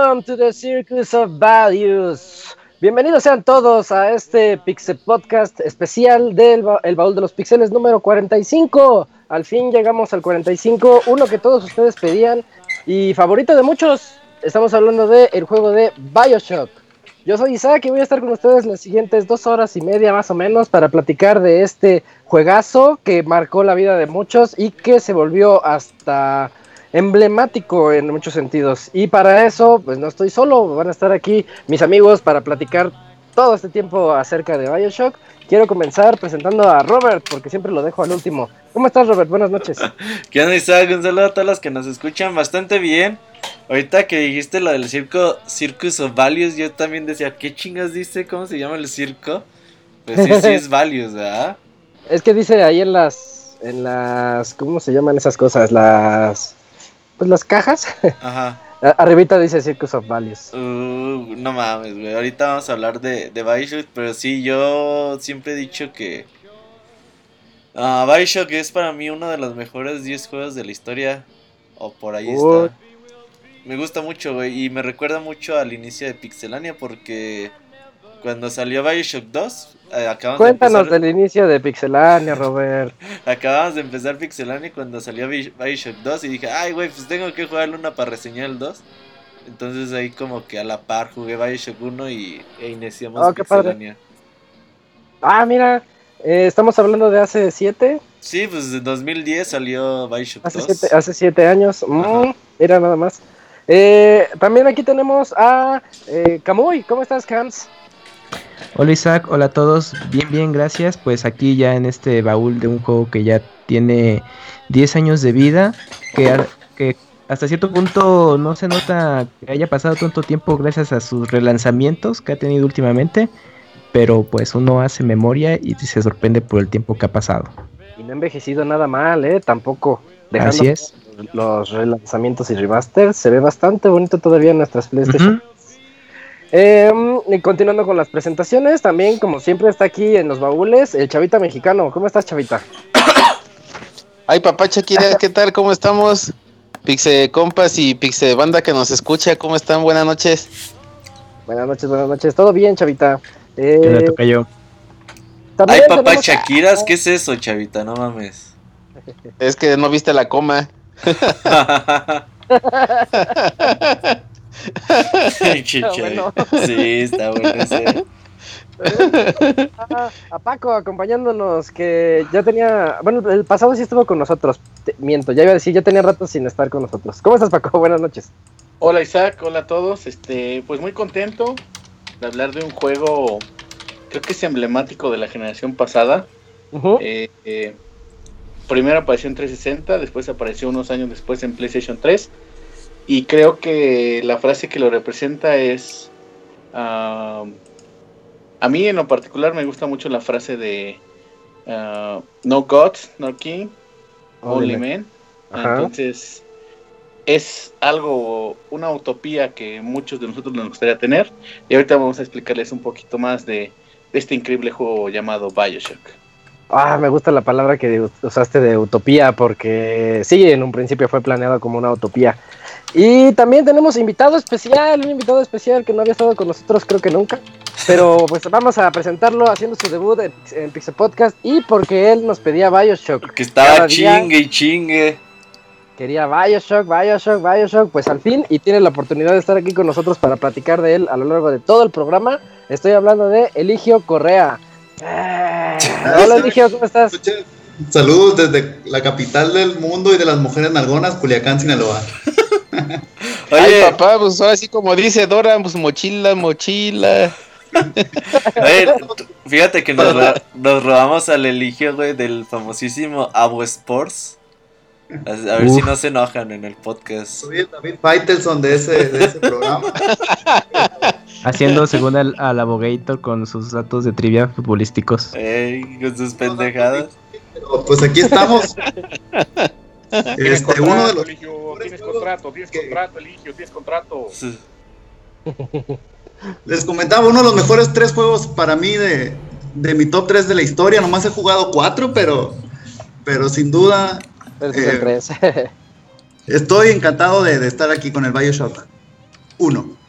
Welcome to the Circus of Values. Bienvenidos sean todos a este Pixel Podcast especial del El Baúl de los Pixeles número 45. Al fin llegamos al 45, uno que todos ustedes pedían y favorito de muchos. Estamos hablando de el juego de Bioshock. Yo soy Isaac y voy a estar con ustedes las siguientes dos horas y media más o menos para platicar de este juegazo que marcó la vida de muchos y que se volvió hasta emblemático en muchos sentidos. Y para eso, pues no estoy solo, van a estar aquí mis amigos para platicar todo este tiempo acerca de Bioshock. Quiero comenzar presentando a Robert, porque siempre lo dejo al último. ¿Cómo estás, Robert? Buenas noches. ¿Qué onda, Isaac? Un saludo a todos los que nos escuchan bastante bien. Ahorita que dijiste lo del circo, Circus of Values, yo también decía, ¿qué chingas dice? ¿Cómo se llama el circo? Pues sí, sí es Values, ¿verdad? Es que dice ahí en las, en las, ¿cómo se llaman esas cosas? Las pues las cajas. Ajá. Arribita dice Circus of Values. Uh, no mames, güey. Ahorita vamos a hablar de, de Bioshock, pero sí, yo siempre he dicho que uh, Bioshock es para mí uno de los mejores 10 juegos de la historia. O por ahí está. Me gusta mucho, güey. Y me recuerda mucho al inicio de Pixelania porque cuando salió Bioshock 2, eh, Cuéntanos del inicio de Pixelania, Robert. Acabamos de empezar Pixelania cuando salió Bioshock 2 y dije, ay, güey, pues tengo que jugar una para reseñar el 2. Entonces ahí como que a la par jugué Bioshock 1 y e iniciamos oh, Pixelania. Ah, mira, eh, estamos hablando de hace 7. Sí, pues en 2010 salió Bioshock hace 2. hace 7 años, mm, era nada más. Eh, también aquí tenemos a eh, Kamui, ¿cómo estás, Cams? Hola Isaac, hola a todos, bien, bien, gracias. Pues aquí ya en este baúl de un juego que ya tiene 10 años de vida, que, que hasta cierto punto no se nota que haya pasado tanto tiempo gracias a sus relanzamientos que ha tenido últimamente, pero pues uno hace memoria y se sorprende por el tiempo que ha pasado. Y no ha envejecido nada mal, ¿eh? Tampoco. Dejando Así es. Los relanzamientos y remasters, se ve bastante bonito todavía en nuestras PlayStation. Eh, y continuando con las presentaciones, también como siempre está aquí en los baúles el Chavita Mexicano. ¿Cómo estás, Chavita? Ay, papá Shakira, ¿qué tal? ¿Cómo estamos? Pixe compas y Pixe banda que nos escucha, ¿cómo están? Buenas noches. Buenas noches, buenas noches. ¿Todo bien, Chavita? Eh, ¿Qué le toca yo? Ay, papá Shakiras, ¿qué es eso, Chavita? No mames. Es que no viste la coma. Sí, está bueno a Paco acompañándonos, que ya tenía, bueno, el pasado sí estuvo con nosotros, miento, ya iba a decir, ya tenía rato sin estar con nosotros. ¿Cómo estás, Paco? Buenas noches. Hola Isaac, hola a todos, este, pues muy contento de hablar de un juego, creo que es emblemático de la generación pasada. Eh, eh, primero apareció en 360, después apareció unos años después en PlayStation 3 y creo que la frase que lo representa es... a mí en lo particular me gusta mucho la frase de ah, No gods, no king, only men. Entonces es algo, una utopía que muchos de nosotros nos gustaría tener. Y ahorita vamos a explicarles un poquito más de, de este increíble juego llamado Bioshock. Ah, me gusta la palabra que usaste de utopía, porque sí, en un principio fue planeado como una utopía. Y también tenemos invitado especial, un invitado especial que no había estado con nosotros creo que nunca. Pero pues vamos a presentarlo haciendo su debut en, Pixel Podcast y porque él nos pedía Bioshock. Que estaba chingue y chingue. Quería Bioshock, Bioshock, Bioshock, pues al fin y tiene la oportunidad de estar aquí con nosotros para platicar de él a lo largo de todo el programa. Estoy hablando de Eligio Correa. Eh, hola Eligio, ¿cómo estás? Saludos desde la capital del mundo y de las mujeres nalgonas, Culiacán, Sinaloa. Oye, Ay, papá, pues así como dice Dora, pues mochila, mochila. Oye, fíjate que nos, robamos al eligio, güey, del famosísimo Abo Sports. A, ver si no se enojan en el podcast. Soy el David Faitelson de ese, de ese programa. Haciendo según al, al abogator con sus datos de trivia futbolísticos. Ey, con sus pendejadas. pues aquí estamos. Este, uno de los. tienes contrato, tienes contrato, Eligio, tienes contrato. Les comentaba, uno de los mejores tres juegos para mí de, de mi top 3 de la historia. Nomás he jugado cuatro, pero, pero sin duda. Eh, estoy encantado de, de, estar aquí con el Bioshock 1.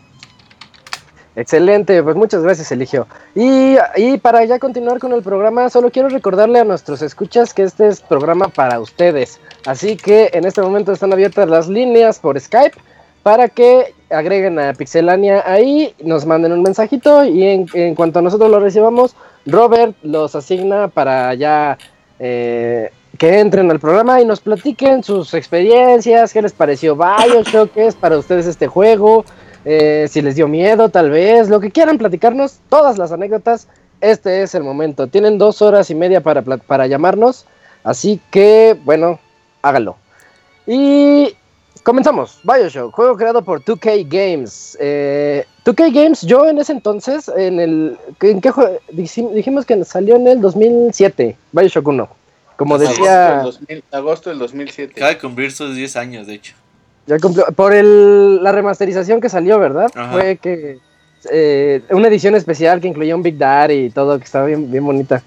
Excelente, pues muchas gracias, Eligio. Y, y, para ya continuar con el programa, solo quiero recordarle a nuestros escuchas que este es programa para ustedes. Así que en este momento están abiertas las líneas por Skype para que agreguen a Pixelania ahí, nos manden un mensajito y en, cuanto nosotros lo recibamos, Robert los asigna para ya eh, que entren al programa y nos platiquen sus experiencias, qué les pareció Bioshock, qué para ustedes este juego, eh, si les dio miedo tal vez, lo que quieran platicarnos, todas las anécdotas, este es el momento. Tienen dos horas y media para, para llamarnos, así que bueno, háganlo. Y Comenzamos, Bioshock, juego creado por 2K Games. 2K eh, Games, yo en ese entonces, en el. ¿En qué juego? Dijimos que salió en el 2007, Bioshock 1. Como decía. Agosto del, 2007. Acaba de cumplir sus 10 años, de hecho. Ya cumplió. Por el, la remasterización que salió, ¿verdad? Fue que. Eh, una edición especial que incluía un Big Daddy y todo, que estaba bien, bien bonita.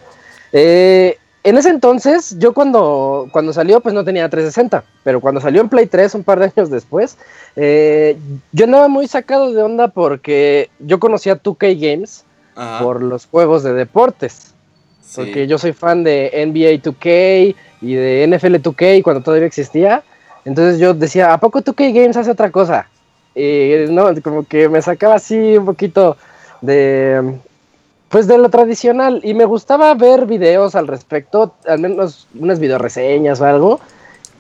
Eh, en ese entonces, yo cuando, cuando salió, pues no tenía 360, pero cuando salió en Play 3, un par de años después, eh, yo andaba muy sacado de onda porque yo conocía 2K Games por los juegos de deportes. Porque yo soy fan de NBA 2K y de NFL 2K cuando todavía existía. Entonces yo decía, ¿a poco 2K Games hace otra cosa? Y no, como que me sacaba así un poquito de, pues de lo tradicional y me gustaba ver videos al respecto, al menos unas videoreseñas o algo.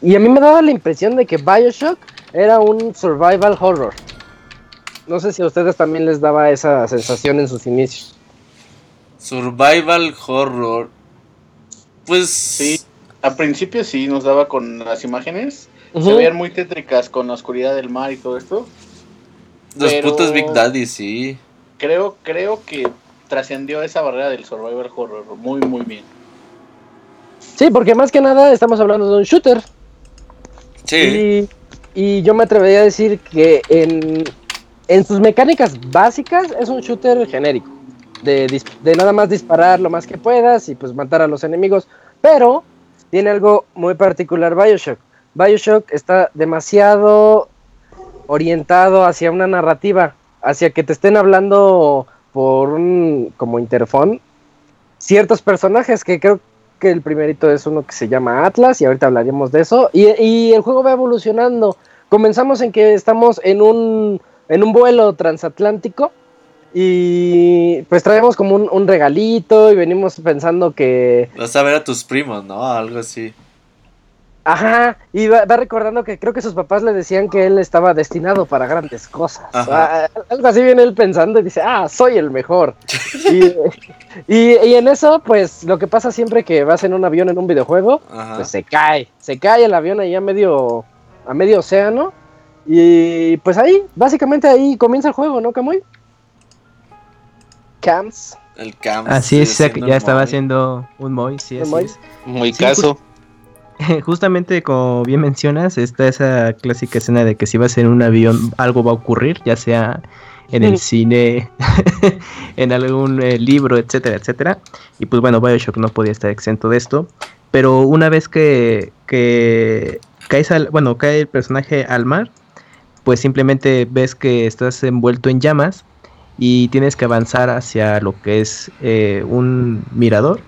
Y a mí me daba la impresión de que BioShock era un survival horror. No sé si a ustedes también les daba esa sensación en sus inicios. Survival horror. Pues sí, al principio sí nos daba con las imágenes. Se veían muy tétricas con la oscuridad del mar y todo esto. Los putos Big Daddy, sí. Creo, creo que trascendió esa barrera del survival horror muy, muy bien. Sí, porque más que nada estamos hablando de un shooter. Sí. Y, yo me atrevería a decir que en, en, sus mecánicas básicas es un shooter genérico. De, de nada más disparar lo más que puedas y pues matar a los enemigos. Pero tiene algo muy particular Bioshock. Bioshock está demasiado orientado hacia una narrativa, hacia que te estén hablando por un como interfón ciertos personajes que creo que el primerito es uno que se llama Atlas y ahorita hablaremos de eso y, el juego va evolucionando. Comenzamos en que estamos en un en un vuelo transatlántico y pues traemos como un, regalito y venimos pensando que vas a ver a tus primos no algo así Ajá, y va, recordando que creo que sus papás le decían que él estaba destinado para grandes cosas. Ah, algo así viene él pensando y dice, ah, soy el mejor. y, en eso, pues lo que pasa siempre que vas en un avión en un videojuego, pues se cae, se cae el avión ahí a medio, a medio océano. Y pues ahí, básicamente ahí comienza el juego, ¿no, Camuy? Camps. El Camps. Así es, ya estaba haciendo un Moy, sí, es. Muy caso. justamente como bien mencionas, está esa clásica escena de que si vas en un avión algo va a ocurrir, ya sea en el cine, en algún eh, libro, etcétera, etcétera. Y pues bueno, Bioshock no podía estar exento de esto. Pero una vez que, que bueno, cae el personaje al mar, pues simplemente ves que estás envuelto en llamas y tienes que avanzar hacia lo que es eh, un mirador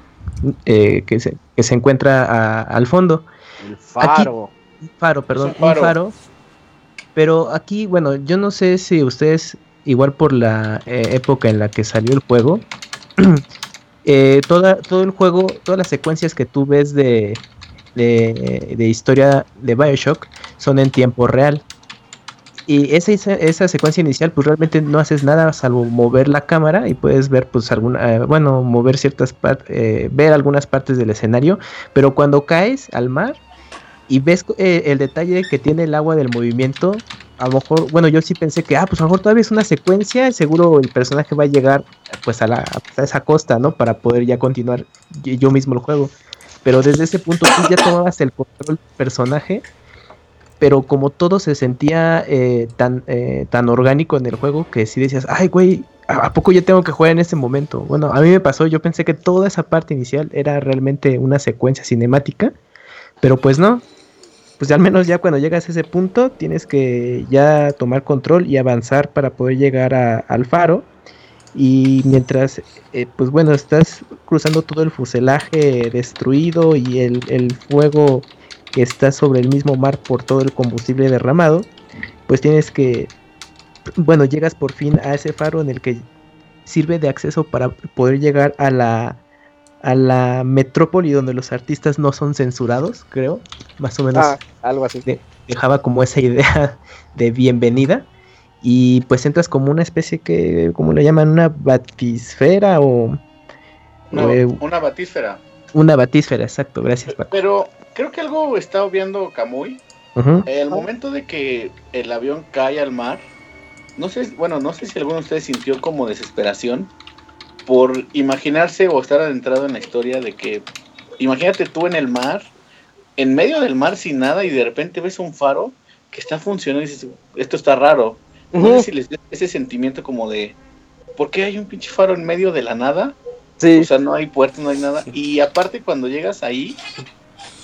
eh, que, se, que se encuentra al fondo. El faro. faro, perdón, un faro. Pero aquí, bueno, yo no sé si ustedes, igual por la eh, época en la que salió el juego, toda, todo el juego, todas las secuencias que tú ves de, de, de historia de Bioshock son en tiempo real. Y esa, esa, secuencia inicial, pues realmente no haces nada salvo mover la cámara y puedes ver, pues, alguna, eh, bueno, mover ciertas partes, eh, ver algunas partes del escenario. Pero cuando caes al mar y ves eh, el detalle que tiene el agua del movimiento, a lo mejor, bueno, yo sí pensé que, ah, pues a lo mejor todavía es una secuencia, seguro el personaje va a llegar, pues, a, la, a esa costa, ¿no? Para poder ya continuar yo mismo el juego. Pero desde ese punto tú ya tomabas el control del personaje pero como todo se sentía eh, tan, eh, tan orgánico en el juego que si decías, ay, güey, ¿a poco yo tengo que jugar en ese momento? Bueno, a mí me pasó, yo pensé que toda esa parte inicial era realmente una secuencia cinemática, pero pues no. Pues al menos ya cuando llegas a ese punto tienes que ya tomar control y avanzar para poder llegar al faro. Y mientras, eh, pues bueno, estás cruzando todo el fuselaje destruido y el, el fuego que está sobre el mismo mar por todo el combustible derramado, pues tienes que, bueno, llegas por fin a ese faro en el que sirve de acceso para poder llegar a la a la metrópoli donde los artistas no son censurados, creo, más o menos. Ah, algo así. dejaba como esa idea de bienvenida y pues entras como una especie que, ¿cómo le llaman? Una batisfera o... Eh, una batísfera. Una batísfera, exacto, gracias Pero creo que algo está obviando Kamui. El momento de que el avión cae al mar, no sé, bueno, no sé si alguno de ustedes sintió como desesperación por imaginarse o estar adentrado en la historia de que, imagínate tú en el mar, en medio del mar sin nada y de repente ves un faro que está funcionando y dices, esto está raro. No sé si les da ese sentimiento como de, ¿por qué hay un pinche faro en medio de la nada? O sea, no hay puerta, no hay nada. Y aparte cuando llegas ahí,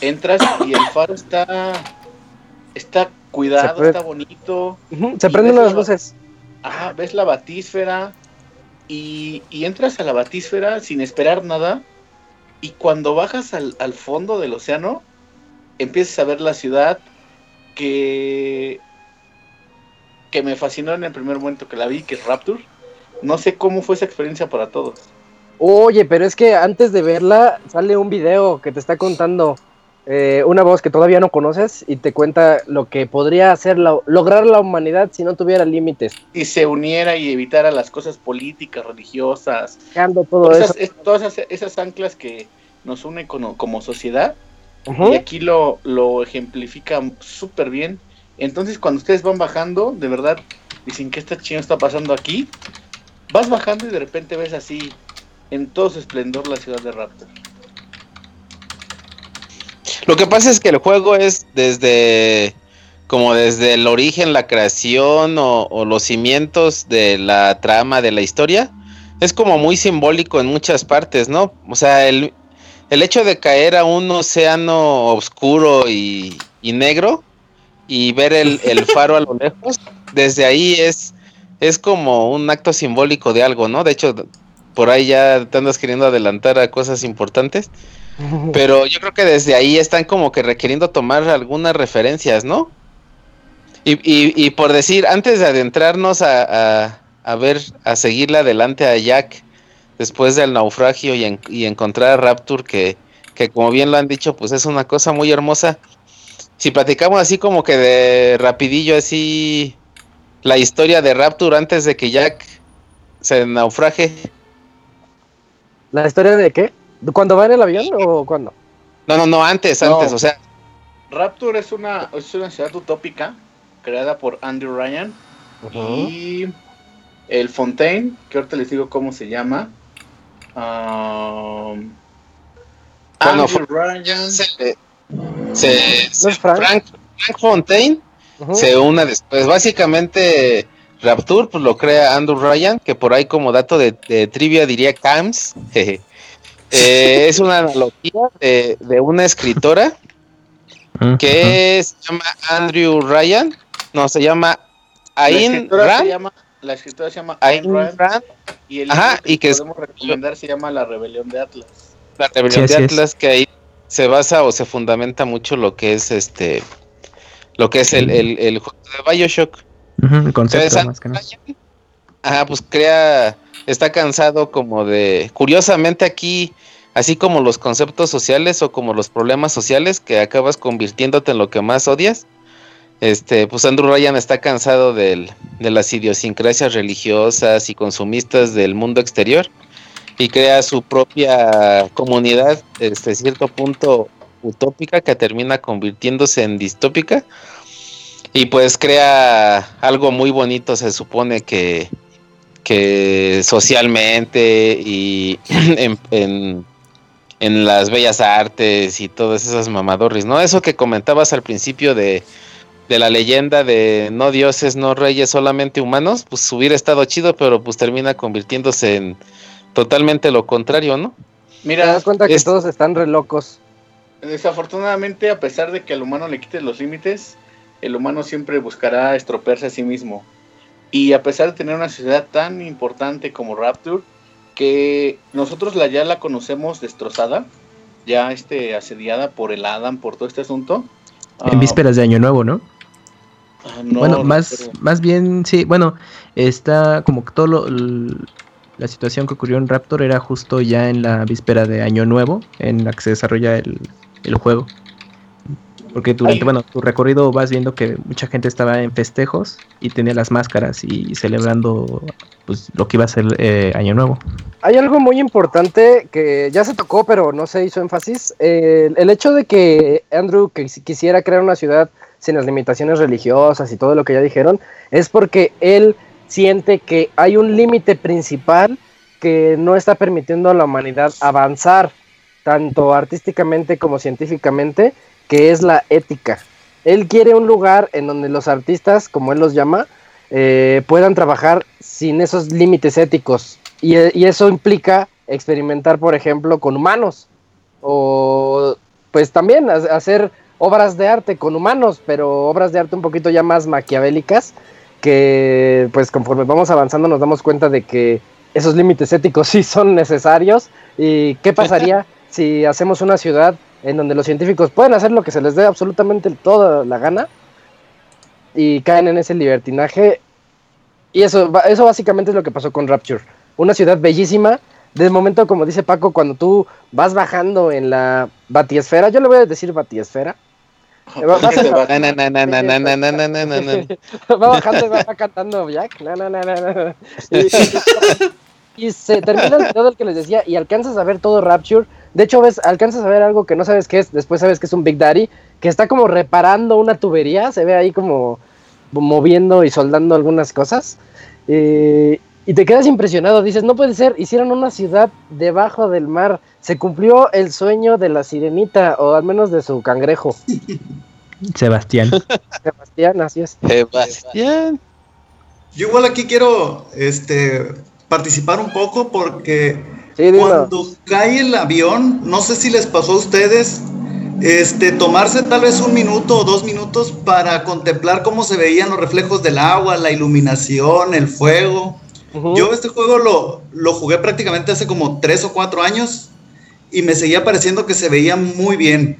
entras y el faro está está cuidado, está bonito. Se prenden las luces. Ajá, ves la batísfera y, y, entras a la batísfera sin esperar nada y cuando bajas al, al, fondo del océano empiezas a ver la ciudad que que me fascinó en el primer momento que la vi, que es Rapture. No sé cómo fue esa experiencia para todos. Oye, pero es que antes de verla sale un video que te está contando eh, una voz que todavía no conoces y te cuenta lo que podría hacer lograr la humanidad si no tuviera límites. Y se uniera y evitara las cosas políticas, religiosas. todo todas eso. todas esas, anclas que nos unen como, sociedad. Y aquí lo, lo ejemplifica súper bien. Entonces cuando ustedes van bajando, de verdad, dicen que esta chino está pasando aquí. Vas bajando y de repente ves así, en todo su esplendor, la ciudad de Raptor. Lo que pasa es que el juego es desde como desde el origen, la creación o, los cimientos de la trama de la historia, es como muy simbólico en muchas partes, ¿no? O sea, el, el hecho de caer a un océano oscuro y, negro y ver el, el, faro a lo lejos, desde ahí es, es como un acto simbólico de algo, ¿no? De hecho, por ahí ya te andas queriendo adelantar a cosas importantes. Pero yo creo que desde ahí están como que requiriendo tomar algunas referencias, ¿no? Y, y, por decir, antes de adentrarnos a, a, ver, a seguirle adelante a Jack después del naufragio y, y encontrar a Rapture, que, que como bien lo han dicho, pues es una cosa muy hermosa. Si platicamos así como que de rapidillo, así la historia de Rapture antes de que Jack se naufraje. ¿La historia de qué? ¿Cuándo va en el avión o cuándo? No, no, no, antes, antes, o sea. Rapture es una, es una ciudad utópica creada por Andrew Ryan y el Fontaine, que ahorita les digo cómo se llama. Um, Andrew Ryan. Se, Frank? Fontaine se une después. Básicamente, Rapture pues, lo crea Andrew Ryan, que por ahí, como dato de, de trivia, diría Cams. Eh, es una analogía de, una escritora que se llama Andrew Ryan. No, se llama Ayn Rand. la escritora se llama Ayn Rand, y el Ajá, y que podemos recomendar se llama La Rebelión de Atlas. La Rebelión de Atlas, que ahí se basa o se fundamenta mucho lo que es este lo que es el, el, juego de Bioshock. el concepto más que nada. Ajá, pues crea, está cansado como de, curiosamente aquí, así como los conceptos sociales o como los problemas sociales que acabas convirtiéndote en lo que más odias, este, pues Andrew Ryan está cansado de las idiosincrasias religiosas y consumistas del mundo exterior y crea su propia comunidad, este cierto punto utópica que termina convirtiéndose en distópica. Y pues crea algo muy bonito, se supone que, que socialmente y en, en las bellas artes y todas esas mamadorris, ¿no? Eso que comentabas al principio de de la leyenda de no dioses, no reyes, solamente humanos, pues hubiera estado chido, pero pues termina convirtiéndose en totalmente lo contrario, ¿no? Mira, te das cuenta que todos están re locos. Desafortunadamente, a pesar de que al humano le quites los límites, el humano siempre buscará estropearse a sí mismo. Y a pesar de tener una ciudad tan importante como Rapture, que nosotros la, ya la conocemos destrozada, ya este, asediada por el Adam, por todo este asunto. En vísperas de Año Nuevo, ¿no? Ah, bueno, más, más bien, sí, bueno, está como que todo lo, la situación que ocurrió en Raptor era justo ya en la víspera de Año Nuevo, en la que se desarrolla el, el juego. Porque durante, bueno, tu recorrido vas viendo que mucha gente estaba en festejos y tenía las máscaras y celebrando pues lo que iba a ser eh, Año Nuevo. Hay algo muy importante que ya se tocó, pero no se hizo énfasis. el hecho de que Andrew quisiera crear una ciudad sin las limitaciones religiosas y todo lo que ya dijeron, es porque él siente que hay un límite principal que no está permitiendo a la humanidad avanzar, tanto artísticamente como científicamente, que es la ética. Él quiere un lugar en donde los artistas, como él los llama, eh, puedan trabajar sin esos límites éticos. Y, y, eso implica experimentar, por ejemplo, con humanos. O pues también hacer obras de arte con humanos, pero obras de arte un poquito ya más maquiavélicas, que pues conforme vamos avanzando nos damos cuenta de que esos límites éticos sí son necesarios y qué pasaría si hacemos una ciudad en donde los científicos pueden hacer lo que se les dé absolutamente toda la gana y caen en ese libertinaje y eso, eso básicamente es lo que pasó con Rapture. Una ciudad bellísima, de momento, como dice Paco, cuando tú vas bajando en la batiesfera, yo le voy a decir batiesfera, Va, bajando y va cantando Jack. Y, se termina el video del que les decía y alcanzas a ver todo Rapture. De hecho, ves, alcanzas a ver algo que no sabes qué es. Después sabes que es un Big Daddy que está como reparando una tubería. Se ve ahí como moviendo y soldando algunas cosas. y te quedas impresionado. Dices, no puede ser. Hicieron una ciudad debajo del mar se cumplió el sueño de la sirenita, o al menos de su cangrejo. Sebastián. Sebastián, así es. Sebastián. Yo igual aquí quiero este, participar un poco porque cuando cae el avión, no sé si les pasó a ustedes, este, tomarse tal vez un minuto o dos minutos para contemplar cómo se veían los reflejos del agua, la iluminación, el fuego. Yo este juego lo, lo jugué prácticamente hace como tres o cuatro años y me seguía pareciendo que se veía muy bien.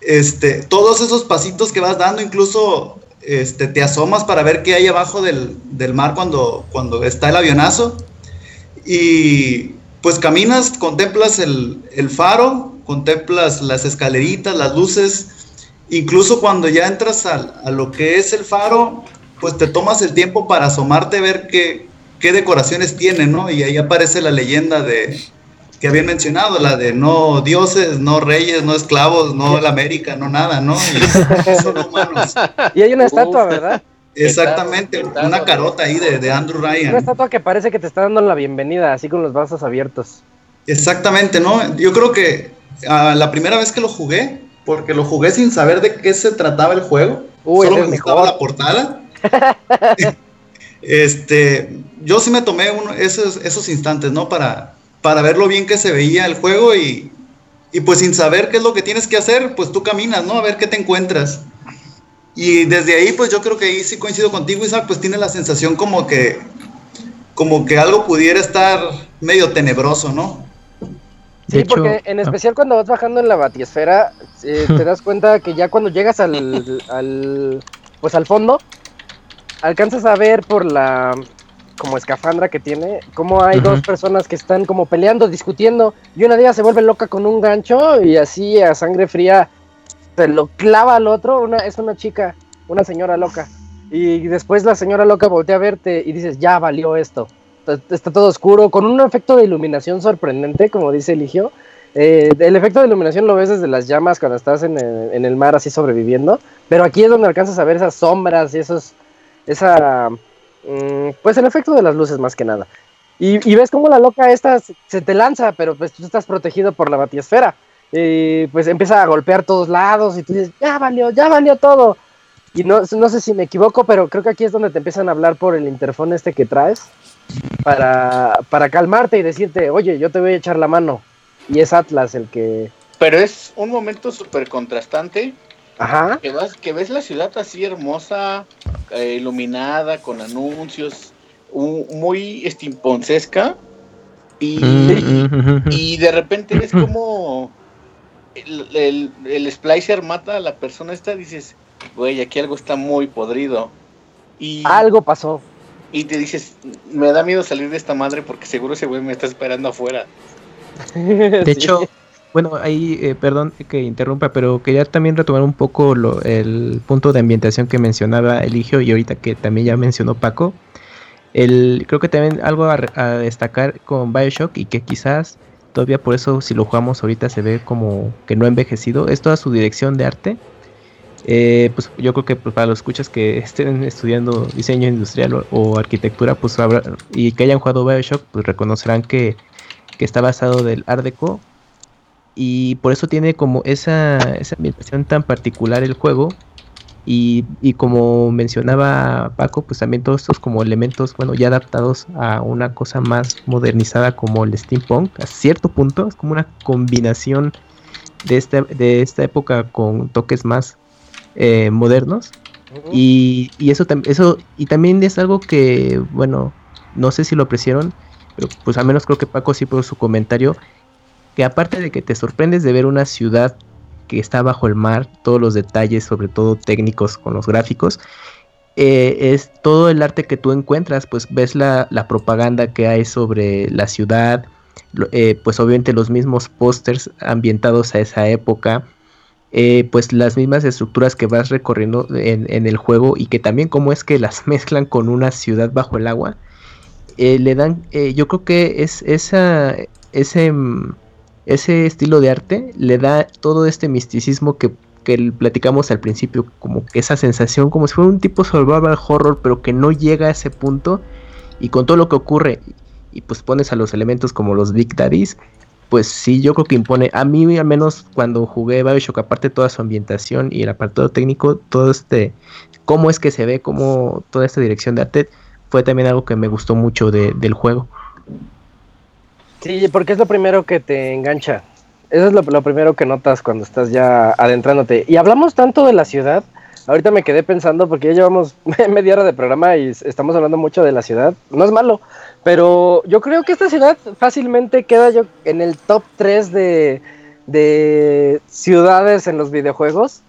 Este, todos esos pasitos que vas dando, incluso este, te asomas para ver qué hay abajo del, mar cuando, cuando está el avionazo. Y pues caminas, contemplas el, faro, contemplas las escaleritas, las luces. Incluso cuando ya entras a, a, lo que es el faro, pues te tomas el tiempo para asomarte ver qué, qué decoraciones tiene, ¿no? Y ahí aparece la leyenda de, que habían mencionado, la de no dioses, no reyes, no esclavos, no la América, no nada, ¿no? Y son humanos. Y hay una estatua, ¿verdad? Exactamente, una carota ahí de, Andrew Ryan. Una estatua que parece que te está dando la bienvenida, así con los brazos abiertos. Exactamente, ¿no? Yo creo que ah, la primera vez que lo jugué, porque lo jugué sin saber de qué se trataba el juego, solo me gustaba la portada. este, yo sí me tomé uno, esos, esos instantes, ¿no? Para, para ver lo bien que se veía el juego y, pues sin saber qué es lo que tienes que hacer, pues tú caminas, ¿no? A ver qué te encuentras. Y desde ahí, pues yo creo que ahí sí coincido contigo, Isaac, pues tiene la sensación como que, como que algo pudiera estar medio tenebroso, ¿no? Sí, porque en ah. especial cuando vas bajando en la batiesfera, eh, te das cuenta que ya cuando llegas al, al, pues al fondo, alcanzas a ver por la como escafandra que tiene, como hay dos personas que están como peleando, discutiendo, y una de ellas se vuelve loca con un gancho y así a sangre fría se lo clava al otro, una, es una chica, una señora loca. Y después la señora loca voltea a verte y dices, ya valió esto. Está todo oscuro, con un efecto de iluminación sorprendente, como dice Eligio. Eh, el efecto de iluminación lo ves desde las llamas cuando estás en el, mar así sobreviviendo, pero aquí es donde alcanzas a ver esas sombras y esos, esa, mm, pues el efecto de las luces más que nada. Y, ves como la loca esta se te lanza, pero pues tú estás protegido por la batiesfera. Y pues empieza a golpear todos lados y tú dices, ya valió, ya valió todo. Y no, no sé si me equivoco, pero creo que aquí es donde te empiezan a hablar por el interfón este que traes para, para calmarte y decirte, oye, yo te voy a echar la mano. Y es Atlas el que... Pero es un momento súper contrastante. Ajá. Que, vas, que ves la ciudad así hermosa, eh, iluminada, con anuncios, muy estimponsesca. Y, mm. y de repente ves como el, el, el, splicer mata a la persona esta, dices, güey, aquí algo está muy podrido. Y, algo pasó. Y te dices, me da miedo salir de esta madre porque seguro ese güey me está esperando afuera. De hecho, bueno, ahí, eh, perdón que interrumpa, pero quería también retomar un poco lo, el punto de ambientación que mencionaba Eligio y ahorita que también ya mencionó Paco. El, creo que también algo a, a destacar con Bioshock y que quizás todavía por eso si lo jugamos ahorita se ve como que no ha envejecido, es toda su dirección de arte. Eh, pues yo creo que pues, para los escuchas que estén estudiando diseño industrial o, arquitectura pues y que hayan jugado Bioshock pues reconocerán que, está basado del Art Deco. Y por eso tiene como esa, esa ambientación tan particular el juego y, y, como mencionaba Paco, pues también todos estos como elementos, bueno, ya adaptados a una cosa más modernizada como el steampunk, a cierto punto, es como una combinación de esta, de esta época con toques más eh, modernos. y, eso, eso y también es algo que, bueno, no sé si lo apreciaron, pero pues al menos creo que Paco sí por su comentario, que aparte de que te sorprendes de ver una ciudad está bajo el mar, todos los detalles, sobre todo técnicos con los gráficos, eh, es todo el arte que tú encuentras, pues ves la, propaganda que hay sobre la ciudad, eh, pues obviamente los mismos pósters ambientados a esa época, eh, pues las mismas estructuras que vas recorriendo en, el juego y que también como es que las mezclan con una ciudad bajo el agua, le dan, yo creo que es esa, ese, mm, ese estilo de arte le da todo este misticismo que, que platicamos al principio, como esa sensación como si fuera un tipo survival horror, pero que no llega a ese punto y con todo lo que ocurre y pues pones a los elementos como los Big Daddies, pues sí, yo creo que impone. A mí, al menos cuando jugué Bioshock, aparte de toda su ambientación y el apartado técnico, todo este, cómo es que se ve, cómo toda esta dirección de arte, fue también algo que me gustó mucho del juego. Sí, porque es lo primero que te engancha. Eso es lo, lo primero que notas cuando estás ya adentrándote. Y hablamos tanto de la ciudad. Ahorita me quedé pensando porque ya llevamos media hora de programa y estamos hablando mucho de la ciudad. No es malo, pero yo creo que esta ciudad fácilmente queda yo en el top 3 de, de ciudades en los videojuegos.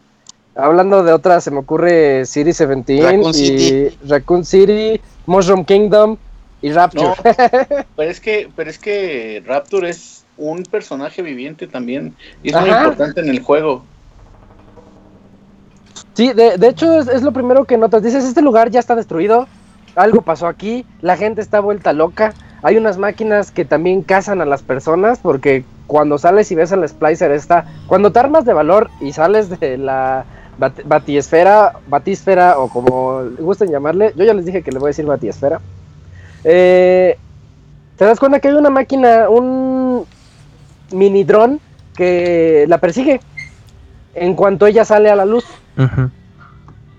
Hablando de otras, se me ocurre City 17 Raccoon y City. Raccoon City, Mushroom Kingdom y Rapture. pero es que, pero es que Rapture es un personaje viviente también y es muy importante en el juego. Sí, de, de hecho es, es, lo primero que notas. Dices, este lugar ya está destruido, algo pasó aquí, la gente está vuelta loca. Hay unas máquinas que también cazan a las personas porque cuando sales y ves al splicer está, cuando te armas de valor y sales de la batiesfera, batisfera o como gusten llamarle, yo ya les dije que le voy a decir batiesfera. Eh, te das cuenta que hay una máquina, un mini dron que la persigue en cuanto ella sale a la luz.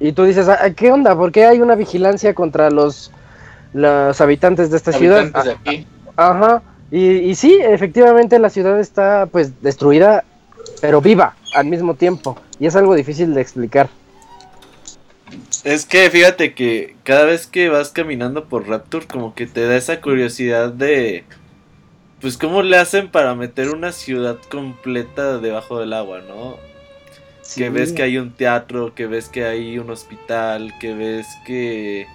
Y tú dices, ah, ¿qué onda? ¿Por qué hay una vigilancia contra los, los habitantes de esta ciudad? Ah, ajá. Y, y, sí, efectivamente la ciudad está pues destruida, pero viva al mismo tiempo. Y es algo difícil de explicar. Es que fíjate que cada vez que vas caminando por Rapture, como que te da esa curiosidad de. Pues, ¿cómo le hacen para meter una ciudad completa debajo del agua, no? Que ves que hay un teatro, que ves que hay un hospital, que ves que.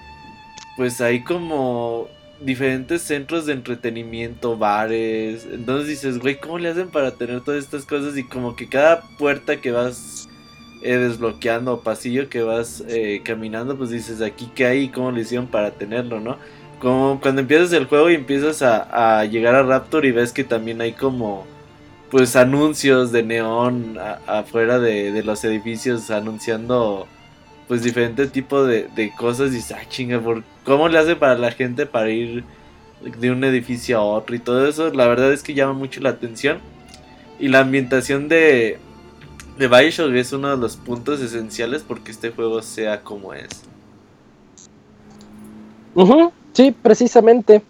Pues hay como diferentes centros de entretenimiento, bares. Entonces dices, güey, ¿cómo le hacen para tener todas estas cosas? Y como que cada puerta que vas eh, desbloqueando pasillo que vas eh, caminando, pues dices, aquí qué hay y cómo le hicieron para tenerlo, ¿no? Como cuando empiezas el juego y empiezas a, llegar a Raptor y ves que también hay como pues anuncios de neón afuera de, los edificios anunciando pues diferentes tipos de, cosas y dices, ah, chinga, ¿cómo le hace para la gente para ir de un edificio a otro y todo eso? La verdad es que llama mucho la atención. Y la ambientación de, de Bioshock es uno de los puntos esenciales porque este juego sea como es. sí, precisamente.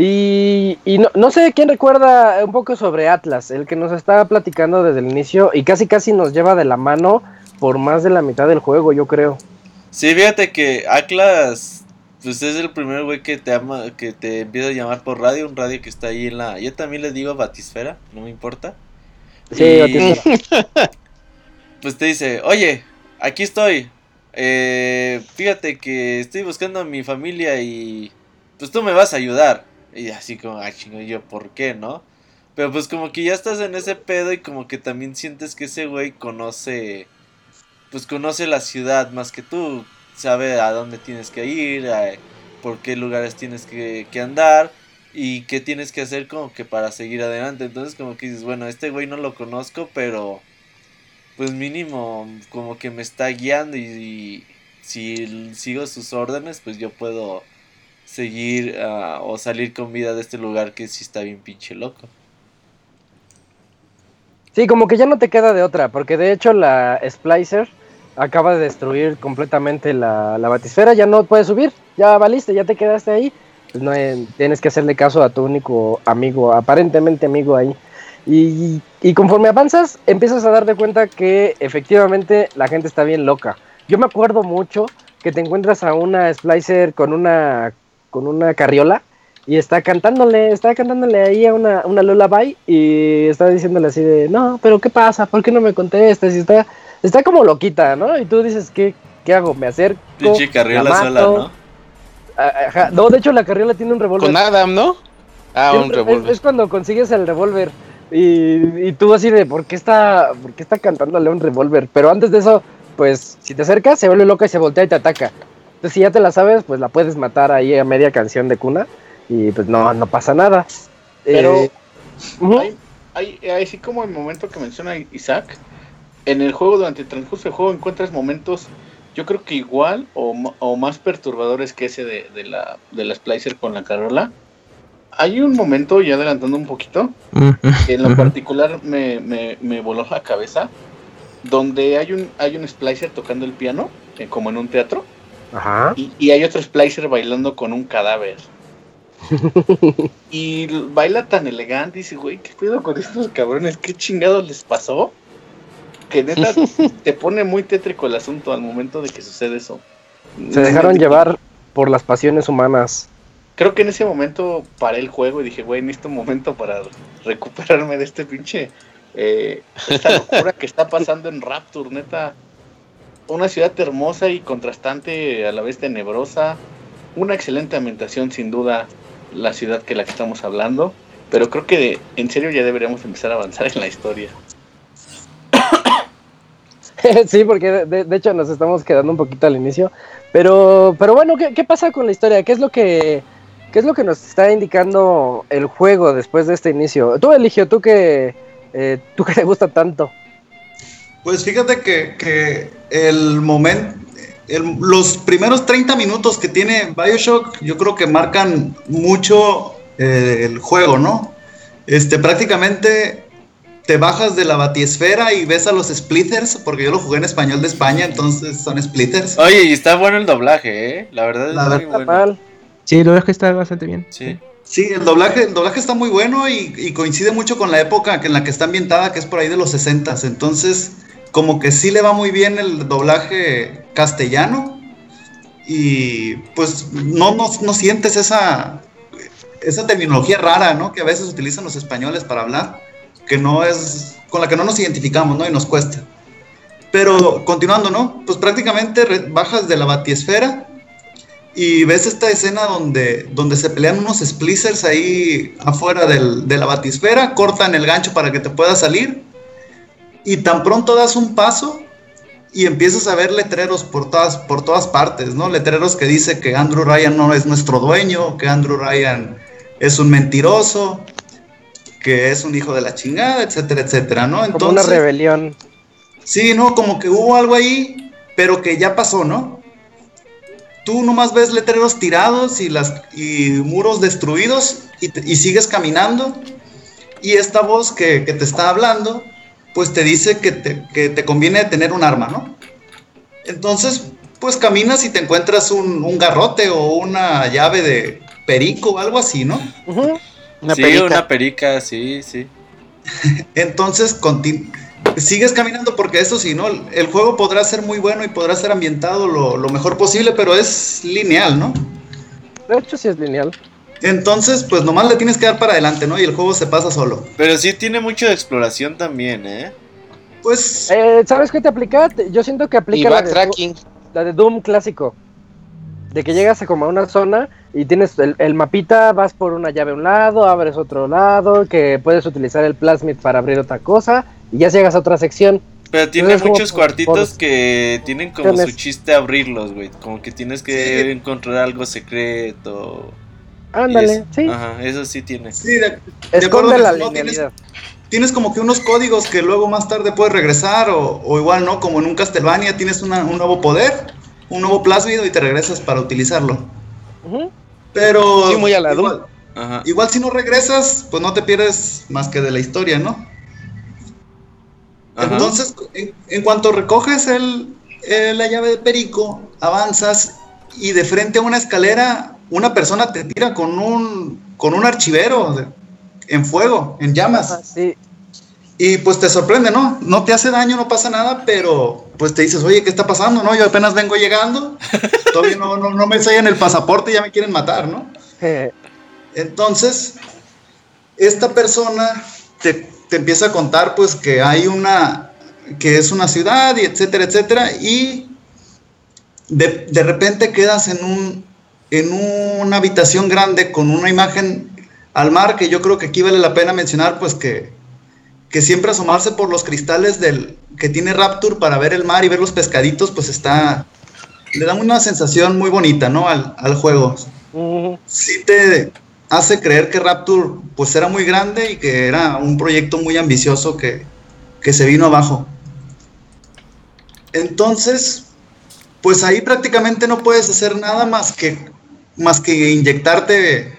Y, no, no, sé quién recuerda un poco sobre Atlas, el que nos estaba platicando desde el inicio y casi casi nos lleva de la mano por más de la mitad del juego, yo creo. Sí, fíjate que Atlas, pues es el primer güey que te ama, que te empieza a llamar por radio, un radio que está ahí en la. Yo también le digo Batisfera, no me importa. Sí, Batisfera. pues te dice, oye, aquí estoy. Eh, fíjate que estoy buscando a mi familia y pues tú me vas a ayudar. Y así como, ah, chingo, yo, ¿por qué, no? Pero pues como que ya estás en ese pedo y como que también sientes que ese güey conoce, pues conoce la ciudad más que tú, sabe a dónde tienes que ir, por qué lugares tienes que, que andar y qué tienes que hacer como que para seguir adelante. Entonces como que dices, bueno, este güey no lo conozco, pero pues mínimo como que me está guiando y, si sigo sus órdenes, pues yo puedo seguir ah, o salir con vida de este lugar que sí está bien pinche loco. Sí, como que ya no te queda de otra, porque de hecho la Splicer acaba de destruir completamente la, la batisfera, ya no puedes subir, ya valiste, ya te quedaste ahí, pues no tienes que hacerle caso a tu único amigo, aparentemente amigo ahí. Y, conforme avanzas, empiezas a darte cuenta que efectivamente la gente está bien loca. Yo me acuerdo mucho que te encuentras a una Splicer con una, con una carriola y está cantándole, está cantándole ahí a una, una lullaby y está diciéndole así de, no, pero ¿qué pasa? ¿Por qué no me contestas? Y está, está como loquita, ¿no? Y tú dices, ¿qué, qué hago? ¿Me acerco? Pinche carriola sola, ¿no? Ajá. No, de hecho la carriola tiene un revólver. Con Adam, ¿no? Ah, un revólver. es, cuando consigues el revólver. Y, tú así de, ¿por qué está, por qué está cantando León Revolver? Pero antes de eso, pues, si te acercas, se vuelve loca y se voltea y te ataca. Entonces, si ya te la sabes, pues la puedes matar ahí a media canción de cuna y pues no, no pasa nada. Pero, eh, hay, así como el momento que menciona Isaac, en el juego, durante el transcurso del juego, encuentras momentos, yo creo que igual o, más perturbadores que ese de, de, la, de la Splicer con la Carola hay un momento, ya adelantando un poquito, que en lo particular me, me, voló la cabeza, donde hay un, hay un splicer tocando el piano, eh, como en un teatro, Ajá. Y, hay otro splicer bailando con un cadáver. y baila tan elegante y dice, güey, ¿qué cuido con estos cabrones? ¿Qué chingados les pasó? Que neta te pone muy tétrico el asunto al momento de que sucede eso. Se dejaron llevar por las pasiones humanas creo que en ese momento paré el juego y dije, güey, en este momento para recuperarme de este pinche. Eh, esta locura que está pasando en Rapture, neta. Una ciudad hermosa y contrastante, a la vez tenebrosa. Una excelente ambientación, sin duda, la ciudad que la que estamos hablando. Pero creo que en serio ya deberíamos empezar a avanzar en la historia. sí, porque de, hecho nos estamos quedando un poquito al inicio. Pero, pero bueno, ¿qué, ¿qué, pasa con la historia? ¿Qué es lo que ¿Qué es lo que nos está indicando el juego después de este inicio? Tú, Eligio, tú que, eh, tú que te gusta tanto. Pues fíjate que, el momento, los primeros 30 minutos que tiene Bioshock, yo creo que marcan mucho eh, el juego, ¿no? Este, prácticamente te bajas de la batiesfera y ves a los splitters, porque yo lo jugué en español de España, entonces son splitters. Oye, y está bueno el doblaje, ¿eh? La verdad es muy bueno. Sí, el doblaje está bastante bien. Sí. Sí, el doblaje, el doblaje está muy bueno y, coincide mucho con la época en la que está ambientada, que es por ahí de los 60 Entonces, como que sí le va muy bien el doblaje castellano. y pues no, no, no sientes esa, esa terminología rara, ¿no? Que a veces utilizan los españoles para hablar, que no es, con la que no nos identificamos, ¿no? Y nos cuesta. Pero continuando, ¿no? Pues prácticamente bajas de la batiesfera y ves esta escena donde, donde se pelean unos splicers ahí afuera del, de la batisfera, cortan el gancho para que te puedas salir y tan pronto das un paso y empiezas a ver letreros por todas, por todas partes, ¿no? Letreros que dice que Andrew Ryan no es nuestro dueño, que Andrew Ryan es un mentiroso, que es un hijo de la chingada, etcétera, etcétera, ¿no? Entonces, Como una rebelión. Sí, ¿no? Como que hubo algo ahí, pero que ya pasó, ¿no? Tú nomás ves letreros tirados y, las, y muros destruidos y, sigues caminando y esta voz que, te está hablando, pues te dice que te, conviene tener un arma, ¿no? Entonces, pues caminas y te encuentras un, garrote o una llave de perico o algo así, ¿no? sí, una perica, sí, sí. Entonces, continúa sigues caminando porque eso sí, ¿no? El juego podrá ser muy bueno y podrá ser ambientado lo, mejor posible, pero es lineal, ¿no? De hecho, sí es lineal. Entonces, pues nomás le tienes que dar para adelante, ¿no? Y el juego se pasa solo. Pero sí tiene mucho de exploración también, ¿eh? Pues... Eh, ¿Sabes qué te aplica? Yo siento que aplica la de, la de Doom clásico. De que llegas a como a una zona y tienes el, el, mapita, vas por una llave a un lado, abres otro lado, que puedes utilizar el plasmid para abrir otra cosa y ya llegas a otra sección. Pero tiene muchos cuartitos que tienen como su chiste abrirlos, güey. Como que tienes que encontrar algo secreto. Ándale, sí. Ajá, eso sí tiene. Sí, de, Esconde la tienes, como que unos códigos que luego más tarde puedes regresar, o, igual, ¿no? Como en un Castlevania tienes un nuevo poder, un nuevo plásmido y te regresas para utilizarlo. Pero. Sí, muy a la igual, igual si no regresas, pues no te pierdes más que de la historia, ¿no? Entonces, en, cuanto recoges el, eh, la llave de perico, avanzas y de frente a una escalera, una persona te tira con un, con un archivero en fuego, en llamas. sí. Y pues te sorprende, ¿no? No te hace daño, no pasa nada, pero pues te dices, oye, ¿qué está pasando? No, yo apenas vengo llegando, todavía no, no, no me sellan el pasaporte y ya me quieren matar, ¿no? Entonces, esta persona te, te empieza a contar pues que hay una, que es una ciudad y etcétera, etcétera, y de, de repente quedas en, un, en una habitación grande con una imagen al mar que yo creo que aquí vale la pena mencionar pues que, que siempre asomarse por los cristales del que tiene Rapture para ver el mar y ver los pescaditos pues está le da una sensación muy bonita no al, al juego sí te hace creer que Rapture pues era muy grande y que era un proyecto muy ambicioso que, se vino abajo. Entonces, pues ahí prácticamente no puedes hacer nada más que, más que inyectarte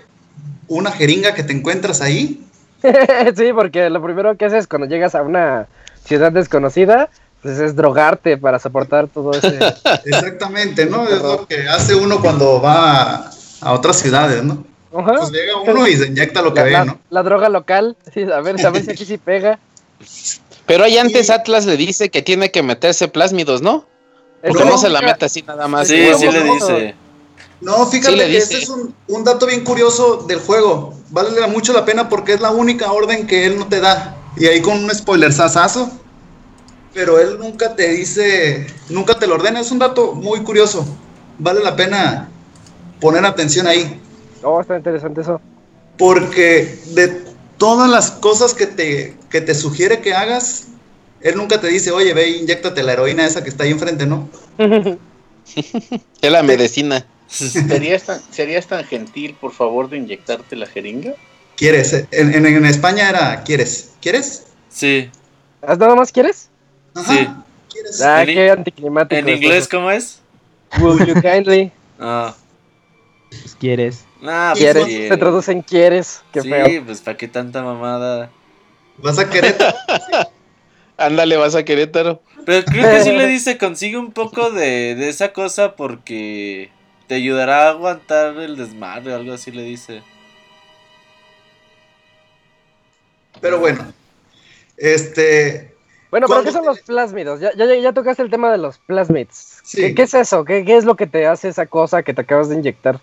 una jeringa que te encuentras ahí. sí, porque lo primero que haces cuando llegas a una ciudad desconocida, pues es drogarte para soportar todo ese... Exactamente, ¿no? Es lo que hace uno cuando va a otras ciudades, ¿no? Pues llega uno y se inyecta lo que ve, ¿no? La droga local, a ver, a ver si aquí sí pega. Pero ahí antes Atlas le dice que tiene que meterse plásmidos, ¿no? Porque no, se la mete así nada más. Sí, sí le dice. No, fíjate que ese es un, dato bien curioso del juego. Vale mucho la pena porque es la única orden que él no te da. Y ahí con un spoiler sasazo. Pero él nunca te dice, nunca te lo ordena. Es un dato muy curioso. Vale la pena poner atención ahí. Oh, está interesante eso. Porque de todas las cosas que te, que te sugiere que hagas, él nunca te dice, oye, ve, inyectate la heroína esa que está ahí enfrente, ¿no? es la medicina. ¿Serías tan, ¿Serías tan gentil, por favor, de inyectarte la jeringa? ¿Quieres? En, en, España era, ¿quieres? ¿Quieres? Sí. ¿Nada más quieres? Sí. ¿Quieres? Ah, qué anticlimático. ¿En inglés cómo es? Will you kindly? Ah. Pues quieres. Ah, ¿Quieres? Se traducen quieres. Qué sí, pues ¿para qué tanta mamada? ¿Vas a Querétaro? Ándale, vas a Querétaro. Pero creo que sí le dice, consigue un poco de, de esa cosa porque te ayudará a aguantar el desmadre o algo así le dice. Pero bueno, este, Bueno, pero ¿qué son los plásmidos? Ya, ya, tocaste el tema de los plasmids. ¿Qué, es eso? ¿Qué, ¿Qué, es lo que te hace esa cosa que te acabas de inyectar?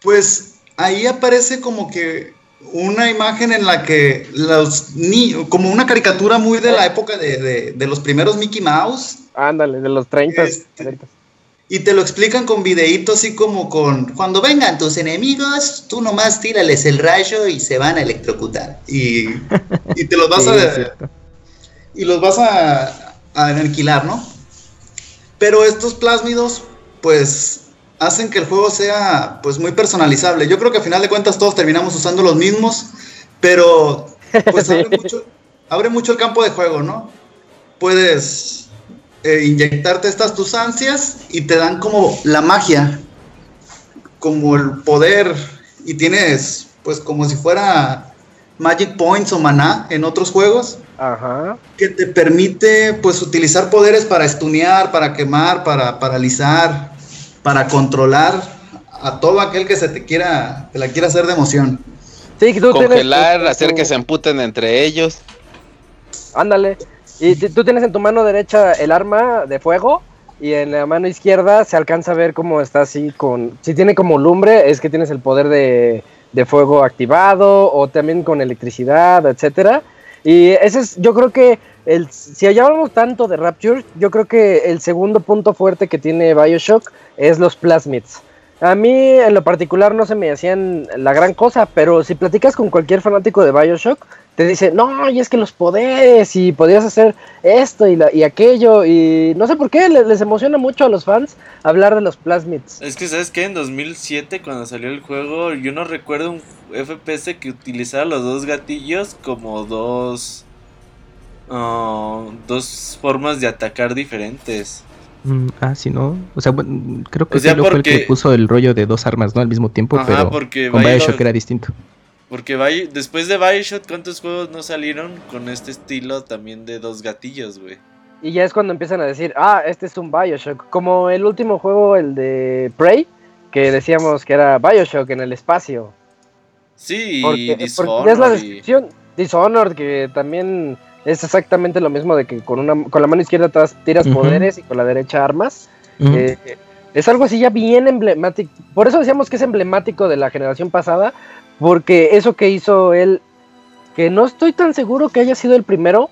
Pues ahí aparece como que una imagen en la que los niños, como una caricatura muy de la época de, de, los primeros Mickey Mouse. Ándale, de los 30. Este, y te lo explican con videitos así como con, cuando vengan tus enemigos, tú nomás tírales el rayo y se van a electrocutar. Y, y te los vas a... y los vas a, a aniquilar, ¿no? Pero estos plásmidos, pues hacen que el juego sea pues muy personalizable. Yo creo que a final de cuentas todos terminamos usando los mismos, pero pues abre, mucho, el campo de juego, ¿no? Puedes eh, inyectarte estas tus ansias y te dan como la magia, como el poder y tienes pues como si fuera Magic Points o maná en otros juegos. Ajá. Que te permite pues utilizar poderes para estunear, para quemar, para paralizar, para controlar a todo aquel que se te quiera, que la quiera hacer de emoción. Sí, tú Congelar, hacer que se emputen entre ellos. Ándale. Y tú tienes en tu mano derecha el arma de fuego y en la mano izquierda se alcanza a ver cómo está así con... Si tiene como lumbre es que tienes el poder de, de fuego activado o también con electricidad, etcétera. Y ese es, yo creo que el, si hablamos tanto de Rapture, yo creo que el segundo punto fuerte que tiene Bioshock es los plasmids. A mí en lo particular no se me hacían la gran cosa, pero si platicas con cualquier fanático de Bioshock, te dice, no, y es que los poderes, y podías hacer esto y, y aquello, y no sé por qué, les, les, emociona mucho a los fans hablar de los plasmids. Es que, ¿sabes qué? En 2007, cuando salió el juego, yo no recuerdo un FPS que utilizara los dos gatillos como dos Ah, dos formas de atacar diferentes. Mm, ah, sí, ¿no? O sea, creo que fue el que puso el rollo de dos armas, ¿no? Al mismo tiempo, pero porque con Bioshock era distinto. Porque después de Bioshock, ¿cuántos juegos no salieron con este estilo también de dos gatillos, güey? Y ya es cuando empiezan a decir, ah, este es un Bioshock. Como el último juego, el de Prey, que decíamos que era Bioshock en el espacio. Sí, porque, Dishonored. es la descripción. Dishonored, que también es exactamente lo mismo de que con una con la mano izquierda tiras poderes y con la derecha armas. Eh, es algo así ya bien emblemático. Por eso decíamos que es emblemático de la generación pasada, porque eso que hizo él, que no estoy tan seguro que haya sido el primero,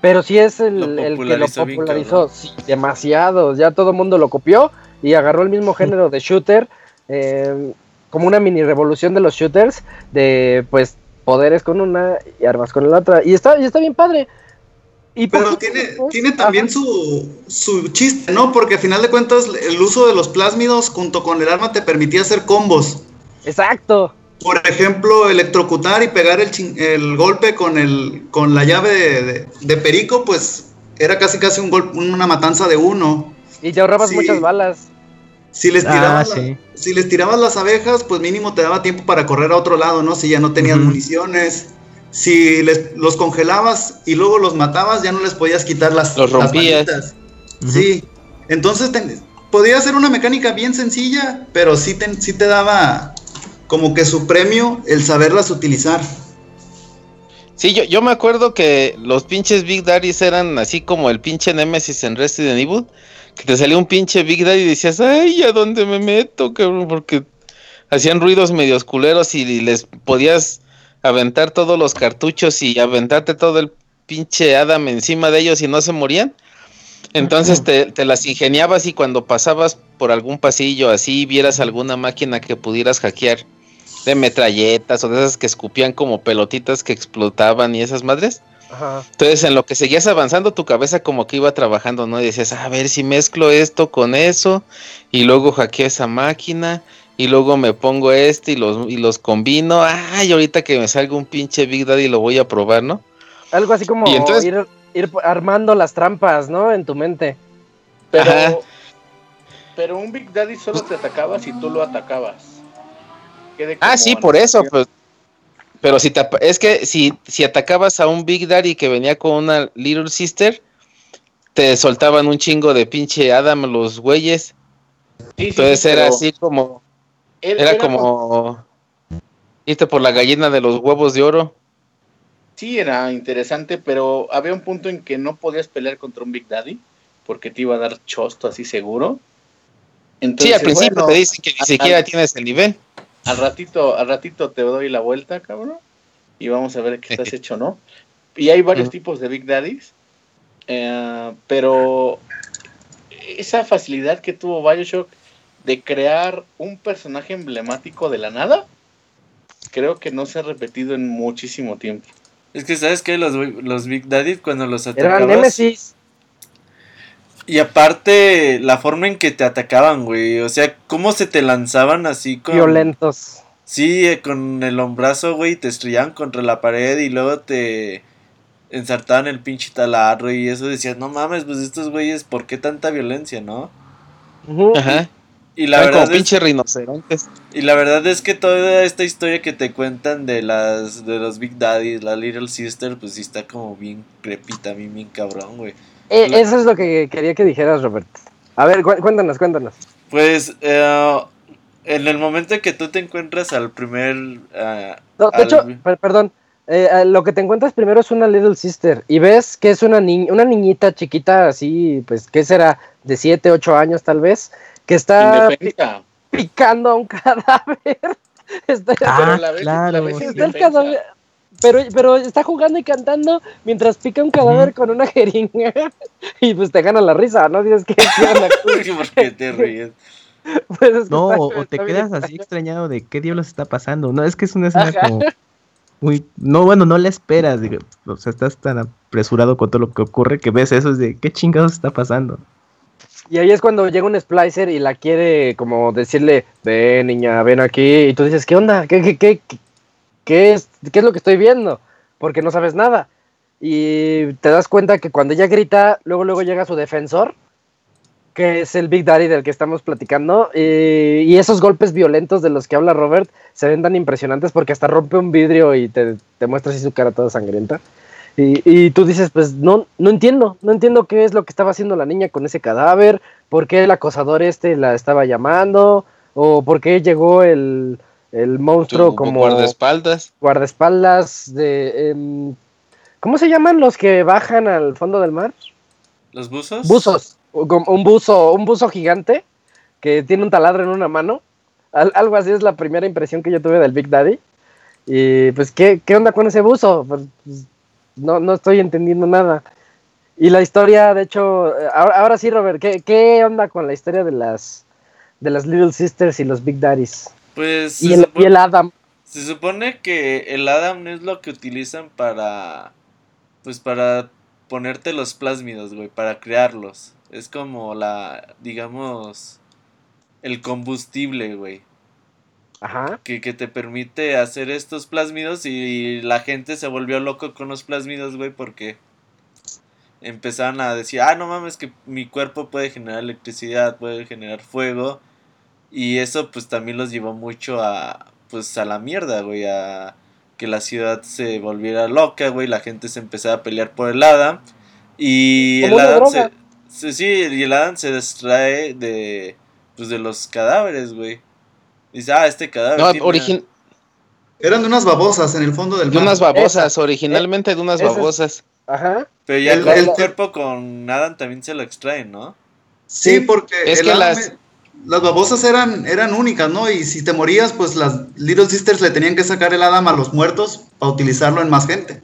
pero sí es el, que lo popularizó. Sí, demasiado. Ya todo el mundo lo copió y agarró el mismo género de shooter. Eh, como una mini revolución de los shooters, de pues poderes con una y armas con la otra. Y está, y está bien padre. Y Pero tiene, tiene también su, su chiste, ¿no? Porque al final de cuentas el uso de los plásmidos junto con el arma te permitía hacer combos. Exacto. Por ejemplo, electrocutar y pegar el, el golpe con, el, con la llave de, perico, pues era casi casi un una matanza de uno. Y te ahorrabas muchas balas. Si les, ah, tirabas si les tirabas las abejas, pues mínimo te daba tiempo para correr a otro lado, ¿no? Si ya no tenías municiones. Si les, los congelabas y luego los matabas, ya no les podías quitar las, los rompías. Sí. Entonces podía ser una mecánica bien sencilla, pero sí te, te daba como que su premio el saberlas utilizar. Sí, yo, yo me acuerdo que los pinches Big Daddies eran así como el pinche Nemesis en Resident Evil que te salía un pinche Big Daddy y decías, ay, ¿a dónde me meto, cabrón? Porque hacían ruidos medios culeros y les podías aventar todos los cartuchos y aventarte todo el pinche Adam encima de ellos y no se morían. Entonces te, te, las ingeniabas y cuando pasabas por algún pasillo así, vieras alguna máquina que pudieras hackear de metralletas o de esas que escupían como pelotitas que explotaban y esas madres, entonces, en lo que seguías avanzando, tu cabeza como que iba trabajando, ¿no? Y decías, a ver si mezclo esto con eso, y luego hackeo esa máquina, y luego me pongo este y los, y los combino. Ay, ahorita que me salga un pinche Big Daddy lo voy a probar, ¿no? Algo así como ir, armando las trampas, ¿no? En tu mente. Pero, pero un Big Daddy solo te atacaba si tú lo atacabas. Ah, sí, por eso, pues pero si te, es que si, si atacabas a un Big Daddy que venía con una Little Sister, te soltaban un chingo de pinche Adam los güeyes. Entonces era así como. Era, como, irte por la gallina de los huevos de oro. sí era interesante, pero había un punto en que no podías pelear contra un Big Daddy porque te iba a dar chosto así seguro. sí, al principio te dicen que ni siquiera tienes el nivel. Al ratito, al ratito te doy la vuelta, cabrón, y vamos a ver qué estás hecho, ¿no? Y hay varios tipos de Big Daddies, eh, pero esa facilidad que tuvo Bioshock de crear un personaje emblemático de la nada, creo que no se ha repetido en muchísimo tiempo. Es que, ¿sabes qué? Los, los Big Daddy, cuando los atacabas... Eran Nemesis. Y aparte, la forma en que te atacaban, güey. O sea, cómo se te lanzaban así con... Violentos. Sí, eh, con el hombrazo, güey, te estrellaban contra la pared y luego te ensartaban el pinche taladro y eso decías, no mames, pues estos güeyes, ¿por qué tanta violencia, no? Ajá. Y la verdad como pinche rinocerontes. Y la verdad es que toda esta historia que te cuentan de las de los Big Daddies, la Little Sister, pues sí está como bien crepita, bien, bien cabrón, güey. Eh, eso es lo que quería que dijeras, Robert. A ver, cuéntanos, cuéntanos. Pues, eh, en el momento en que tú te encuentras al primer... Uh, no, de hecho, perdón, eh, lo que te encuentras primero es una Little Sister y ves que es una, una niñita chiquita así, pues, ¿qué será? De 7, 8 años tal vez, que está picando a un cadáver. está, ah, claro. está el cadáver, pero, pero está jugando y cantando mientras pica un cadáver con una jeringa y pues te gana la risa, ¿no? Dices que ¿Por qué te ríes? Pues no, o te quedas así extrañado de qué diablos está pasando. No, es que es una escena como muy. No, bueno, no la esperas. o sea, estás tan apresurado con todo lo que ocurre que ves eso, es de qué chingados está pasando. Y ahí es cuando llega un splicer y la quiere como decirle, ven niña, ven aquí. Y tú dices, ¿qué onda? ¿Qué, qué, qué, ¿qué es, ¿qué es lo que estoy viendo? Porque no sabes nada. Y te das cuenta que cuando ella grita, luego, luego llega su defensor, que es el Big Daddy del que estamos platicando. Y, esos golpes violentos de los que habla Robert se ven tan impresionantes porque hasta rompe un vidrio y te, te muestra así su cara toda sangrienta. Y, y, tú dices, pues no, no entiendo, no entiendo qué es lo que estaba haciendo la niña con ese cadáver, por qué el acosador este la estaba llamando, o por qué llegó el, el monstruo como guardaespaldas. Guardaespaldas de... Em, ¿Cómo se llaman los que bajan al fondo del mar? ¿Los buzos? Buzos. Un buzo, un buzo gigante que tiene un taladro en una mano. algo así es la primera impresión que yo tuve del Big Daddy. Y pues, ¿qué, qué onda con ese buzo? Pues, pues, no, no estoy entendiendo nada. Y la historia, de hecho, ahora, ahora sí, Robert, ¿qué, ¿qué, onda con la historia de las, de las Little Sisters y los Big Daddies? Pues. Y el, Adam. Se supone que el Adam es lo que utilizan para. Pues para ponerte los plásmidos, güey, para crearlos. Es como la. Digamos. El combustible, güey. Ajá. Que, que, te permite hacer estos plásmidos y la gente se volvió loco con los plásmidos, güey, porque empezaron a decir, ah, no mames, que mi cuerpo puede generar electricidad, puede generar fuego. Y eso pues también los llevó mucho a pues a la mierda, güey, a que la ciudad se volviera loca, güey, la gente se empezaba a pelear por el Adam y el Adam se, sí, y el Adam se distrae de pues de los cadáveres, güey. Dice, ah, este cadáver no, Eran de unas babosas en el fondo del mar. De unas babosas, originalmente de unas babosas. Ajá. Pero ya el, cuerpo con Adam también se lo extraen, ¿no? Sí, porque es que las las babosas eran, eran únicas, ¿no? Y si te morías, pues las Little Sisters le tenían que sacar el Adam a los muertos para utilizarlo en más gente.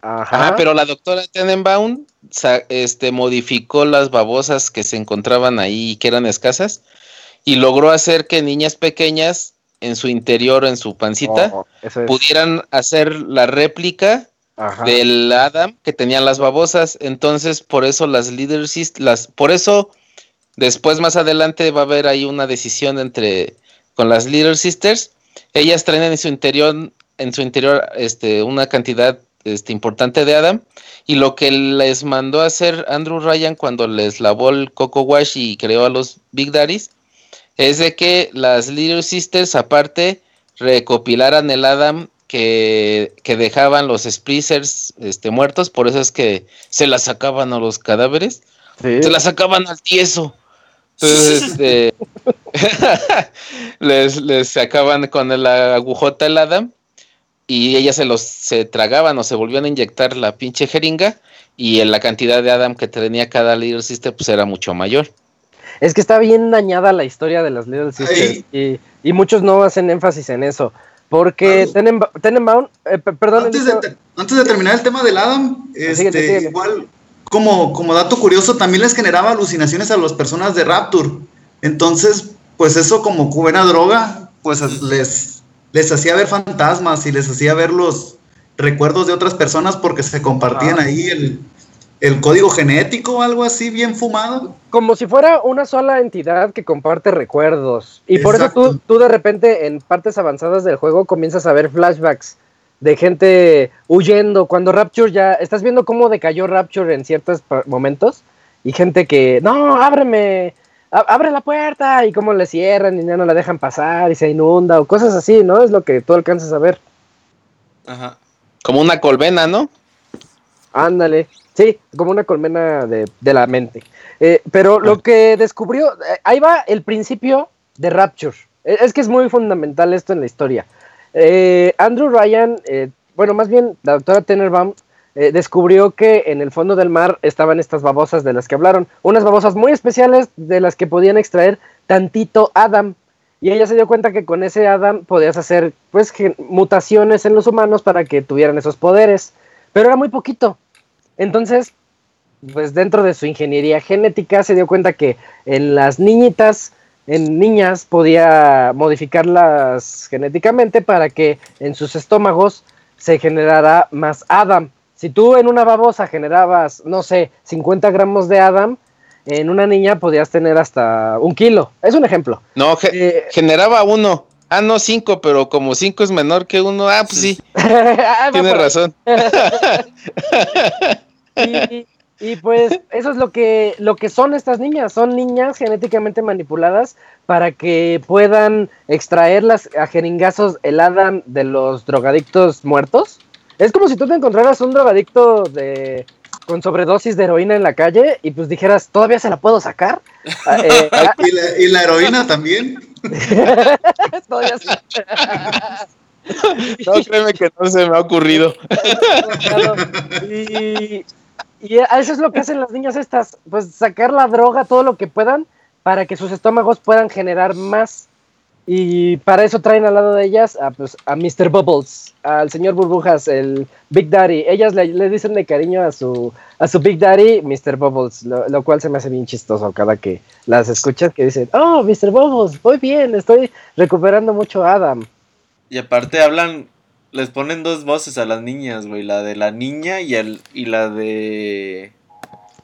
Ajá. pero la doctora Tenenbaum este, modificó las babosas que se encontraban ahí y que eran escasas y logró hacer que niñas pequeñas en su interior, en su pancita, oh, pudieran hacer la réplica del Adam que tenían las babosas. Entonces, por eso las Little Sisters, las, por eso Después, más adelante, va a haber ahí una decisión entre con las Little Sisters. Ellas traen en su interior, en su interior, este, una cantidad este, importante de Adam. Y lo que les mandó a hacer Andrew Ryan cuando les lavó el Coco Wash y creó a los Big Daddies, es de que las Little Sisters, aparte, recopilaran el Adam que, que dejaban los Spreezers este, muertos. Por eso es que se las sacaban a los cadáveres. Se las sacaban al tieso. Entonces, este, les, les acaban con la agujota helada y ellas se los se tragaban o se volvían a inyectar la pinche jeringa y en la cantidad de Adam que tenía cada Little Sister pues era mucho mayor. Es que está bien dañada la historia de las Little Sisters y, y, muchos no hacen énfasis en eso. Porque Tenenbaum, eh, perdón. Antes de, antes de, terminar el tema del Adam, este, igual, como, como dato curioso, también les generaba alucinaciones a las personas de Rapture. Entonces, pues eso como buena droga, pues les, les hacía ver fantasmas y les hacía ver los recuerdos de otras personas porque se compartían ahí el, el código genético o algo así bien fumado. Como si fuera una sola entidad que comparte recuerdos. Y por eso tú, tú de repente en partes avanzadas del juego comienzas a ver flashbacks de gente huyendo. Cuando Rapture ya, estás viendo cómo decayó Rapture en ciertos momentos y gente que, no, ábreme, abre la puerta y cómo le cierran y ya no la dejan pasar y se inunda o cosas así, ¿no? Es lo que tú alcanzas a ver. Ajá. Como una colmena, ¿no? Ándale. Sí, como una colmena de, la mente. Eh, pero lo que descubrió, eh, ahí va el principio de Rapture. E, es que es muy fundamental esto en la historia. Eh, Andrew Ryan, bueno, más bien la doctora Tenerbaum, descubrió que en el fondo del mar estaban estas babosas de las que hablaron. Unas babosas muy especiales de las que podían extraer tantito Adam. Y ella se dio cuenta que con ese Adam podías hacer pues mutaciones en los humanos para que tuvieran esos poderes. Pero era muy poquito. Entonces, pues dentro de su ingeniería genética se dio cuenta que en las niñitas, en niñas, podía modificarlas genéticamente para que en sus estómagos se generara más Adam. Si tú en una babosa generabas, no sé, 50 gramos de Adam, en una niña podías tener hasta un kilo. Es un ejemplo. No, eh, generaba uno. Ah, no, cinco, pero como cinco es menor que uno, ah, pues sí. Ah, Tienes razón. Y, pues eso es lo que, lo que son estas niñas, son niñas genéticamente manipuladas para que puedan extraerlas a jeringazos el Adam de los drogadictos muertos. Es como si tú te encontraras un drogadicto de con sobredosis de heroína en la calle y pues dijeras, ¿todavía se la puedo sacar? Ah, eh, ah. ¿Y, la, heroína también? todavía No, créeme que no se me ha ocurrido. Y, y eso es lo que hacen las niñas estas, pues sacar la droga, todo lo que puedan, para que sus estómagos puedan generar más. Y para eso traen al lado de ellas a, pues, a Mr. Bubbles, al señor Burbujas, el Big Daddy. Ellas le, dicen de cariño a su, a su Big Daddy, Mr. Bubbles, lo, cual se me hace bien chistoso cada que las escuchas que dicen, oh, Mr. Bubbles, voy bien, estoy recuperando mucho Adam. Y aparte hablan les ponen dos voces a las niñas, güey. La de la niña y, el, y la de.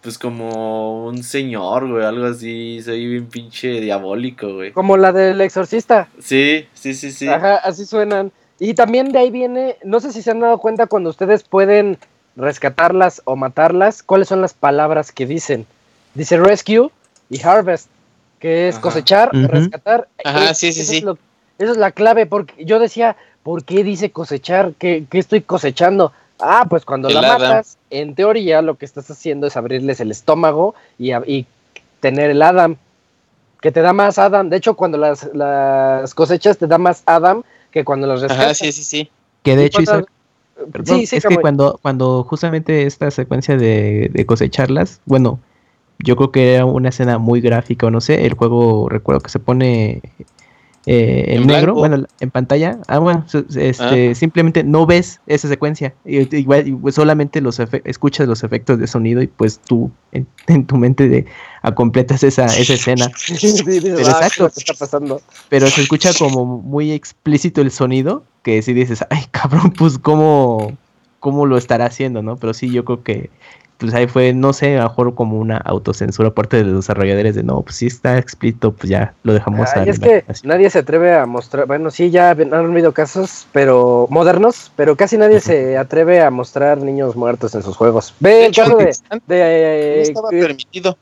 Pues como un señor, güey, algo así. Soy bien pinche diabólico, güey. Como la del exorcista. Sí, sí, sí, sí. Ajá, así suenan. Y también de ahí viene, no sé si se han dado cuenta cuando ustedes pueden rescatarlas o matarlas, cuáles son las palabras que dicen. Dice rescue y harvest, que es cosechar, rescatar. Ajá, sí, sí, sí. Es es la clave, porque yo decía, ¿por qué dice cosechar? ¿Qué, estoy cosechando? Ah, pues cuando la matas, en teoría lo que estás haciendo es abrirles el estómago y, tener el Adam, que te da más Adam. De hecho, cuando las, cosechas te da más Adam que cuando los rescatas. Ajá, sí, sí, sí. Que de hecho, sí, sí, es que cuando, cuando justamente esta secuencia de, de cosecharlas, bueno, yo creo que era una escena muy gráfica o no sé, el juego recuerdo que se pone eh, en, negro, bueno, en pantalla, ah, bueno, este, ah. simplemente no ves esa secuencia, igual pues, solamente los escuchas los efectos de sonido y pues tú en, tu mente de, completas esa, esa escena. pero ah, exacto, está pasando? Pero se escucha como muy explícito el sonido, que si dices, ay cabrón, pues cómo, cómo lo estará haciendo, ¿no? Pero sí, yo creo que pues ahí fue, no sé, a lo mejor como una autocensura parte de los desarrolladores de no, pues sí está explícito, pues ya lo dejamos ah, es que nadie se atreve a mostrar, bueno, sí, ya han habido casos, pero modernos, pero casi nadie se atreve a mostrar niños muertos en sus juegos. Ve el caso de, de, estaba permitido.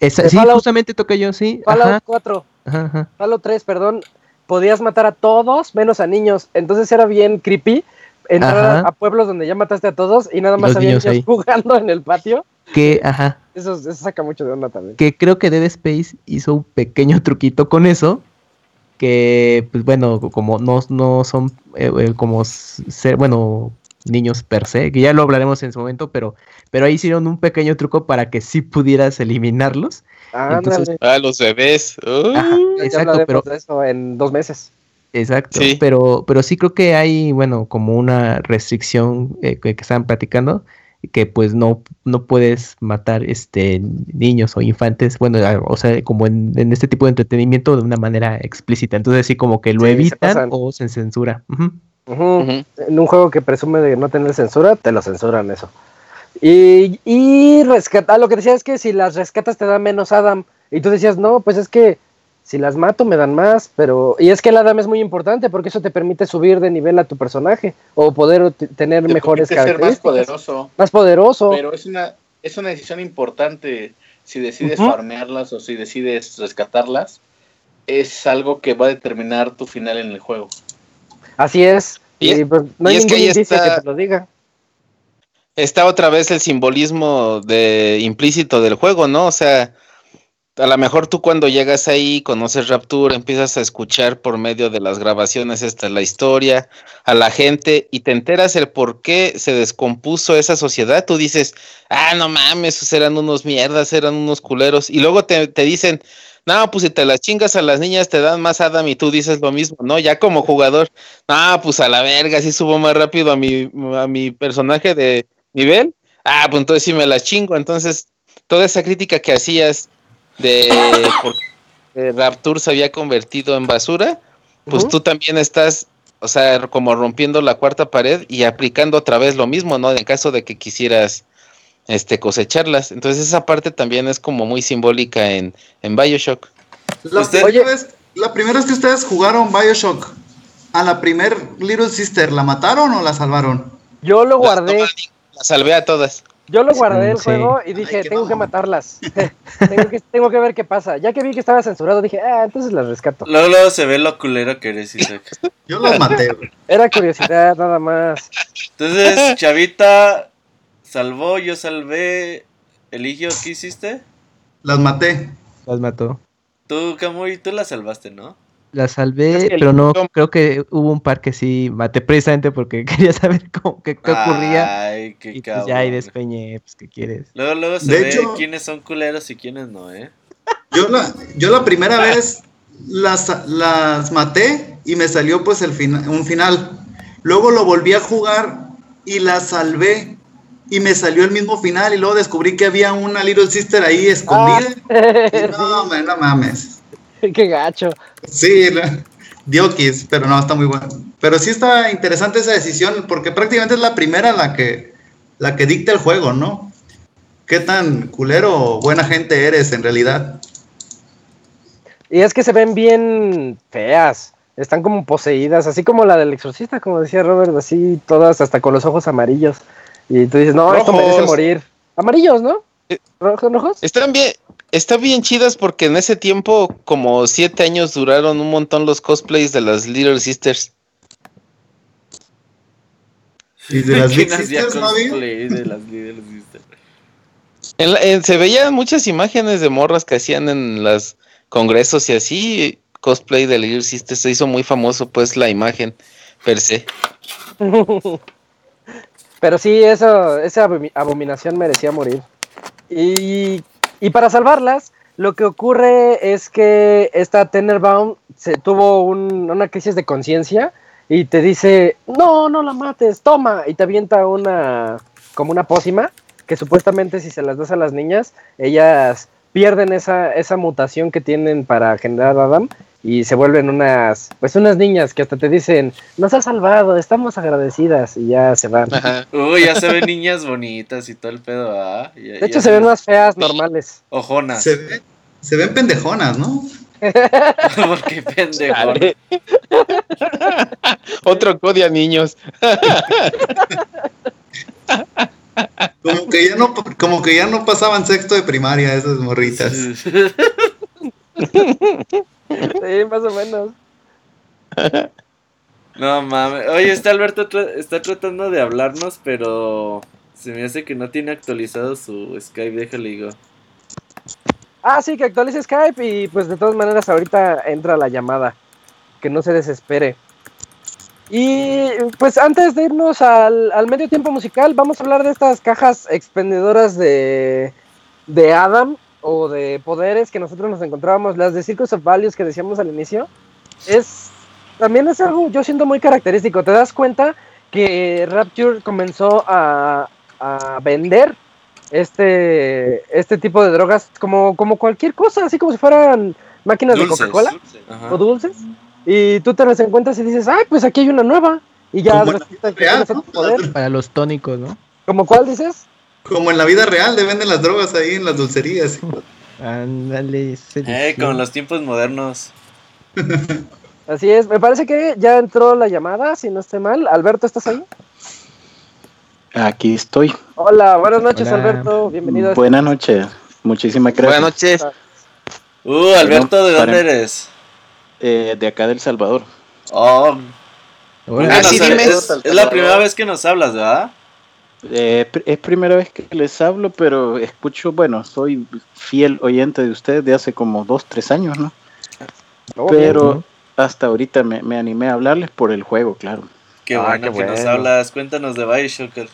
sí, justamente toqué yo, sí. Fallout 4, ajá, Fallout 3, perdón, podías matar a todos menos a niños, entonces era bien creepy entrar a pueblos donde ya mataste a todos y nada más había niños, jugando en el patio. Que, ajá. Eso, saca mucho de onda también. Que creo que Dead Space hizo un pequeño truquito con eso. que pues bueno, como no, no son eh, eh, como ser, bueno, niños per se, que ya lo hablaremos en su momento, pero, pero ahí hicieron un pequeño truco para que sí pudieras eliminarlos. Ah, los bebés. exacto, pero eso en dos meses. Exacto, pero, pero sí creo que hay, bueno, como una restricción eh, que, estaban platicando, que pues no, no puedes matar este niños o infantes, bueno, o sea, como en, este tipo de entretenimiento de una manera explícita. Entonces sí como que lo evitan o se censura. En un juego que presume de no tener censura, te lo censuran eso. Y, y rescatar, lo que decía es que si las rescatas te da menos Adam. Y tú decías, no, pues es que si las mato me dan más, pero... Y es que el Adam es muy importante porque eso te permite subir de nivel a tu personaje o poder tener mejores características. más poderoso. Más poderoso. Pero es una, es una decisión importante si decides farmearlas o si decides rescatarlas. Es algo que va a determinar tu final en el juego. Así es. Y, pues, no hay ningún indicio que te lo diga. Está otra vez el simbolismo de implícito del juego, ¿no? O sea, a lo mejor tú cuando llegas ahí, conoces Rapture, empiezas a escuchar por medio de las grabaciones esta la historia, a la gente, y te enteras el por qué se descompuso esa sociedad. Tú dices, ah, no mames, eran unos mierdas, eran unos culeros. Y luego te, te dicen, no, pues si te las chingas a las niñas te dan más Adam y tú dices lo mismo, ¿no? Ya como jugador, no, pues a la verga, si subo más rápido a mi, a mi personaje de nivel, ah, pues entonces sí me las chingo. Entonces, toda esa crítica que hacías de por Rapture se había convertido en basura, pues tú también estás, o sea, como rompiendo la cuarta pared y aplicando otra vez lo mismo, ¿no? En caso de que quisieras este cosecharlas. Entonces esa parte también es como muy simbólica en, en Bioshock. La, Oye, la primera vez que ustedes jugaron Bioshock, a la primer Little Sister, ¿la mataron o la salvaron? Yo lo guardé. La salvé a todas. Yo lo guardé el juego y dije, tengo que matarlas. tengo, que, tengo que ver qué pasa. Ya que vi que estaba censurado, dije, ah, entonces las rescato. Luego, luego se ve lo culero que eres, Isaac. Yo las maté, Era curiosidad, nada más. Entonces, Chavita salvó, yo salvé. Eligio, ¿qué hiciste? Las maté. Las mató. Tú, Camuy, tú las salvaste, ¿no? La salvé, pero no, creo que hubo un par que sí maté precisamente porque quería saber cómo, qué, ocurría. Ay, qué y pues ya ahí despeñé, pues qué quieres. Luego, luego se ve quiénes son culeros y quiénes no, ¿eh? Yo la, yo la primera vez las, las maté y me salió pues el final, un final. Luego lo volví a jugar y la salvé y me salió el mismo final y luego descubrí que había una Little Sister ahí escondida. Ah. no, no mames. Qué gacho. Sí, Diokis, pero no, está muy bueno. Pero sí está interesante esa decisión, porque prácticamente es la primera la que, la que dicta el juego, ¿no? Qué tan culero o buena gente eres en realidad. Y es que se ven bien feas, están como poseídas, así como la del exorcista, como decía Robert, así todas hasta con los ojos amarillos. Y tú dices, no, esto merece morir. Amarillos, ¿no? Eh, ¿Rojos? Están bien, está bien chidas porque en ese tiempo, como siete años, duraron un montón los cosplays de las Little Sisters. ¿Y de las Little Sisters, se veían muchas imágenes de morras que hacían en los congresos y así. Cosplay de Little Sisters se hizo muy famoso, pues, la imagen per se. Pero sí, eso, esa abominación merecía morir. Y y para salvarlas, lo que ocurre es que esta Tenenbaum se tuvo una crisis de conciencia y te dice, no, no la mates, toma, y te avienta una, como una pócima, que supuestamente si se las das a las niñas, ellas pierden esa, esa mutación que tienen para generar Adam y se vuelven unas, pues unas niñas que hasta te dicen, nos has salvado, estamos agradecidas y ya se van. Uy, ya se ven niñas bonitas y todo el pedo, ¿ah? de hecho se ven más feas normales. Ojonas. Se, se ven pendejonas, ¿no? ¿Por qué pendejonas? Otro codia niños. como que ya no, como que ya no pasaban sexto de primaria esas morritas. Sí, más o menos. No mames. Oye, este Alberto está tratando de hablarnos, pero se me hace que no tiene actualizado su Skype. Déjale digo. Ah, sí, que actualice Skype y pues de todas maneras ahorita entra la llamada. que no se desespere. Y pues antes de irnos al, medio tiempo musical, vamos a hablar de estas cajas expendedoras de, de Adam o de poderes que nosotros nos encontrábamos, las de Circus of Values que decíamos al inicio. Es también es algo yo siento muy característico. Te das cuenta que Rapture comenzó a, a vender este, este tipo de drogas como, como cualquier cosa, así como si fueran máquinas de Coca-Cola o dulces. Y tú te las encuentras y dices, ay, pues aquí hay una nueva. Y ya Para los tónicos, ¿no? ¿Como cuál dices? Como en la vida real, de venden las drogas ahí en las dulcerías. Ándale. Eh, como en los tiempos modernos. Así es, me parece que ya entró la llamada, si no estoy mal. Alberto, ¿estás ahí? Aquí estoy. Hola, buenas noches, Alberto. Bienvenido. Este buenas noches. Muchísimas gracias. Buenas noches. Uh, Alberto, ¿de dónde eres? Eh, de acá del Salvador. Oh. Ah, es, la primera vez que nos hablas, ¿verdad? Eh, es primera vez que les hablo, pero escucho, bueno, soy fiel oyente de ustedes de hace como dos, tres años, ¿no? Oh, pero hasta ahorita me, animé a hablarles por el juego, claro. Qué ah, bueno que nos hablas. Cuéntanos de Bioshock.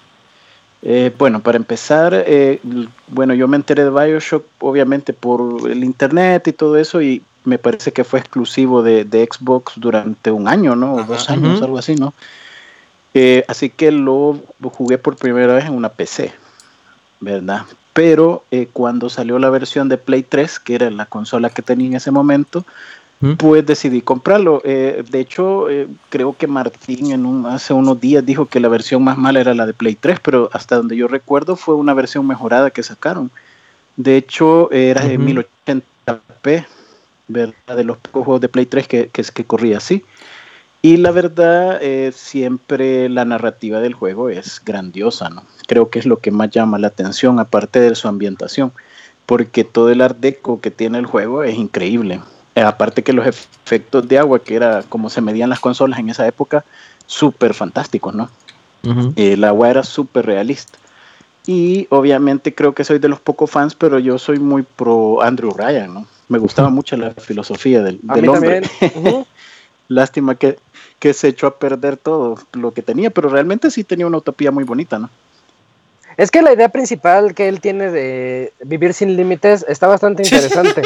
Eh, bueno, para empezar, eh, bueno, yo me enteré de Bioshock obviamente por el internet y todo eso y me parece que fue exclusivo de, Xbox durante un año, ¿no? O dos años, algo así, ¿no? Eh, así que lo jugué por primera vez en una PC, ¿verdad? Pero eh, cuando salió la versión de Play 3, que era la consola que tenía en ese momento, pues decidí comprarlo. Eh, de hecho, creo que Martín en un, hace unos días dijo que la versión más mala era la de Play 3, pero hasta donde yo recuerdo fue una versión mejorada que sacaron. De hecho, era de 1080p, ¿verdad? De los pocos juegos de Play 3 que, que, que corría así. Y la verdad, eh, siempre la narrativa del juego es grandiosa, ¿no? Creo que es lo que más llama la atención, aparte de su ambientación, porque todo el art deco que tiene el juego es increíble. Eh, aparte que los efectos de agua, que era como se medían las consolas en esa época, súper fantásticos, ¿no? El agua era súper realista. Y obviamente creo que soy de los pocos fans, pero yo soy muy pro Andrew Ryan, ¿no? Me gustaba mucho la filosofía del, del hombre. Lástima que, que se echó a perder todo lo que tenía, pero realmente sí tenía una utopía muy bonita, ¿no? Es que la idea principal que él tiene de vivir sin límites está bastante interesante.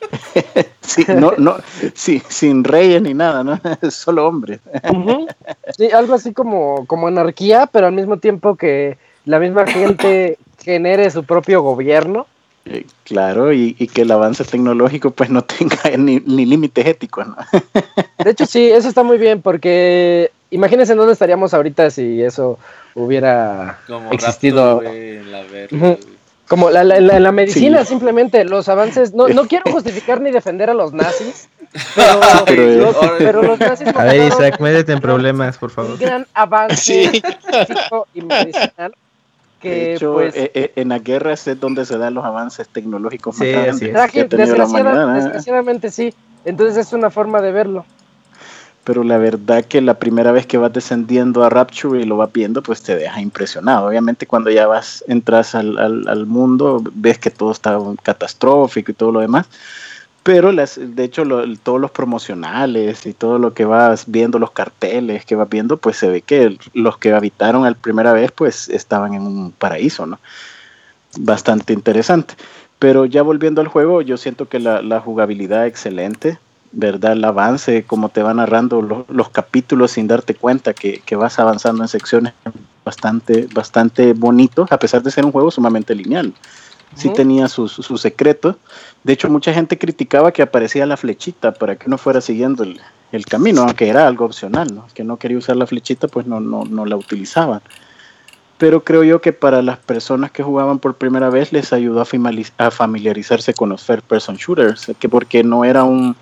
sí, no, no, sí, sin reyes ni nada, ¿no? Solo hombre. Sí, algo así como, como anarquía, pero al mismo tiempo que la misma gente genere su propio gobierno. Eh, claro, y, que el avance tecnológico pues no tenga ni, límites éticos. ¿no? De hecho, sí, eso está muy bien porque imagínense dónde estaríamos ahorita si eso hubiera existido. Como la, la, la, medicina, simplemente, los avances. No, no quiero justificar ni defender a los nazis, pero, pero, los, nazis. A ver, Isaac, métete en problemas, por favor. Un gran avance físico y medicinal de hecho, pues, eh, eh, en las guerras es donde se dan los avances tecnológicos sí, más Desgraciadamente sí. Entonces es una forma de verlo. Pero la verdad que la primera vez que vas descendiendo a Rapture y lo vas viendo, pues te deja impresionado. Obviamente cuando ya vas, entras al, al, al mundo, ves que todo está catastrófico y todo lo demás pero las, de hecho todos los promocionales y todo lo que vas viendo, los carteles que vas viendo, pues se ve que los que habitaron la primera vez pues estaban en un paraíso, ¿no? Bastante interesante. Pero ya volviendo al juego, yo siento que la, la jugabilidad excelente, ¿verdad? El avance, como te van narrando los, los capítulos sin darte cuenta que, que, vas avanzando en secciones bastante, bastante bonitos, a pesar de ser un juego sumamente lineal sí tenía sus, sus secretos. De hecho, mucha gente criticaba que aparecía la flechita para que no fuera siguiendo el, el camino, aunque era algo opcional, ¿no? Que no quería usar la flechita, pues no, no, no la utilizaban. Pero creo yo que para las personas que jugaban por primera vez les ayudó a, familiarizarse con los first person shooters, que porque no era un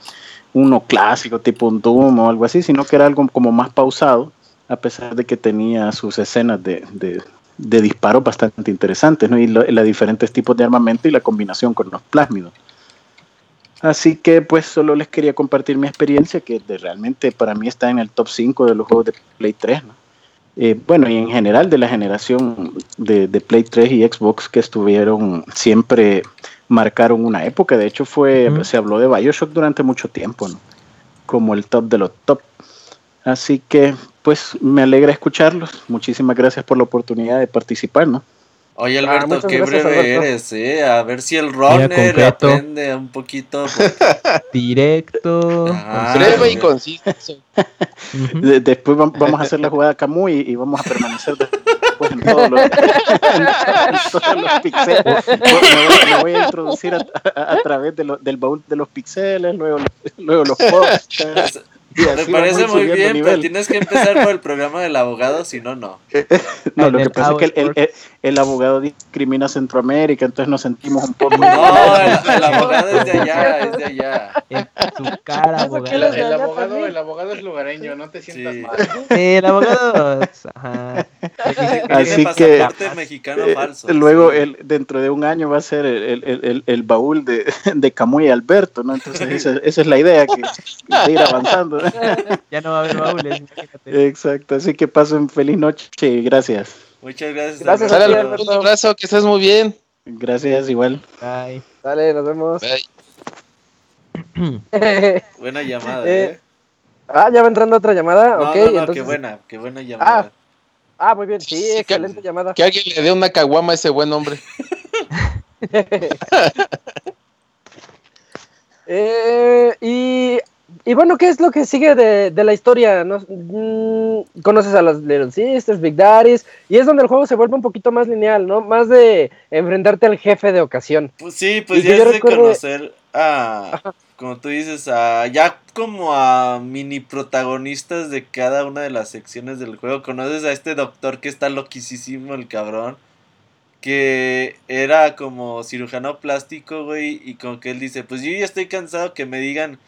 uno clásico tipo un Doom o algo así, sino que era algo como más pausado, a pesar de que tenía sus escenas de, de disparos bastante interesantes, ¿no? Y los diferentes tipos de armamento y la combinación con los plásmidos. Así que pues solo les quería compartir mi experiencia, que realmente para mí está en el top 5 de los juegos de Play 3. ¿no? Eh, bueno, y en general de la generación de, de, Play 3 y Xbox que estuvieron, siempre marcaron una época. De hecho, fue se habló de Bioshock durante mucho tiempo. ¿no? como el top de los top. Así que, pues, me alegra escucharlos. Muchísimas gracias por la oportunidad de participar, ¿no? Oye, ah, Alberto, qué breve eres, ¿eh? A ver si el runner aprende un poquito. Directo. Ah, breve y conciso. después vamos a hacer la jugada Camuy y, vamos a permanecer después en todos los, pixeles. Me voy, a introducir a, través del baúl de los pixeles, luego, luego los posts. Me parece muy bien, pero tienes que empezar por el programa del abogado, si no, no. no, lo que pasa es que el, el, abogado discrimina a Centroamérica, entonces nos sentimos un poco. No, el, abogado es de allá, es de allá. En su cara, abogado. El, abogado, el abogado es lugareño, no te sientas mal. Sí, el abogado. Ajá. Así que. mexicano eh, falso. Luego, el, dentro de un año va a ser el, el, baúl de, de Camuy y Alberto, ¿no? Entonces, esa, esa es la idea, que, que ir avanzando. ya no va a haber baúles. Exacto, así que pasen feliz noche y gracias. Muchas gracias. Gracias, Un abrazo, que estés muy bien. Gracias, igual. Bye. Dale, nos vemos. buena llamada, eh. ¿eh? Ah, ya va entrando otra llamada. No, okay, no, qué buena, qué buena llamada. Ah, ah muy bien, sí, excelente llamada. Que alguien le dé una caguama a ese buen hombre. eh, y y bueno, ¿qué es lo que sigue de, de la historia? ¿No? Mm, conoces a las Little Sisters, Big Daddies, y es donde el juego se vuelve un poquito más lineal, ¿no? Más de enfrentarte al jefe de ocasión. Pues sí, pues ya es de conocer a, como tú dices, a ya como a mini protagonistas de cada una de las secciones del juego. Conoces a este doctor que está loquísimo, el cabrón que era como cirujano plástico, güey, y como que él dice, pues yo ya estoy cansado que me digan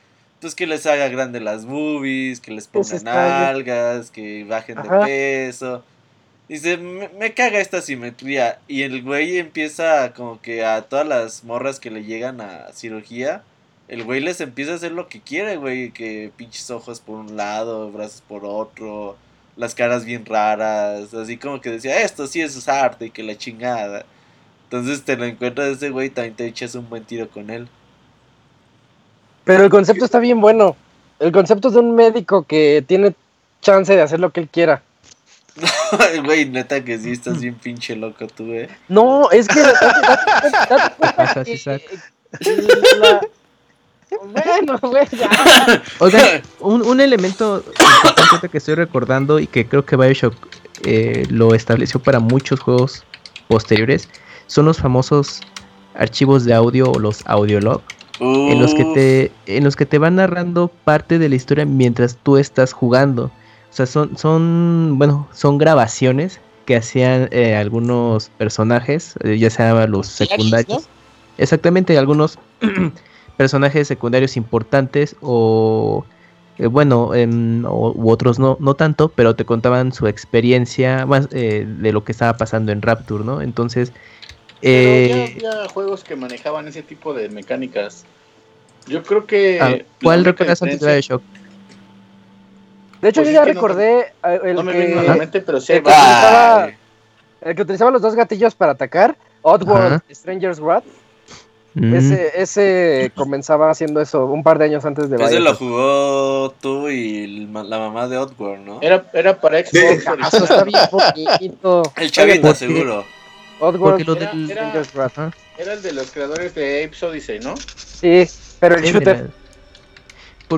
pues que les haga grande las boobies, que les pongan algas, que bajen de peso. Dice, me, me, caga esta simetría. Y el güey empieza como que a todas las morras que le llegan a cirugía, el güey les empieza a hacer lo que quiere, güey. Que pinches ojos por un lado, brazos por otro, las caras bien raras. Así como que decía, esto sí es arte y que la chingada. Entonces te lo encuentras ese güey, también te echas un buen tiro con él. Pero el concepto está bien bueno. El concepto es de un médico que tiene chance de hacer lo que él quiera. Güey, neta que sí estás bien pinche loco tú, eh. No, es que. Bueno, güey, Oigan, un, un elemento importante que estoy recordando y que creo que Bioshock eh, lo estableció para muchos juegos posteriores son los famosos archivos de audio o los en los que te en los que te van narrando parte de la historia mientras tú estás jugando. O sea, son son bueno, son grabaciones que hacían eh, algunos personajes, eh, ya sea los secundarios. Exactamente, algunos personajes secundarios importantes o eh, bueno, u otros no, no tanto, pero te contaban su experiencia más de lo que estaba pasando en Rapture, ¿no? Entonces, eh, había juegos que manejaban ese tipo de mecánicas. Yo creo que. Ah, ¿Cuál recuerdas antes de Shock? De hecho, pues yo ya recordé. Eh, el no me viene a la mente, pero sí. El que, utilizaba, el que, utilizaba, los dos gatillos para atacar. Oddworld Stranger's Wrath. Mm. Ese, ese comenzaba haciendo eso un par de años antes de Ese lo jugó tú y la mamá de Oddworld, ¿no? Era, era para Xbox. Eso está bien poquito. El chavito, seguro. Oddworld era, era, era, el de los creadores de Apes Odyssey, ¿no? Sí, pero el shooter.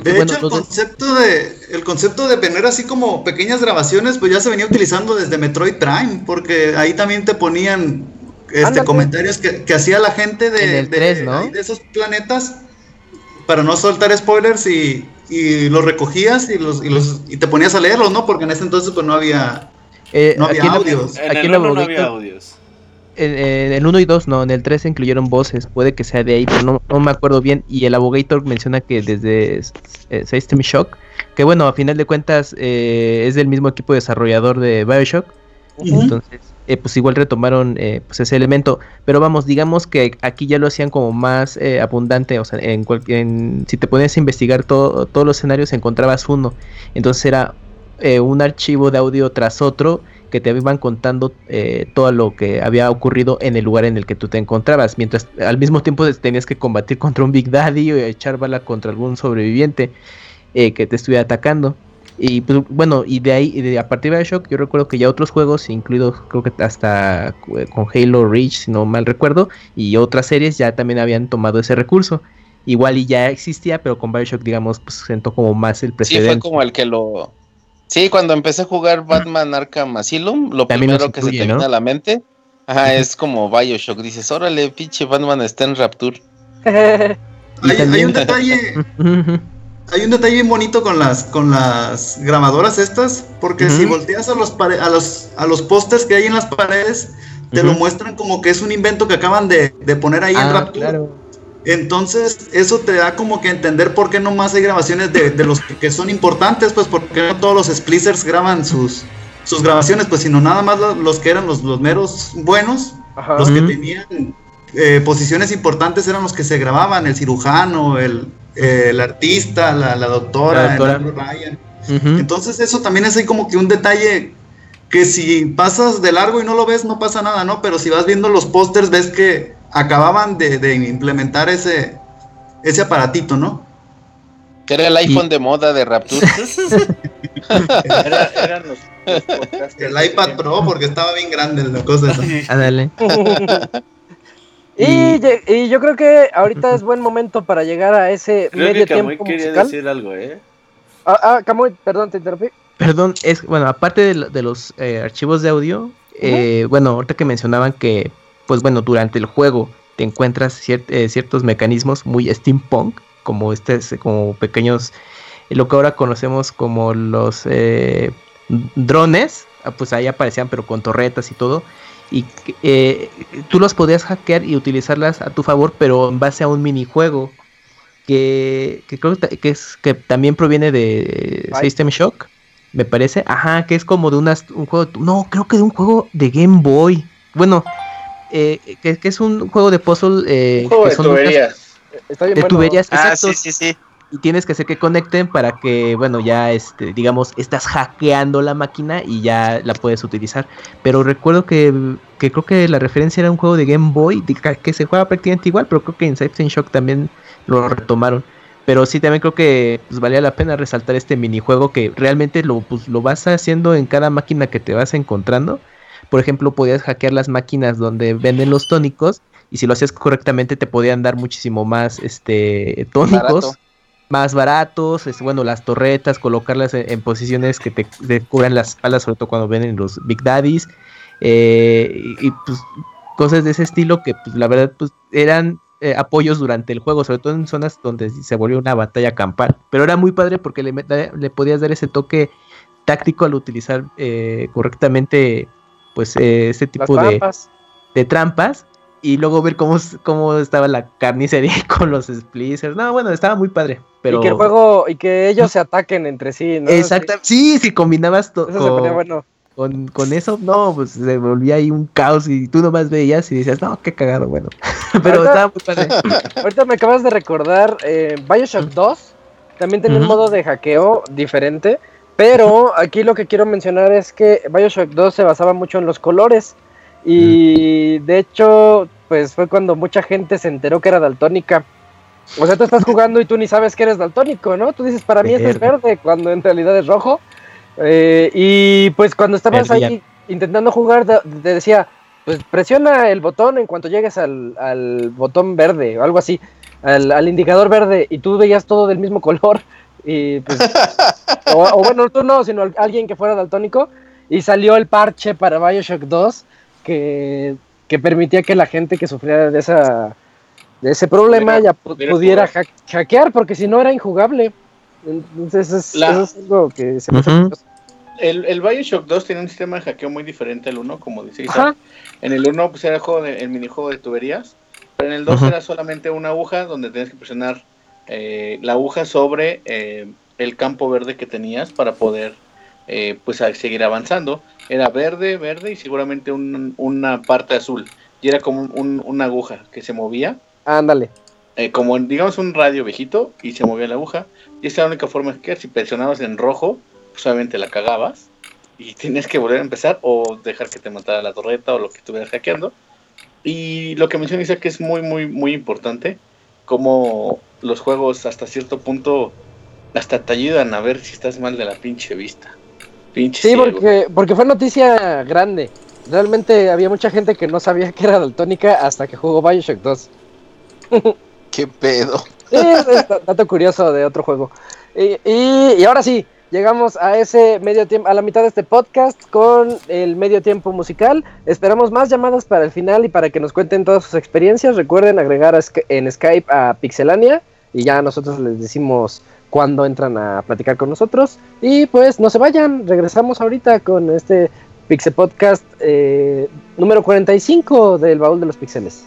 de hecho, el concepto de, el concepto de tener así como pequeñas grabaciones, pues ya se venía utilizando desde Metroid Prime, porque ahí también te ponían este, comentarios que, hacía la gente de, de, esos planetas para no soltar spoilers y, y los recogías y los, y los y te ponías a leerlos, ¿no? Porque en ese entonces pues no había, eh, no había audios. En aquí no había audios en, el 1 y 2 no, en el 3 se incluyeron voces, puede que sea de ahí, pero no, me acuerdo bien. Y el Abogator menciona que desde eh, System Shock, que bueno, a final de cuentas eh, es del mismo equipo desarrollador de Bioshock, entonces eh, pues igual retomaron eh, pues ese elemento, pero vamos, digamos que aquí ya lo hacían como más abundante, o sea, en, en, si te ponías a investigar todo, todos los escenarios encontrabas uno, entonces era un archivo de audio tras otro que te iban contando eh, todo lo que había ocurrido en el lugar en el que tú te encontrabas, mientras al mismo tiempo tenías que combatir contra un Big Daddy o echar bala contra algún sobreviviente. eh, que te estuviera atacando. Y pues, bueno, y de ahí, de, a partir de Bioshock, yo recuerdo que ya otros juegos, incluidos creo que hasta eh, con Halo Reach, si no mal recuerdo, y otras series ya también habían tomado ese recurso. Igual y ya existía, pero con Bioshock, digamos, pues sentó como más el precedente. Sí, fue como el que lo... Sí, cuando empecé a jugar Batman Arkham Asylum, lo primero que se te viene a la mente, ajá, es como Bioshock. Dices, órale, pinche Batman está en Rapture. hay un detalle... hay un detalle bien bonito con las, con las grabadoras estas, porque si volteas a los, a los, a los pósters que hay en las paredes, te lo muestran como que es un invento que acaban de, poner ahí en ah, Rapture. Entonces, eso te da como que entender por qué no más hay grabaciones de, los que, son importantes, pues porque no todos los splicers graban sus, sus grabaciones, pues sino nada más los, que eran los, los meros buenos, los que tenían eh, posiciones importantes eran los que se grababan, el cirujano, el, el artista, la, doctora, Entonces eso también es ahí como que un detalle que si pasas de largo y no lo ves no pasa nada, ¿no? Pero si vas viendo los pósters ves que acababan de, implementar ese, ese aparatito, ¿no? Que era el iPhone de moda de Rapture. eran los, el iPad Pro porque estaba bien grande la cosa esa. dale. Y, y, yo creo que ahorita es buen momento para llegar a ese medio que tiempo quería musical. decir algo, ¿eh? Ah, ah Camuy, perdón, te interrumpí. Perdón, es bueno, aparte de, los eh, archivos de audio, eh, bueno, ahorita que mencionaban que, pues bueno, durante el juego te encuentras eh, ciertos mecanismos muy steampunk, como este, como pequeños, lo que ahora conocemos como los drones, ah, pues ahí aparecían, pero con torretas y todo y eh, tú los podías hackear y utilizarlas a tu favor, pero en base a un minijuego que, que creo que, es, que también proviene de System Shock, me parece. Ajá, que es como de unas, un juego, no, creo que de un juego de Game Boy. Bueno, eh, que, es un juego de puzzle. Eh, juego de tuberías. de tuberías, ah, sí, sí, sí y tienes que hacer que conecten para que, bueno, ya, este, digamos, estás hackeando la máquina y ya la puedes utilizar. Pero recuerdo que, que creo que la referencia era un juego de Game Boy que se juega prácticamente igual, pero creo que en Inception Shock también lo retomaron. Pero sí, también creo que pues, valía la pena resaltar este minijuego que realmente lo, pues, lo vas haciendo en cada máquina que te vas encontrando. Por ejemplo, podías hackear las máquinas donde venden los tónicos y si lo hacías correctamente te podían dar muchísimo más este tónicos más baratos, es, bueno, las torretas, colocarlas en, posiciones que te, cubran las espaldas, sobre todo cuando ven los Big Daddies, eh, y, pues cosas de ese estilo que pues la verdad pues eran eh, apoyos durante el juego, sobre todo en zonas donde se volvió una batalla campal, pero era muy padre porque le, le podías dar ese toque táctico al utilizar eh, correctamente pues ese tipo de, de trampas y luego ver cómo, cómo estaba la carnicería con los splicers. No, bueno, estaba muy padre. Pero... Y que el juego, y que ellos se ataquen entre sí, ¿no? Exacto, sí, si combinabas todo. Con, con, eso, no, pues se volvía ahí un caos y tú nomás veías y decías, no, qué cagado, bueno. Pero estaba muy padre. Ahorita me acabas de recordar, eh, Bioshock 2 también tenía un modo de hackeo diferente, pero aquí lo que quiero mencionar es que Bioshock 2 se basaba mucho en los colores. Y de hecho, pues fue cuando mucha gente se enteró que era daltónica. O sea, tú estás jugando y tú ni sabes que eres daltónico, ¿no? Tú dices, para mí este es verde, cuando en realidad es rojo. Eh, y pues cuando estabas ahí intentando jugar, te decía, pues presiona el botón en cuanto llegues al, botón verde o algo así, al, indicador verde, y tú veías todo del mismo color. Y pues, o, o, bueno, tú no, sino alguien que fuera daltónico. Y salió el parche para Bioshock 2 que, permitía que la gente que sufría de esa de ese problema ya pudiera hackear, porque si no era injugable. Entonces es, eso es algo que se me el, el Bioshock 2 tiene un sistema de hackeo muy diferente al 1, como dice En el 1 pues, era el, juego de, el minijuego de tuberías, pero en el 2 era solamente una aguja donde tenías que presionar eh, la aguja sobre eh, el campo verde que tenías para poder eh, pues seguir avanzando. Era verde, verde y seguramente una parte azul. Y era como una aguja que se movía. Ándale. Como digamos un radio viejito y se movía la aguja. Y esa era la única forma que si presionabas en rojo, pues obviamente la cagabas. Y tienes que volver a empezar o dejar que te matara la torreta o lo que estuvieras hackeando. Y lo que menciona que es muy, muy, muy importante. Como los juegos hasta cierto punto hasta te ayudan a ver si estás mal de la pinche vista. Pinche sí, porque, porque fue noticia grande. Realmente había mucha gente que no sabía que era daltónica hasta que jugó Bioshock 2. ¿Qué pedo? es dato curioso de otro juego. Y, y, ahora sí, llegamos a ese medio tiempo, a la mitad de este podcast con el medio tiempo musical. Esperamos más llamadas para el final y para que nos cuenten todas sus experiencias. Recuerden agregar en Skype a Pixelania y ya nosotros les decimos cuándo entran a platicar con nosotros. Y pues no se vayan, regresamos ahorita con este Pixel Podcast eh, número 45 del baúl de los pixeles.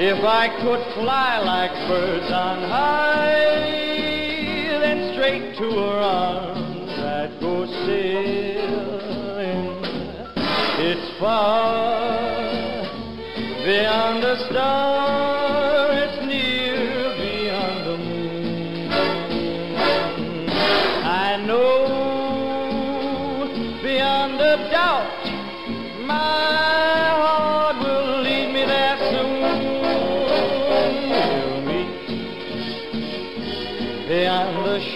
If I could fly like birds on high then straight to her arms I'd go sailing. It's far beyond the star,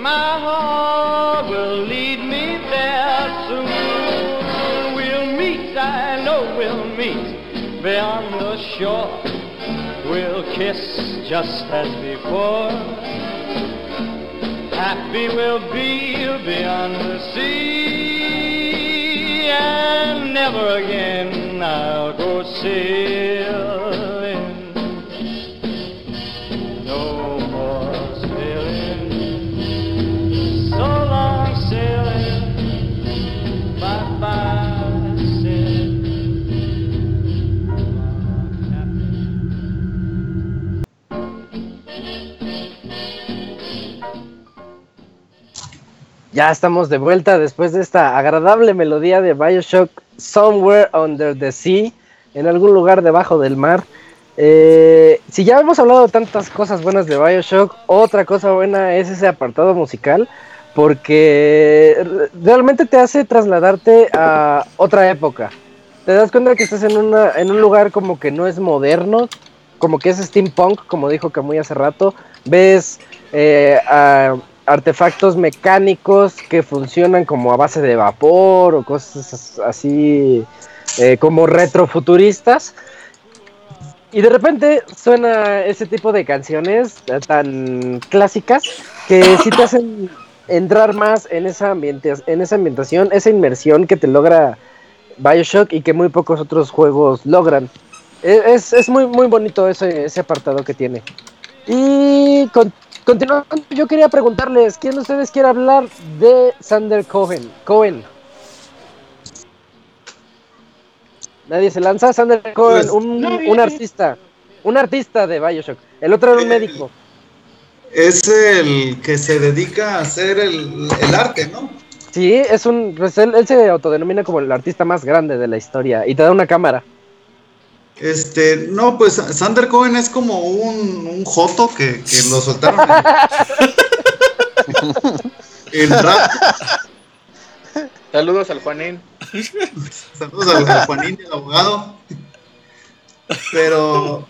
My heart will lead me there soon. We'll meet, I know we'll meet beyond the shore. We'll kiss just as before. Happy we'll be beyond the sea, and never again I'll go sail. Ya estamos de vuelta después de esta agradable melodía de Bioshock Somewhere Under the Sea, en algún lugar debajo del mar. Eh, si ya hemos hablado tantas cosas buenas de Bioshock, otra cosa buena es ese apartado musical, porque realmente te hace trasladarte a otra época. Te das cuenta que estás en, una, en un lugar como que no es moderno, como que es steampunk, como dijo Camuy hace rato. Ves eh, a artefactos mecánicos que funcionan como a base de vapor o cosas así eh, como retrofuturistas. Y de repente suena ese tipo de canciones tan clásicas que sí te hacen entrar más en esa, en esa ambientación, esa inmersión que te logra Bioshock y que muy pocos otros juegos logran. E, es, es muy, muy bonito ese, ese apartado que tiene. Y con, Continuando, yo quería preguntarles, ¿quién de ustedes quiere hablar de Sander Cohen? Cohen. Nadie se lanza. Sander Cohen, pues, un, artista. Un artista de Bioshock. El otro era un eh, médico. Es el que se dedica a hacer el, arte, ¿no? Sí, es un. Pues él, se autodenomina como el artista más grande de la historia y te da una cámara. Este, no, pues Sander Cohen es como un, un joto que, que lo soltaron en, rap. Saludos al Juanín. Saludos al, Juanín, el abogado. Pero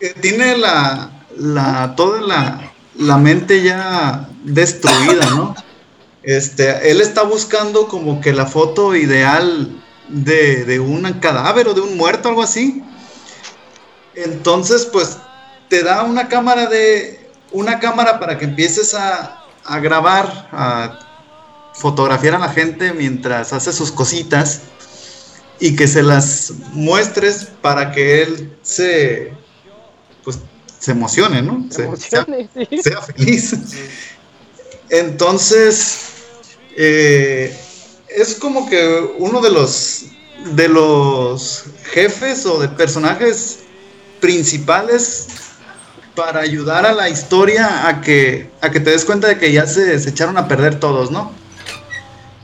eh, tiene la, la toda la, la mente ya destruida, ¿no? Este, él está buscando como que la foto ideal de, de un cadáver o de un muerto, algo así. Entonces, pues, te da una cámara de. una cámara para que empieces a, a grabar, a fotografiar a la gente mientras hace sus cositas y que se las muestres para que él se pues se emocione, ¿no? Se, emocione, sea, sea, feliz. Entonces, eh, es como que uno de los de los jefes o de personajes principales para ayudar a la historia a que, a que te des cuenta de que ya se, echaron a perder todos, ¿no?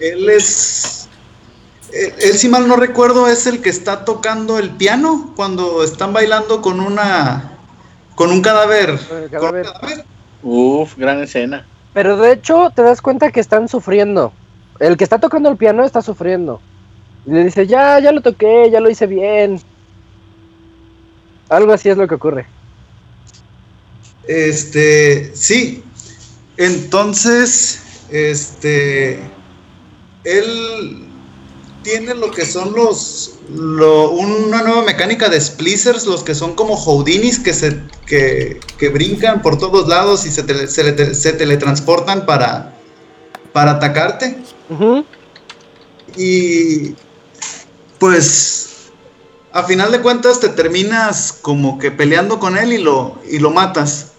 Él es. Él, si mal no recuerdo, es el que está tocando el piano cuando están bailando con una. con un cadáver. Con un cadáver. Uf, gran escena. Pero de hecho, te das cuenta que están sufriendo. El que está tocando el piano está sufriendo. Le dice, ya, ya lo toqué, ya lo hice bien. Algo así es lo que ocurre. Este, sí. Entonces, este, él tiene lo que son los, una nueva mecánica de splicers, los que son como Houdinis que se, que, brincan por todos lados y se, se, teletransportan para, para atacarte. Y pues a final de cuentas te terminas como que peleando con él y lo, y lo matas.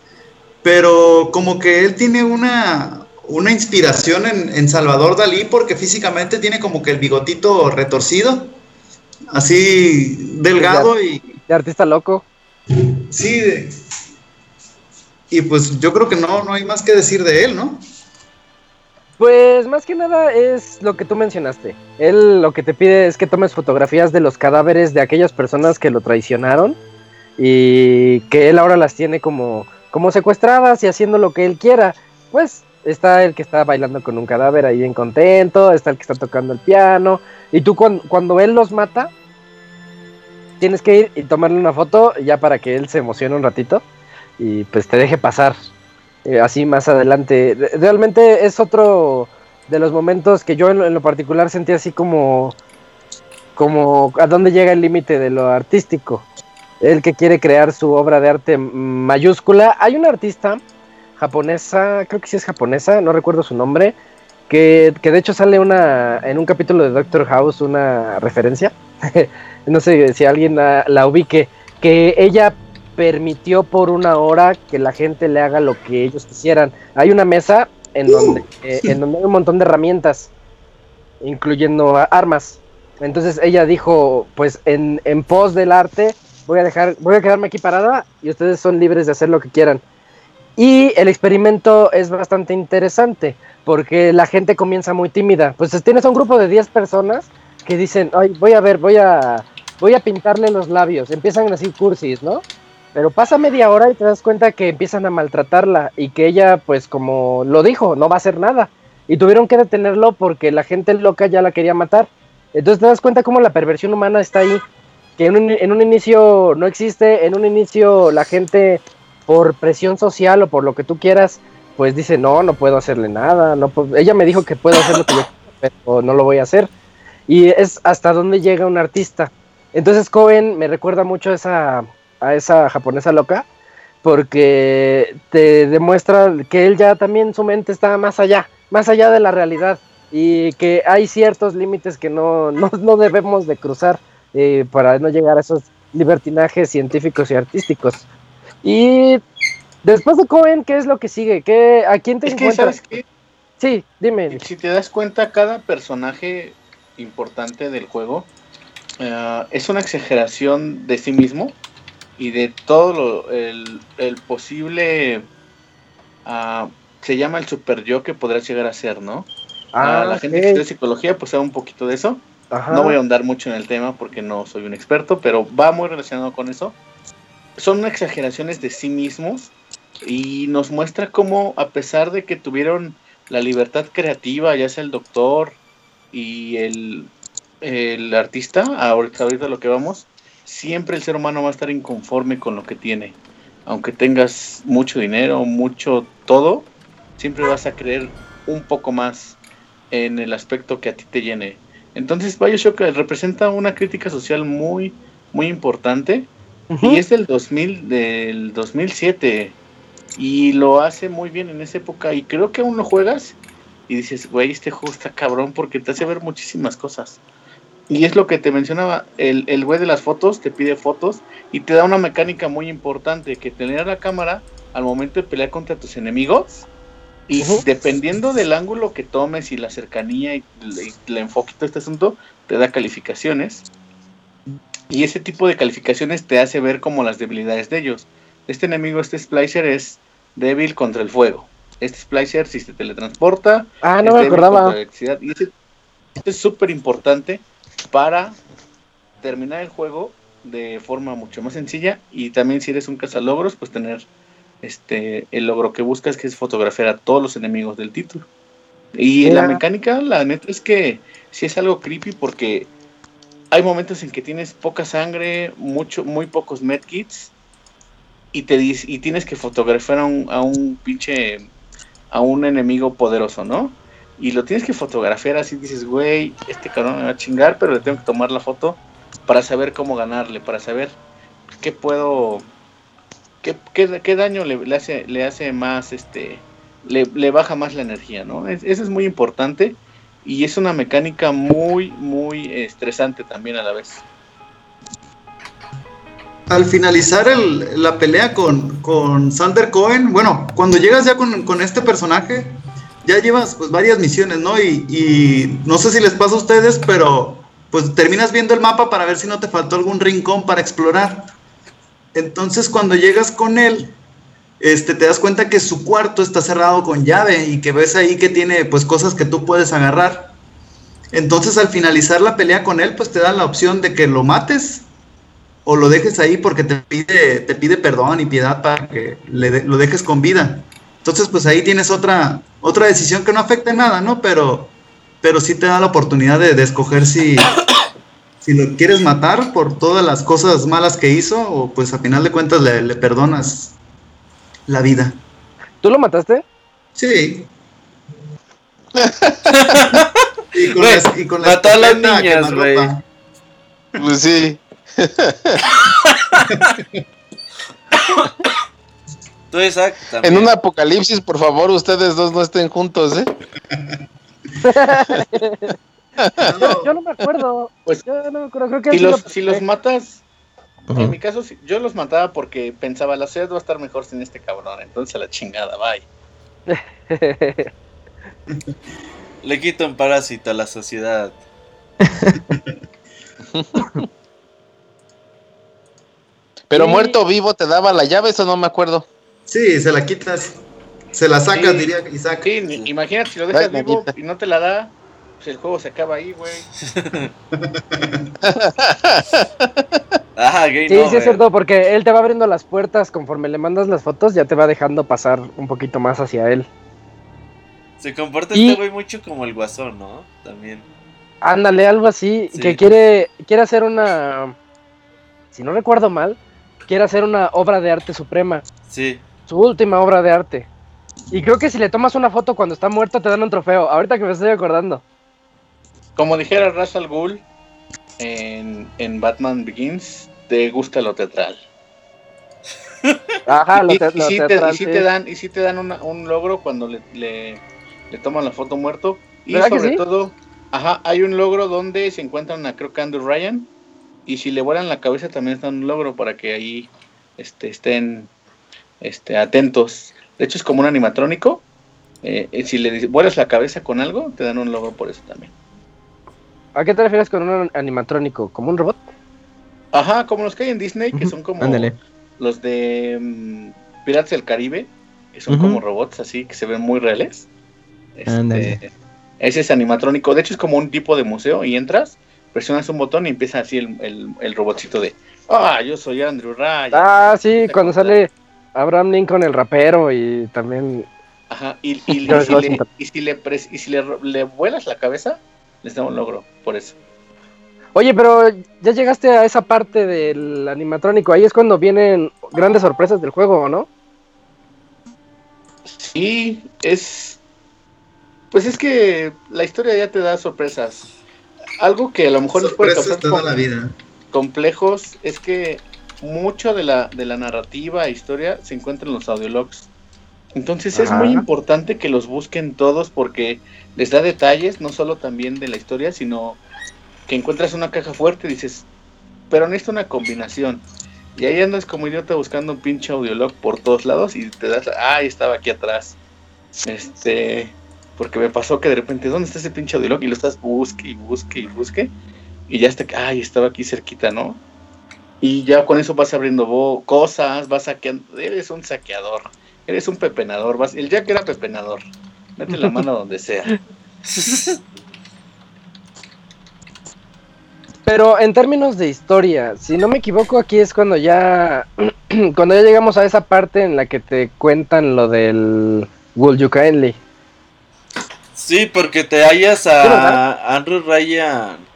Pero como que él tiene una, una inspiración en, Salvador Dalí porque físicamente tiene como que el bigotito retorcido, así delgado y... De artista loco. Sí, y pues yo creo que no, no hay más que decir de él, ¿no? Pues más que nada es lo que tú mencionaste. Él lo que te pide es que tomes fotografías de los cadáveres de aquellas personas que lo traicionaron y que él ahora las tiene como, como secuestradas y haciendo lo que él quiera. Pues está el que está bailando con un cadáver ahí bien contento, está el que está tocando el piano y tú cuando, cuando él los mata tienes que ir y tomarle una foto ya para que él se emocione un ratito y pues te deje pasar eh, así más adelante. Realmente es otro de los momentos que yo en lo, particular sentí así como, como a dónde llega el límite de lo artístico. El que quiere crear su obra de arte mayúscula. Hay una artista japonesa, creo que sí es japonesa, no recuerdo su nombre, que, de hecho sale una en un capítulo de Doctor House una referencia. no sé si alguien la ubique, que ella permitió por una hora que la gente le haga lo que ellos quisieran. Hay una mesa en donde, eh, en donde hay un montón de herramientas, incluyendo armas. Entonces ella dijo, pues en, en pos del arte, voy a dejar, voy a quedarme aquí parada y ustedes son libres de hacer lo que quieran. Y el experimento es bastante interesante porque la gente comienza muy tímida. Pues tienes un grupo de 10 personas que dicen, ay, voy a ver, voy a, voy a pintarle los labios. Empiezan así cursis, ¿no? Pero pasa media hora y te das cuenta que empiezan a maltratarla y que ella, pues como lo dijo, no va a hacer nada. Y tuvieron que detenerlo porque la gente loca ya la quería matar. Entonces te das cuenta cómo la perversión humana está ahí. Que en un, un inicio no existe, en un inicio la gente por presión social o por lo que tú quieras, pues dice, no, no puedo hacerle nada. No Ella me dijo que puedo hacer lo que yo quiero, pero no lo voy a hacer. Y es hasta dónde llega un artista. Entonces Cohen me recuerda mucho esa a esa japonesa loca porque te demuestra que él ya también su mente está más allá, más allá de la realidad y que hay ciertos límites que no, no, debemos de cruzar eh, para no llegar a esos libertinajes científicos y artísticos. Y después de Cohen, ¿qué es lo que sigue? ¿Qué, ¿A quién te es encuentras? Que, Sí, dime. Si te das cuenta, cada personaje importante del juego eh, es una exageración de sí mismo y de todo lo, el, posible, uh, se llama el super yo que podrás llegar a ser, ¿no? Ah, la gente que estudia psicología pues sabe un poquito de eso. No voy a ahondar mucho en el tema porque no soy un experto, pero va muy relacionado con eso. Son exageraciones de sí mismos y nos muestra cómo a pesar de que tuvieron la libertad creativa, ya sea el doctor y el, el artista, ahorita, ahorita lo que vamos, siempre el ser humano va a estar inconforme con lo que tiene. Aunque tengas mucho dinero, mucho todo, siempre vas a creer un poco más en el aspecto que a ti te llene. Entonces Bioshock representa una crítica social muy, muy importante. Y es del, 2000, del 2007. Y lo hace muy bien en esa época. Y creo que aún lo juegas y dices, güey, este juego está cabrón porque te hace ver muchísimas cosas. Y es lo que te mencionaba, el, el güey de las fotos te pide fotos y te da una mecánica muy importante, que tener la cámara al momento de pelear contra tus enemigos y dependiendo del ángulo que tomes y la cercanía y, el enfoque de este asunto, te da calificaciones. Y ese tipo de calificaciones te hace ver como las debilidades de ellos. Este enemigo, este Splicer, es débil contra el fuego. Este Splicer, si se teletransporta, ah, no me acordaba. Y este es súper importante para terminar el juego de forma mucho más sencilla. Y también si eres un cazalogros pues tener este el logro que buscas que es fotografiar a todos los enemigos del título. Y la mecánica la neta es que sí es algo creepy porque hay momentos en que tienes poca sangre mucho muy pocos medkits y te y tienes que fotografiar a un, a un pinche a un enemigo poderoso no y lo tienes que fotografiar así, dices, güey, este cabrón me va a chingar, pero le tengo que tomar la foto para saber cómo ganarle, para saber qué puedo, qué, qué, daño le, hace, le hace más, este, le, baja más la energía, ¿no? eso es muy importante y es una mecánica muy, muy estresante también a la vez. Al finalizar la pelea con, con Sander Cohen, bueno, cuando llegas ya con, con este personaje, ya llevas pues varias misiones, ¿no? Y, no sé si les pasa a ustedes, pero pues terminas viendo el mapa para ver si no te faltó algún rincón para explorar. Entonces cuando llegas con él, este, te das cuenta que su cuarto está cerrado con llave y que ves ahí que tiene pues cosas que tú puedes agarrar. Entonces al finalizar la pelea con él, pues te dan la opción de que lo mates o lo dejes ahí porque te pide, te pide perdón y piedad para que lo dejes con vida. Entonces, pues ahí tienes otra, otra decisión que no afecta en nada, ¿no? Pero, pero sí te da la oportunidad de, escoger si, si lo quieres matar por todas las cosas malas que hizo o pues a final de cuentas le, perdonas la vida. ¿Tú lo mataste? Sí. y con, las, y con mató a las niñas, güey. Pues sí. En un apocalipsis, por favor, ustedes dos no estén juntos, ¿eh? yo, no me acuerdo. Pues, yo no me acuerdo. Creo que si, los, si los matas, en mi caso, yo los mataba porque pensaba, la ciudad va a estar mejor sin este cabrón. Entonces a la chingada, bye. Le quito un parásito a la sociedad. Pero muerto vivo te daba la llave, eso no me acuerdo. Sí, se la quitas, se la sacas, diría Isaac. Sí, imagínate si lo dejas vivo y no te la da, pues el juego se acaba ahí, güey. ah, sí, sí es cierto, porque él te va abriendo las puertas conforme le mandas las fotos, ya te va dejando pasar un poquito más hacia él. Se comporta este güey mucho como el guasón, ¿no? También. Ándale, algo así, que quiere, quiere hacer una, si no recuerdo mal, quiere hacer una obra de arte suprema. Sí su última obra de arte. Y creo que si le tomas una foto cuando está muerto te dan un trofeo. Ahorita que me estoy acordando. Como dijera Russell Gould en, en Batman Begins, te gusta lo teatral. Ajá, lo, y, si te, sí. te, dan, y si te dan un logro cuando le, le, toman la foto muerto. Y sobre todo, ajá, hay un logro donde se encuentran a creo que Andrew Ryan. Y si le vuelan la cabeza también está un logro para que ahí este, estén este, atentos. De hecho, es como un animatrónico. Eh, si le vuelas la cabeza con algo, te dan un logro por eso también. ¿A qué te refieres con un animatrónico? ¿Como un robot? Ajá, como los que hay en Disney, que son como los de um, Pirates del Caribe, que son como robots así, que se ven muy reales. Este, ese es animatrónico. De hecho, es como un tipo de museo y entras presionas un botón y empieza así el, el, el robotcito de, ah, yo soy Andrew Ryan. Ah, sí, cuando sale Abraham Lincoln el rapero y también... Ajá, y, y, y si, le, y si, le, pres- y si le, le vuelas la cabeza, les da un logro, por eso. Oye, pero ya llegaste a esa parte del animatrónico, ahí es cuando vienen grandes sorpresas del juego, ¿no? Sí, es. Pues es que la historia ya te da sorpresas. Algo que a lo mejor les puede Sorpresas causar toda la vida. complejos es que mucho de la, de la narrativa e historia se encuentra en los audiologs. Entonces es muy importante que los busquen todos porque les da detalles, no solo también de la historia, sino que encuentras una caja fuerte y dices, pero necesito una combinación. Y ahí andas como idiota buscando un pinche audiolog por todos lados y te das, ah, estaba aquí atrás. Este, porque me pasó que de repente, ¿dónde está ese pinche audiolog? Y lo estás busque y busque y busque. Y ya está, ay, estaba aquí cerquita, ¿no? Y ya con eso vas abriendo cosas, vas saqueando. Eres un saqueador, eres un pepenador. Vas, el Jack era pepenador. Mete la mano donde sea. Pero en términos de historia, si no me equivoco, aquí es cuando ya cuando ya llegamos a esa parte en la que te cuentan lo del Will You Kindly. Sí, porque te hallas a Andrew Ryan.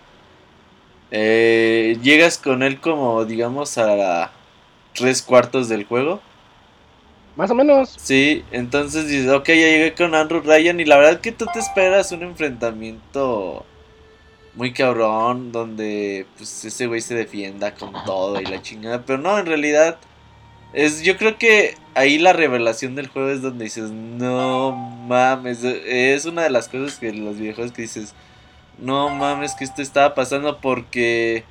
Eh, llegas con él como, digamos, a tres cuartos del juego. Más o menos. Sí, entonces dices, ok, ya llegué con Andrew Ryan y la verdad que tú te esperas un enfrentamiento muy cabrón donde pues ese güey se defienda con todo y la chingada, pero no, en realidad es yo creo que ahí la revelación del juego es donde dices, no mames, es una de las cosas que los videojuegos que dices, no mames que esto estaba pasando porque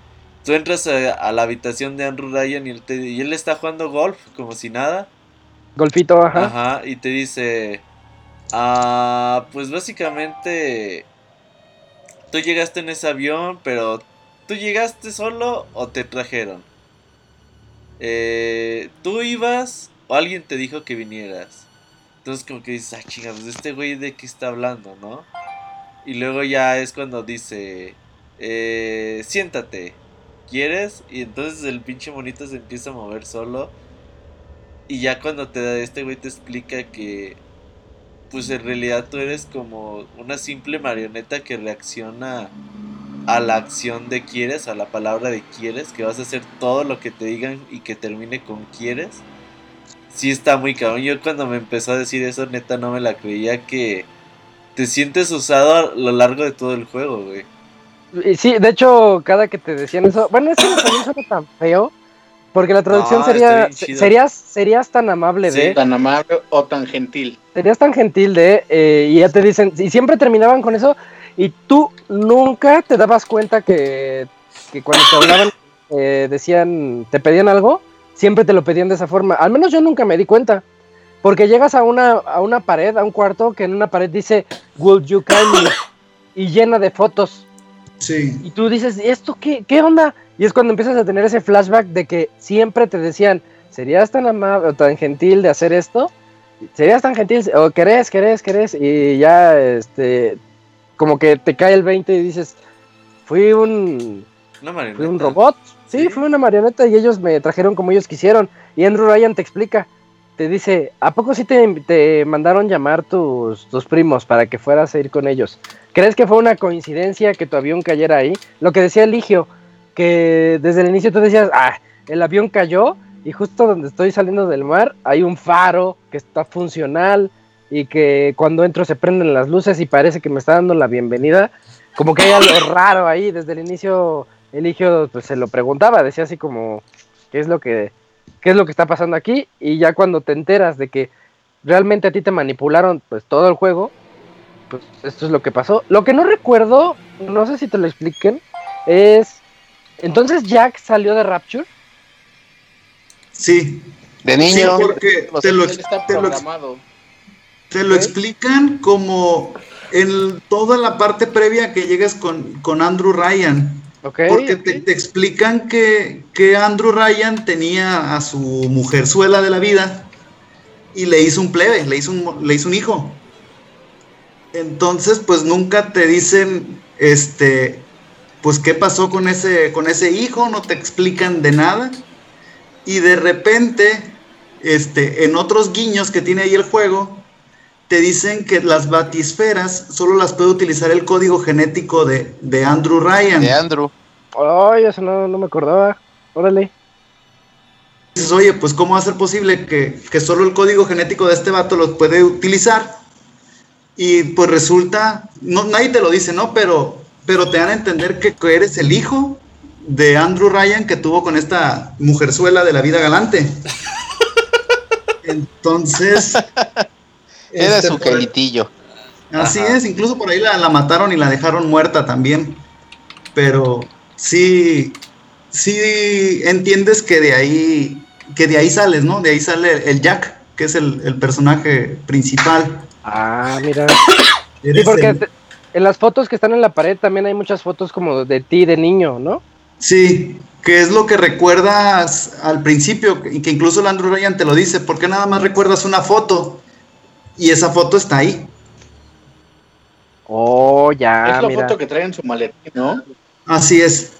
tú entras a, a la habitación de Andrew Ryan y él, te- y él está jugando golf como si nada. Golfito, ajá. Ajá, y te dice, ah, pues básicamente tú llegaste en ese avión, pero tú llegaste solo o te trajeron. Eh, tú ibas o alguien te dijo que vinieras. Entonces como que dices, ah, chinga, pues este güey de qué está hablando, ¿no? Y luego ya es cuando dice, eh, siéntate, ¿quieres? Y entonces el pinche monito se empieza a mover solo. Y ya cuando te da este güey te explica que pues en realidad tú eres como una simple marioneta que reacciona a la acción de quieres, a la palabra de quieres, que vas a hacer todo lo que te digan y que termine con quieres. Sí está muy cabrón. Yo cuando me empezó a decir eso, neta no me la creía que te sientes usado a lo largo de todo el juego, güey. Y sí, de hecho, cada que te decían eso, bueno, es que no también suena tan feo, porque la traducción No, sería, serías, serías tan amable Sí. de, Tan amable o tan gentil. serías tan gentil de, eh, y ya te dicen, y siempre terminaban con eso, y tú nunca te dabas cuenta que, que cuando te hablaban, eh, decían, te pedían algo, siempre te lo pedían de esa forma. Al menos yo nunca me di cuenta. Porque llegas a una, a una pared, a un cuarto, que en una pared dice, Will you kindly? Y llena de fotos. Sí. Y tú dices, ¿y esto qué, qué onda? Y es cuando empiezas a tener ese flashback de que siempre te decían, ¿serías tan amable o tan gentil de hacer esto? ¿Serías tan gentil? ¿O querés, querés, querés? Y ya, este, como que te cae el 20 y dices, fui un, Una marioneta. fui un robot. Sí, Sí. fui una marioneta y ellos me trajeron como ellos quisieron. Y Andrew Ryan te explica, te dice, ¿a poco sí te, te mandaron llamar tus, tus primos para que fueras a ir con ellos? ¿Crees que fue una coincidencia que tu avión cayera ahí? Lo que decía Eligio, que desde el inicio tú decías, ah, el avión cayó y justo donde estoy saliendo del mar hay un faro que está funcional y que cuando entro se prenden las luces y parece que me está dando la bienvenida. Como que hay algo raro ahí. Desde el inicio Eligio pues, se lo preguntaba, decía así como, ¿qué es lo que, qué es lo que está pasando aquí? Y ya cuando te enteras de que realmente a ti te manipularon pues todo el juego, pues esto es lo que pasó. Lo que no recuerdo, no sé si te lo expliquen, es entonces Jack salió de Rapture. Sí. De Sí, niño. porque te lo, Él está te lo- programado. te lo explican como en toda la parte previa que llegues con, con Andrew Ryan. Ok. Porque te, te explican que, que Andrew Ryan tenía a su mujerzuela de la vida y le hizo un plebe, le hizo un, le hizo un hijo. Entonces, pues nunca te dicen, este, pues qué pasó con ese, con ese hijo, no te explican de nada. Y de repente, este, en otros guiños que tiene ahí el juego, te dicen que las batisferas solo las puede utilizar el código genético de, de Andrew Ryan. De Andrew. Ay, eso no, no me acordaba. Órale. Dices, oye, pues ¿cómo va a ser posible que, que solo el código genético de este vato lo puede utilizar? Y pues resulta, no, nadie te lo dice, ¿no? Pero, pero te dan a entender que, que eres el hijo de Andrew Ryan que tuvo con esta mujerzuela de la vida galante. Entonces, Era este, su queritillo. Así Ajá. es, incluso por ahí la, la mataron y la dejaron muerta también. Pero sí, sí entiendes que de ahí, que de ahí sales, ¿no? De ahí sale el Jack, que es el, el personaje principal. Ah, mira. Sí, porque el- en las fotos que están en la pared también hay muchas fotos como de ti de niño, ¿no? Sí, que es lo que recuerdas al principio, y que incluso el Andrew Ryan te lo dice, ¿por qué nada más recuerdas una foto? Y esa foto está ahí. Oh, ya, es la mira. foto que trae en su maletín, ¿no? Así es.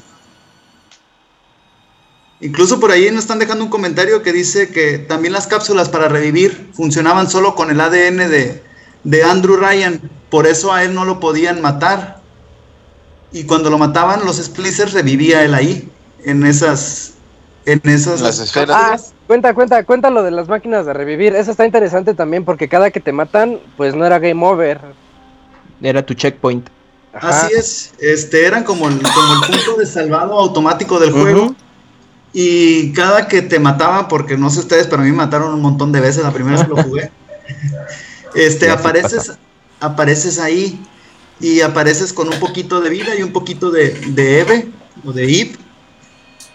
Incluso por ahí nos están dejando un comentario que dice que también las cápsulas para revivir funcionaban solo con el ADN de, de Andrew Ryan. Por eso a él no lo podían matar. Y cuando lo mataban, los Splicers revivía él ahí, en esas. En esas Las esferas. Cuenta, cuenta, cuenta lo de las máquinas de revivir. Eso está interesante también porque cada que te matan, pues no era game over. Era tu checkpoint. Ajá. Así es, este eran como el, como el punto de salvado automático del juego. Y cada que te mataban, porque no sé ustedes, pero a mí me mataron un montón de veces la primera vez que lo jugué. Este, apareces, apareces ahí y apareces con un poquito de vida y un poquito de, de Eve o de Eve.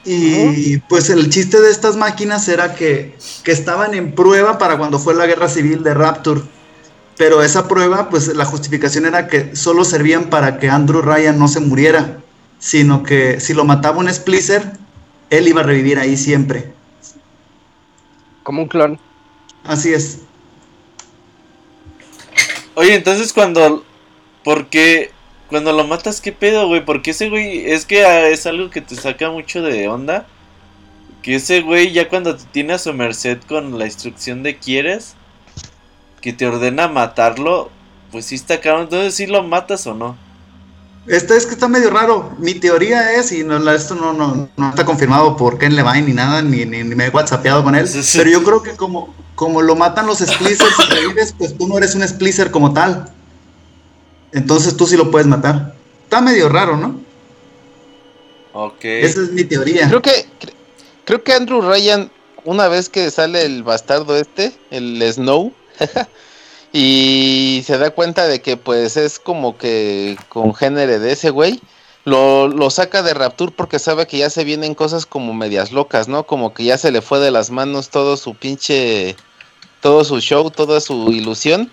Y pues el chiste de estas máquinas era que, que estaban en prueba para cuando fue la guerra civil de Rapture. Pero esa prueba, pues la justificación era que solo servían para que Andrew Ryan no se muriera, sino que si lo mataba un Splicer, él iba a revivir ahí siempre. Como un clon. Así es. Oye, entonces cuando. ¿Por qué? Cuando lo matas, ¿qué pedo, güey? Porque ese güey. Es que ah, es algo que te saca mucho de onda. Que ese güey, ya cuando te tiene a su merced con la instrucción de quieres. Que te ordena matarlo. Pues sí está caro. Entonces, ¿sí lo matas o no? Este es que está medio raro. Mi teoría es, y no, la- esto no, no, no está confirmado por Ken Levine ni nada, ni, ni, ni me he whatsappeado con él. Sí, sí. Pero yo creo que como, como lo matan los Splicers pues tú no eres un Splicer como tal. Entonces tú sí lo puedes matar. Está medio raro, ¿no? Ok. Esa es mi teoría. Creo que cre- creo que Andrew Ryan una vez que sale el bastardo este, el Snow, y se da cuenta de que pues es como que congénere de ese güey, lo, lo saca de Rapture porque sabe que ya se vienen cosas como medias locas, ¿no? Como que ya se le fue de las manos todo su pinche, todo su show, toda su ilusión.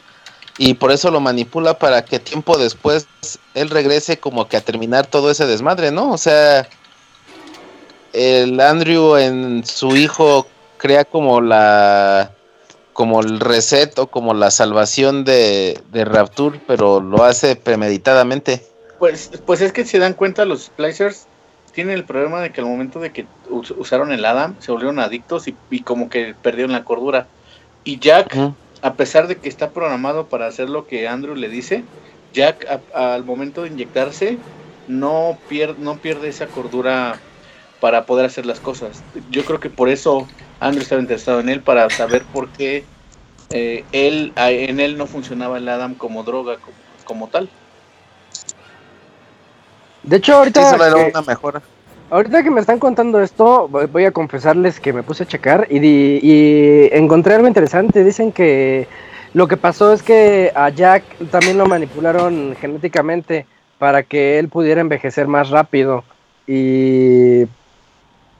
Y por eso lo manipula para que tiempo después él regrese como que a terminar todo ese desmadre, ¿no? O sea, el Andrew en su hijo crea como la como el reset o como la salvación de, de Rapture, pero lo hace premeditadamente. Pues, pues es que si se dan cuenta, los Splicers tienen el problema de que al momento de que us- usaron el Adam, se volvieron adictos y, y como que perdieron la cordura. Y Jack. A pesar de que está programado para hacer lo que Andrew le dice, Jack a- al momento de inyectarse no pierde, no pierde esa cordura para poder hacer las cosas. Yo creo que por eso Andrew estaba interesado en él, para saber por qué eh, él, en él no funcionaba el Adam como droga, como, como tal. De hecho, Sí, ahorita, que, una mejora. Ahorita que me están contando esto, voy a confesarles que me puse a checar y, di- y encontré algo interesante. Dicen que lo que pasó es que a Jack también lo manipularon genéticamente para que él pudiera envejecer más rápido y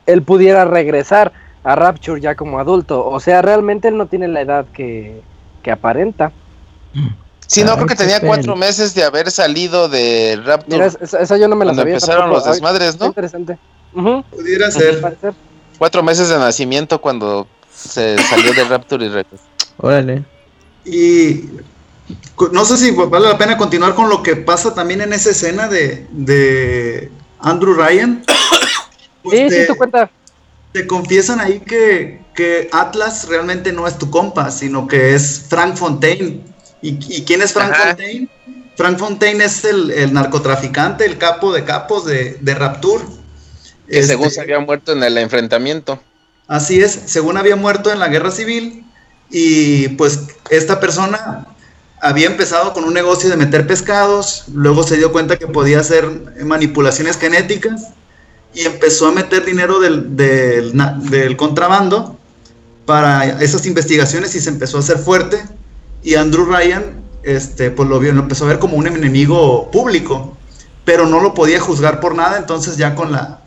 él pudiera regresar a Rapture ya como adulto. O sea, realmente él no tiene la edad que, que aparenta. Sí, no, Ay, creo que tenía pena. cuatro meses de haber salido de Rapture. Mira, esa, esa yo no me la cuando sabía. empezaron tampoco. los Ay, desmadres, está ¿no? interesante. Ujú, Pudiera ser. parecer. Cuatro meses de nacimiento cuando se salió de Rapture y regresó. Órale. Y no sé si vale la pena continuar con lo que pasa también en esa escena de, de Andrew Ryan. Pues sí, sí, tu cuenta. Te confiesan ahí que, que, Atlas realmente no es tu compa, sino que es Frank Fontaine. ¿Y, quién es Frank Fontaine? Frank Fontaine es el, narcotraficante, el capo de capos de, de Rapture. Que según este, se había muerto en el enfrentamiento. Así es, según había muerto en la guerra civil. Y pues esta persona había empezado con un negocio de meter pescados, luego se dio cuenta que podía hacer manipulaciones genéticas y empezó a meter dinero del, del, contrabando para esas investigaciones y se empezó a hacer fuerte. Y Andrew Ryan, este, pues lo, vio, lo empezó a ver como un enemigo público, pero no lo podía juzgar por nada, entonces ya con la,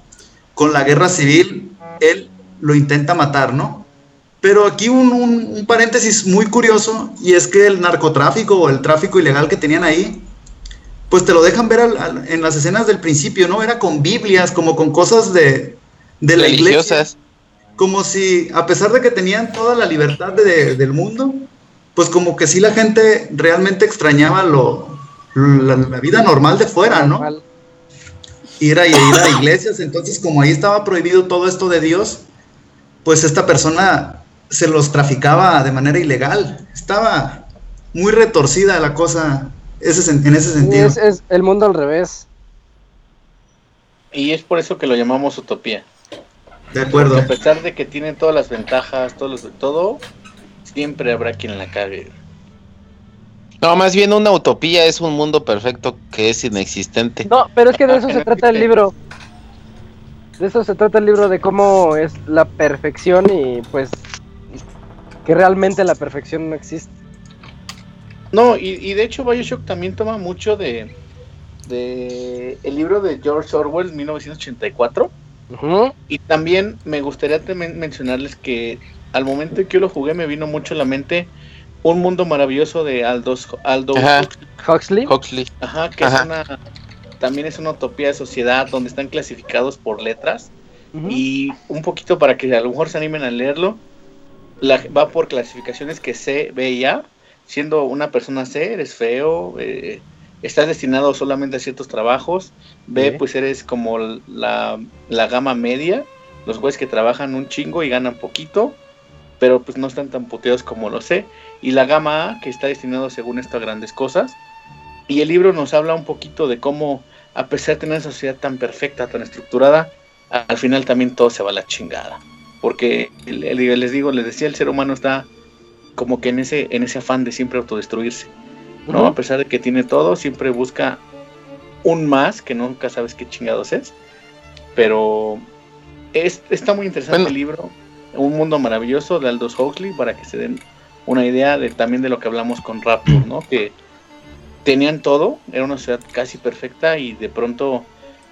con la guerra civil, él lo intenta matar, ¿no? Pero aquí un, paréntesis muy curioso, y es que el narcotráfico o el tráfico ilegal que tenían ahí, pues te lo dejan ver en las escenas del principio, ¿no? Era con Biblias, como con cosas de, de la iglesia. Como si, a pesar de que tenían toda la libertad del mundo, pues como que sí la gente realmente extrañaba lo, la, vida normal de fuera, ¿no? ir a, ir a iglesias. Entonces, como ahí estaba prohibido todo esto de Dios, pues esta persona se los traficaba de manera ilegal. Estaba muy retorcida la cosa ese, en ese sentido. Es, el mundo al revés. Y es por eso que lo llamamos utopía. De acuerdo. a pesar de que tiene todas las ventajas, todo, todo, siempre habrá quien la cague. No, más bien una utopía es un mundo perfecto que es inexistente. No, pero es que de eso se trata el libro. De eso se trata el libro, de cómo es la perfección y pues que realmente la perfección no existe. No, y, de hecho Bioshock también toma mucho de, de el libro de George Orwell, 1984. Y también me gustaría mencionarles que al momento en que yo lo jugué me vino mucho a la mente un mundo maravilloso de Aldous, Huxley. Huxley. Ajá, que es una también es una utopía de sociedad donde están clasificados por letras y un poquito para que a lo mejor se animen a leerlo. La, va por clasificaciones que C, B y A. Siendo una persona C, eres feo, eh, estás destinado solamente a ciertos trabajos. B, pues eres como la, la gama media, los güeyes que trabajan un chingo y ganan poquito pero pues no están tan puteados como lo sé. Y la gama A, que está destinado según esto a grandes cosas. Y el libro nos habla un poquito de cómo, a pesar de tener una sociedad tan perfecta, tan estructurada, al final también todo se va a la chingada. Porque les digo, les decía, el ser humano está como que en ese, en ese afán de siempre autodestruirse. ¿no? A pesar de que tiene todo, siempre busca un más que nunca sabes qué chingados es. Pero es, está muy interesante el libro un mundo maravilloso de Aldous Huxley para que se den una idea de también de lo que hablamos con Rapture, ¿no? Que tenían todo, era una ciudad casi perfecta y de pronto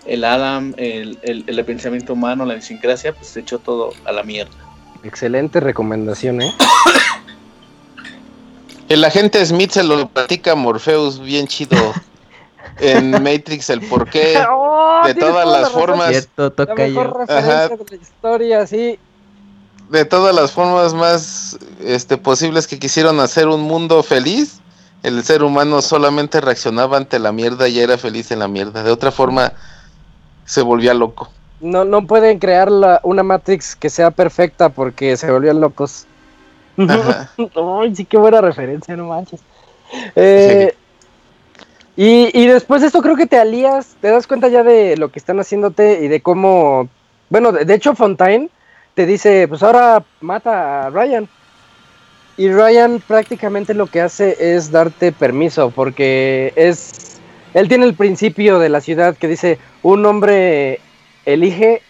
el Adam, el, el, pensamiento humano, la idiosincrasia, pues se echó todo a la mierda. Excelente recomendación, ¿eh? El agente Smith se lo platica a Morpheus bien chido en Matrix el porqué oh, de todas las formas. Cierto, toca la mejor referencia de la historia, sí de todas las formas más este, posibles que quisieron hacer un mundo feliz, el ser humano solamente reaccionaba ante la mierda y era feliz en la mierda. De otra forma, se volvía loco. No, no pueden crear una Matrix que sea perfecta porque se volvían locos. Ay, sí, qué buena referencia, no manches. Eh, y, y después de esto creo que te alías, te das cuenta ya de lo que están haciéndote y de cómo... Bueno, de hecho Fontaine te dice, pues ahora mata a Ryan. Y Ryan prácticamente lo que hace es darte permiso, porque es. Él tiene el principio de la ciudad que dice: un hombre elige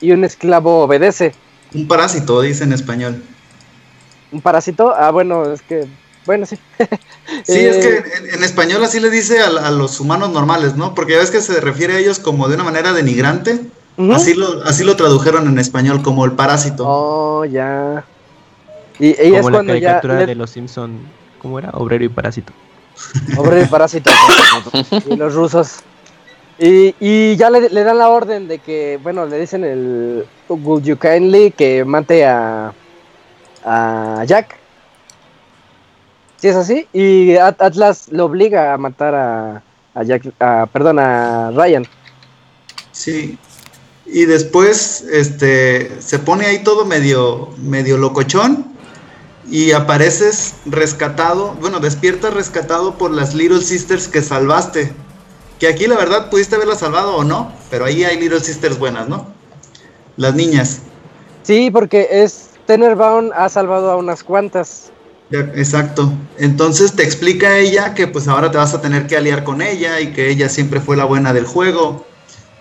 y un esclavo obedece. Un parásito, dice en español. ¿Un parásito? Ah, bueno, es que. Bueno, sí. sí, es que en, español así le dice a, a, los humanos normales, ¿no? Porque ya ves que se refiere a ellos como de una manera denigrante así, lo, así lo tradujeron en español, como el parásito. Oh, ya. Y ella como es la caricatura de los Simpson, ¿cómo era? Obrero y parásito. Obrero y parásito. y los rusos. Y, y ya le, le, dan la orden de que, bueno, le dicen el Would you kindly que mate a, a Jack. Si es así. Y Atlas lo obliga a matar a, a Jack, a, perdón, a Ryan. Sí. Y después este, se pone ahí todo medio, medio locochón y apareces rescatado, bueno, despiertas rescatado por las Little Sisters que salvaste. Que aquí la verdad pudiste haberla salvado o no, pero ahí hay Little Sisters buenas, ¿no? Las niñas. Sí, porque es Tenerbaum ha salvado a unas cuantas. exacto. Entonces te explica ella que pues ahora te vas a tener que aliar con ella y que ella siempre fue la buena del juego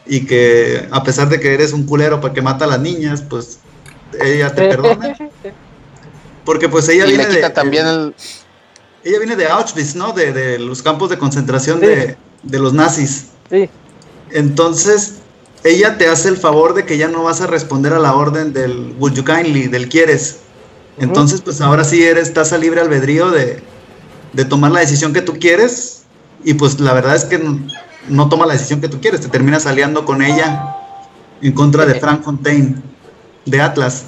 y que a pesar de que eres un culero porque mata a las niñas, pues ella te perdona. Porque pues ella viene de también ella viene de Auschwitz, ¿no? De, los campos de concentración de, de, los nazis. Sí. Entonces, ella te hace el favor de que ya no vas a responder a la orden del Would you kindly, del quieres. Entonces, pues ahora sí eres, estás a libre albedrío de, de tomar la decisión que tú quieres. Y pues la verdad es que no toma la decisión que tú quieres, te terminas aliando con ella en contra de Frank Fontaine, de Atlas.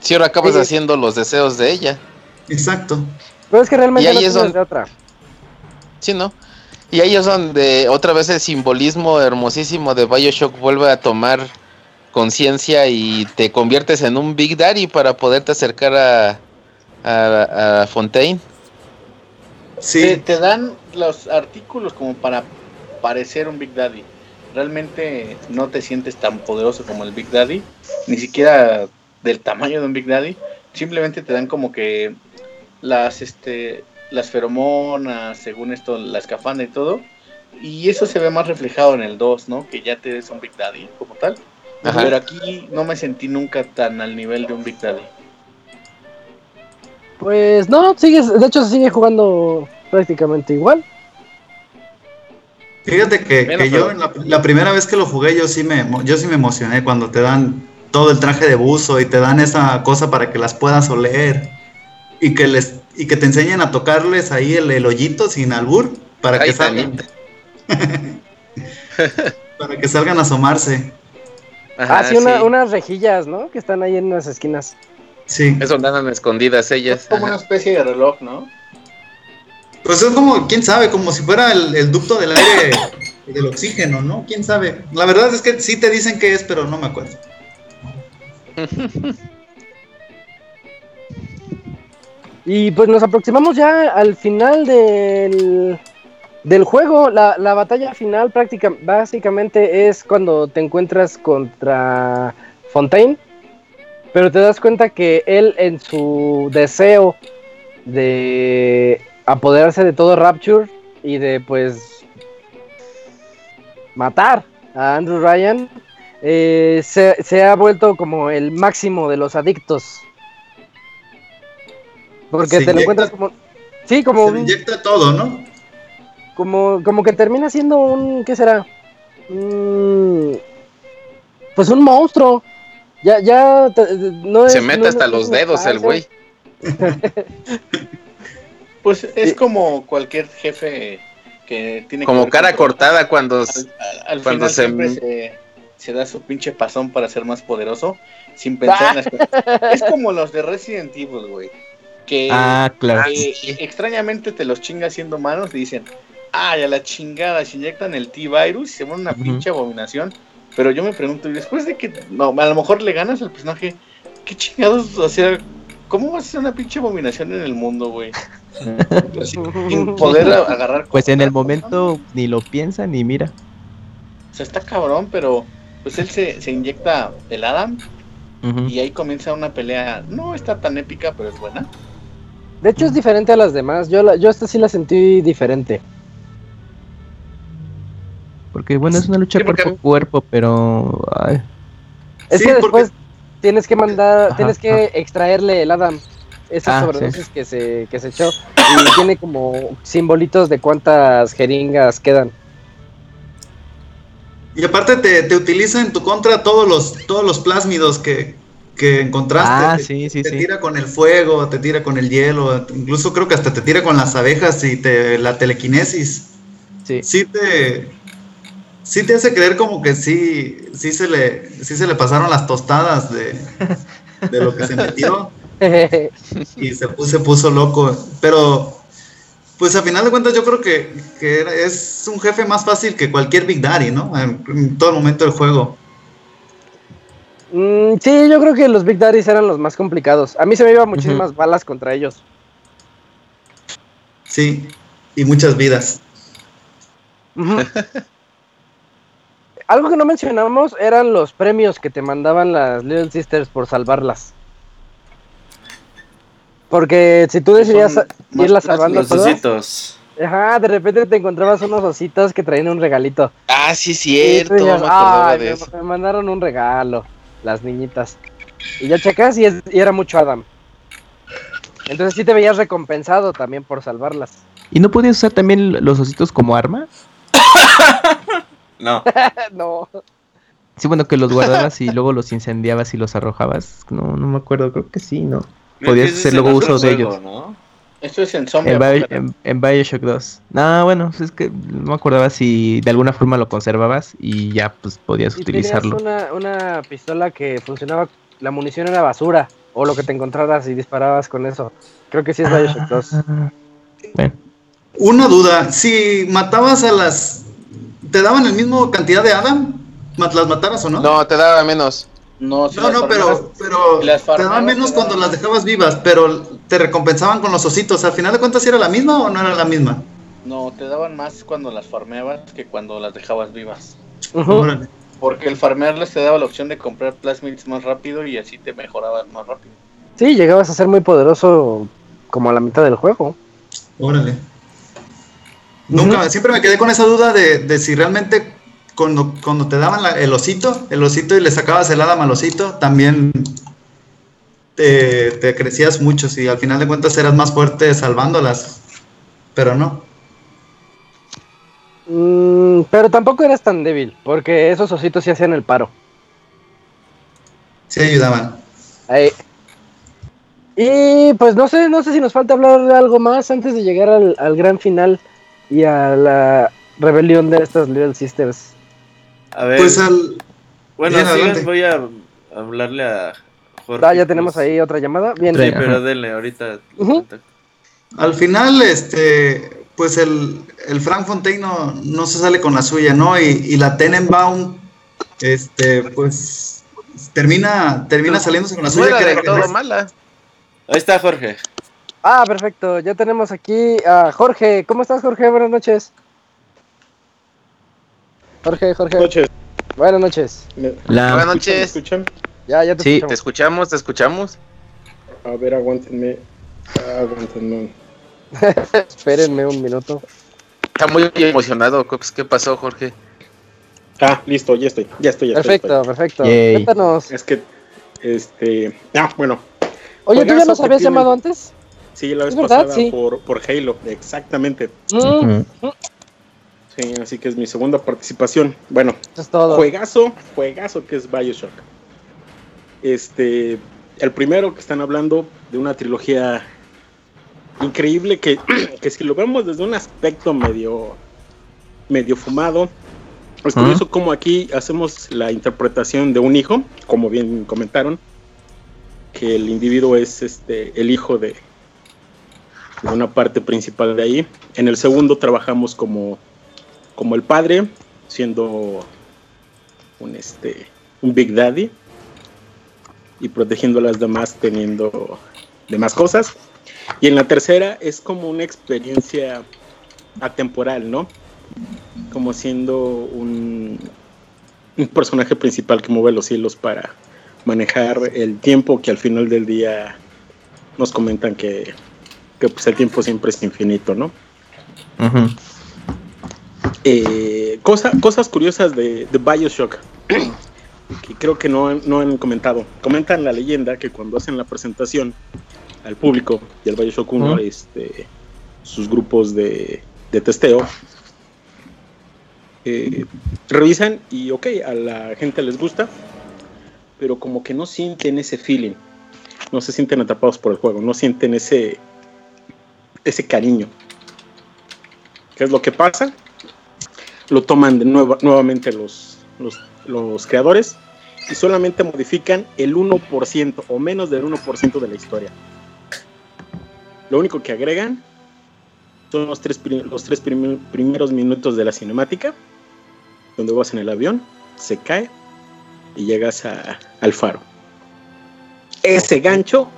Si ahora acabas haciendo los deseos de ella. Exacto. Pero es que realmente y ahí es donde... otra. Sí, ¿no? Y ahí es donde otra vez el simbolismo hermosísimo de Bioshock vuelve a tomar conciencia y te conviertes en un Big Daddy para poderte acercar a, a, Fontaine. Sí. te, dan los artículos como para parecer un Big Daddy. Realmente no te sientes tan poderoso como el Big Daddy, ni siquiera del tamaño de un Big Daddy. Simplemente te dan como que las este las feromonas, según esto, la escafanda y todo. Y eso se ve más reflejado en el 2, ¿no? Que ya te des un Big Daddy como tal. Pero aquí no me sentí nunca tan al nivel de un Big Daddy. Pues no, sigues, de hecho se sigue jugando prácticamente igual. Fíjate que, yo la, primera vez que lo jugué yo sí me yo sí me emocioné cuando te dan todo el traje de buzo y te dan esa cosa para que las puedas oler y que les y que te enseñen a tocarles ahí el, hoyito sin albur para que salgan para que salgan a asomarse. ah, sí, unas rejillas, ¿no? Que están ahí en las esquinas. Sí. Es donde andan escondidas ellas. Es como una especie de reloj, ¿no? Pues es como, quién sabe, como si fuera el, ducto del aire del oxígeno, ¿no? Quién sabe. La verdad es que sí te dicen que es, pero no me acuerdo. Y pues nos aproximamos ya al final del, del juego. La, la batalla final práctica, básicamente es cuando te encuentras contra Fontaine. Pero te das cuenta que él en su deseo de apoderarse de todo Rapture y de pues matar a Andrew Ryan, eh, se, ha vuelto como el máximo de los adictos. Porque te lo encuentras como... Sí, como... Se inyecta todo, ¿no? Como, como que termina siendo un... ¿Qué será? pues un monstruo. Ya, ya, no Se mete hasta los dedos el güey. Pues es como cualquier jefe que tiene como cara cortada cuando, al, cuando se... se... da su pinche pasón para ser más poderoso sin pensar en las cosas. Es como los de Resident Evil, güey. Que, ah, claro. extrañamente te los chinga haciendo manos y dicen, ay, a la chingada, se inyectan el T-Virus y se vuelve una pinche abominación. Pero yo me pregunto, y después de que no, a lo mejor le ganas al personaje, ¿qué chingados? O sea, ¿Cómo vas a ser una pinche abominación en el mundo, güey? Sin poder agarrar. Pues en el momento ni lo piensa ni mira. O sea, está cabrón, pero pues él se, se inyecta el Adam y ahí comienza una pelea. No está tan épica, pero es buena. De hecho, es diferente a las demás. Yo, la, yo esta sí la sentí diferente. Porque, bueno, es una lucha cuerpo a cuerpo, pero. Es que después tienes que mandar, tienes que extraerle el Adam. Esas ah, que, se, que se echó. Y tiene como simbolitos de cuántas jeringas quedan. Y aparte te, te utiliza en tu contra todos los, todos los plásmidos que, que encontraste. Ah, te, sí, sí, te tira con el fuego, te tira con el hielo, incluso creo que hasta te tira con las abejas y te, la telequinesis. Sí. Sí te, sí te hace creer como que sí, sí se le, sí se le pasaron las tostadas de, lo que se metió. y se puso, puso loco. Pero pues a final de cuentas yo creo que, es un jefe más fácil que cualquier Big Daddy, ¿no? En, todo el momento del juego. Mm, sí, yo creo que los Big Daddies eran los más complicados. A mí se me iban muchísimas balas contra ellos. Sí, y muchas vidas. Algo que no mencionamos eran los premios que te mandaban las Little Sisters por salvarlas. Porque si tú decidías irlas salvando los ositos. Ajá, de repente te encontrabas unos ositos que traían un regalito. Ah, sí, cierto. me, mandaron un regalo, las niñitas. Y ya checas y, y era mucho Adam. Entonces sí te veías recompensado también por salvarlas. ¿Y no podías usar también los ositos como arma? no. no. Sí, bueno, que los guardabas y luego los incendiabas y los arrojabas. No, no me acuerdo, creo que sí, ¿no? Podías hacer luego uso de ellos. ¿no? Esto es en Zombie. En, Bioshock 2. No, bueno, pues es que no me acordaba si de alguna forma lo conservabas y ya pues podías utilizarlo. Una, una pistola que funcionaba, la munición era basura o lo que te encontraras y disparabas con eso. Creo que sí es Bioshock 2. Ah, bueno. Una duda, si matabas a las... ¿Te daban el mismo cantidad de Adam? ¿Las mataras o no? No, te daba menos. No, no, pero, pero te daban menos cuando las dejabas vivas, pero te recompensaban con los ositos. ¿Al final de cuentas era la misma o no era la misma? No, te daban más cuando las farmeabas que cuando las dejabas vivas. Porque el farmearles te daba la opción de comprar plasmids más rápido y así te mejorabas más rápido. Sí, llegabas a ser muy poderoso como a la mitad del juego. Órale. Nunca, siempre me quedé con esa duda de, si realmente cuando, cuando te daban el osito, el osito y le sacabas el hada al osito, también te, crecías mucho, si al final de cuentas eras más fuerte salvándolas, pero no. Mm, pero tampoco eras tan débil, porque esos ositos sí hacían el paro. Sí ayudaban. Y pues no sé, no sé si nos falta hablar de algo más antes de llegar al, al gran final y a la rebelión de estas Little Sisters. A ver. Pues al. Bueno, sí, voy a hablarle a Jorge. Ah, ya tenemos pues. ahí otra llamada. Bien. Sí, pero denle, ahorita. Al final, este. Pues el, el Frank Fontaine no, se sale con la suya, ¿no? Y, y la Tenenbaum, este, pues. Termina, termina saliéndose con la suya. que todo mala. Ahí está Jorge. Ah, perfecto. Ya tenemos aquí a Jorge. ¿Cómo estás, Jorge? Buenas noches. Jorge, Jorge. Buenas noches. Buenas noches. Buenas noches. ¿Me escuchan? Ya, ya te sí, te escuchamos, te escuchamos. A ver, aguántenme. Aguántenme. Espérenme un minuto. Está muy emocionado. ¿Qué pasó, Jorge? Ah, listo, ya estoy. Ya estoy. Ya perfecto, perfecto. Cuéntanos. Es que, este. Ah, bueno. Oye, ¿tú ya nos habías llamado antes? Sí, la vez pasada por, por, Halo, exactamente. Mm. Sí, así que es mi segunda participación. Bueno, es todo. juegazo, juegazo que es Bioshock. Este, el primero que están hablando de una trilogía increíble que, que si lo vemos desde un aspecto medio, medio fumado, es curioso como aquí hacemos la interpretación de un hijo, como bien comentaron, que el individuo es este el hijo de, una parte principal de ahí. En el segundo trabajamos como, como el padre, siendo un, este, un Big Daddy y protegiendo a las demás teniendo demás cosas. Y en la tercera es como una experiencia atemporal, ¿no? Como siendo un, un personaje principal que mueve los hilos para manejar el tiempo que al final del día nos comentan que que pues el tiempo siempre es infinito, ¿no? Eh, cosas curiosas de, Bioshock, que creo que no, han comentado. Comentan la leyenda que cuando hacen la presentación al público del Bioshock 1, este, sus grupos de, testeo, eh, revisan y ok, a la gente les gusta, pero como que no sienten ese feeling, no se sienten atrapados por el juego, no sienten ese, ese cariño. ¿Qué es lo que pasa? Lo toman de nuevo, nuevamente los, los, creadores y solamente modifican el 1% o menos del 1% de la historia. Lo único que agregan Son los tres, los tres primeros minutos de la cinemática, donde vas en el avión, se cae y llegas al faro. Ese gancho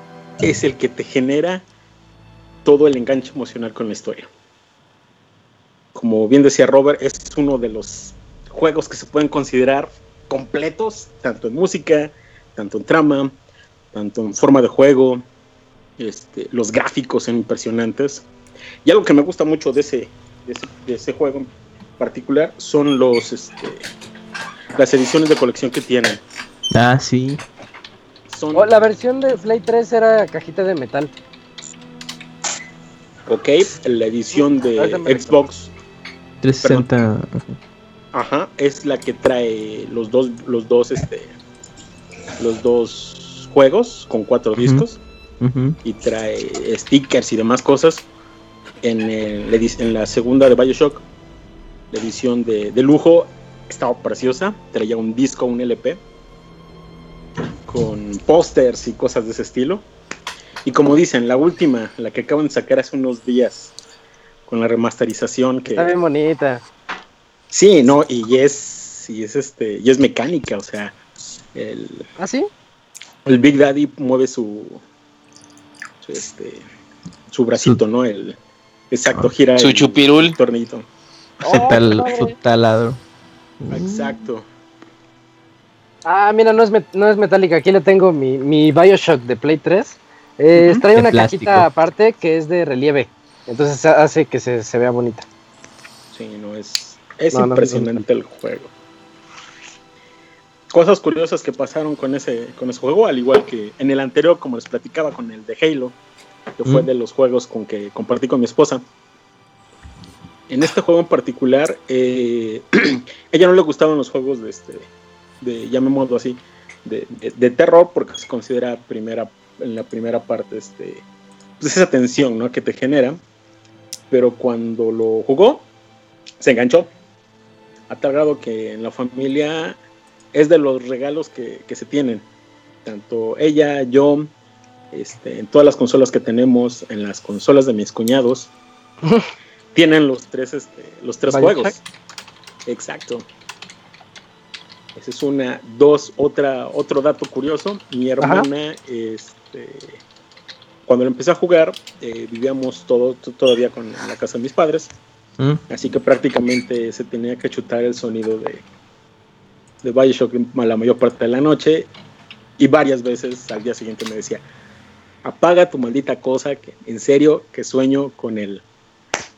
es el que te genera todo el enganche emocional con la historia. Como bien decía Robert, es uno de los juegos que se pueden considerar completos, tanto en música, tanto en trama, tanto en forma de juego, este, los gráficos son impresionantes. Y algo que me gusta mucho de ese, de ese, juego en particular son los este, las ediciones de colección que tienen. Ah, sí. Oh, la versión de Play 3 era cajita de metal. Ok, la edición de Xbox 360. Ajá, es la que trae los dos, los dos, este, los dos juegos con cuatro discos y trae stickers y demás cosas. En, en la segunda de Bioshock, la edición de, lujo, estaba preciosa. Traía un disco, un LP, con pósters y cosas de ese estilo. Y como dicen, la última, la que acaban de sacar hace unos días, con la remasterización que... Está bien bonita. Sí, no, y es, y es este, y es mecánica, o sea, el... ¿Ah, sí? El Big Daddy mueve su, su este, su bracito, ¿no? El, exacto, gira su chupirul. tornito. su, taladro. Exacto. Ah, mira, no es, no es metálica. Aquí le tengo mi, mi Bioshock de Play 3. Eh, Trae una cajita aparte que es de relieve. Entonces hace que se, se vea bonita. Sí, no es. Es impresionante el juego. Cosas curiosas que pasaron con ese, con ese juego, al igual que en el anterior, como les platicaba con el de Halo, que fue de los juegos con que compartí con mi esposa. En este juego en particular, eh, ella no le gustaban los juegos de este, de llamémoslo así, de, de, terror, porque se considera primera, en la primera parte este, pues esa tensión ¿no? que te genera. Pero cuando lo jugó, se enganchó. A tal grado que en la familia es de los regalos que, que se tienen. Tanto ella, yo, este, en todas las consolas que tenemos, en las consolas de mis cuñados, tienen los tres, este, los tres juegos. Exacto. Esa es una, dos, otra, otro dato curioso. Mi hermana, este, cuando lo empecé a jugar, eh, vivíamos todo, todavía con en la casa de mis padres. Mm. Así que prácticamente se tenía que chutar el sonido de, de Bioshock la mayor parte de la noche. Y varias veces al día siguiente me decía, apaga tu maldita cosa, que en serio que sueño con el,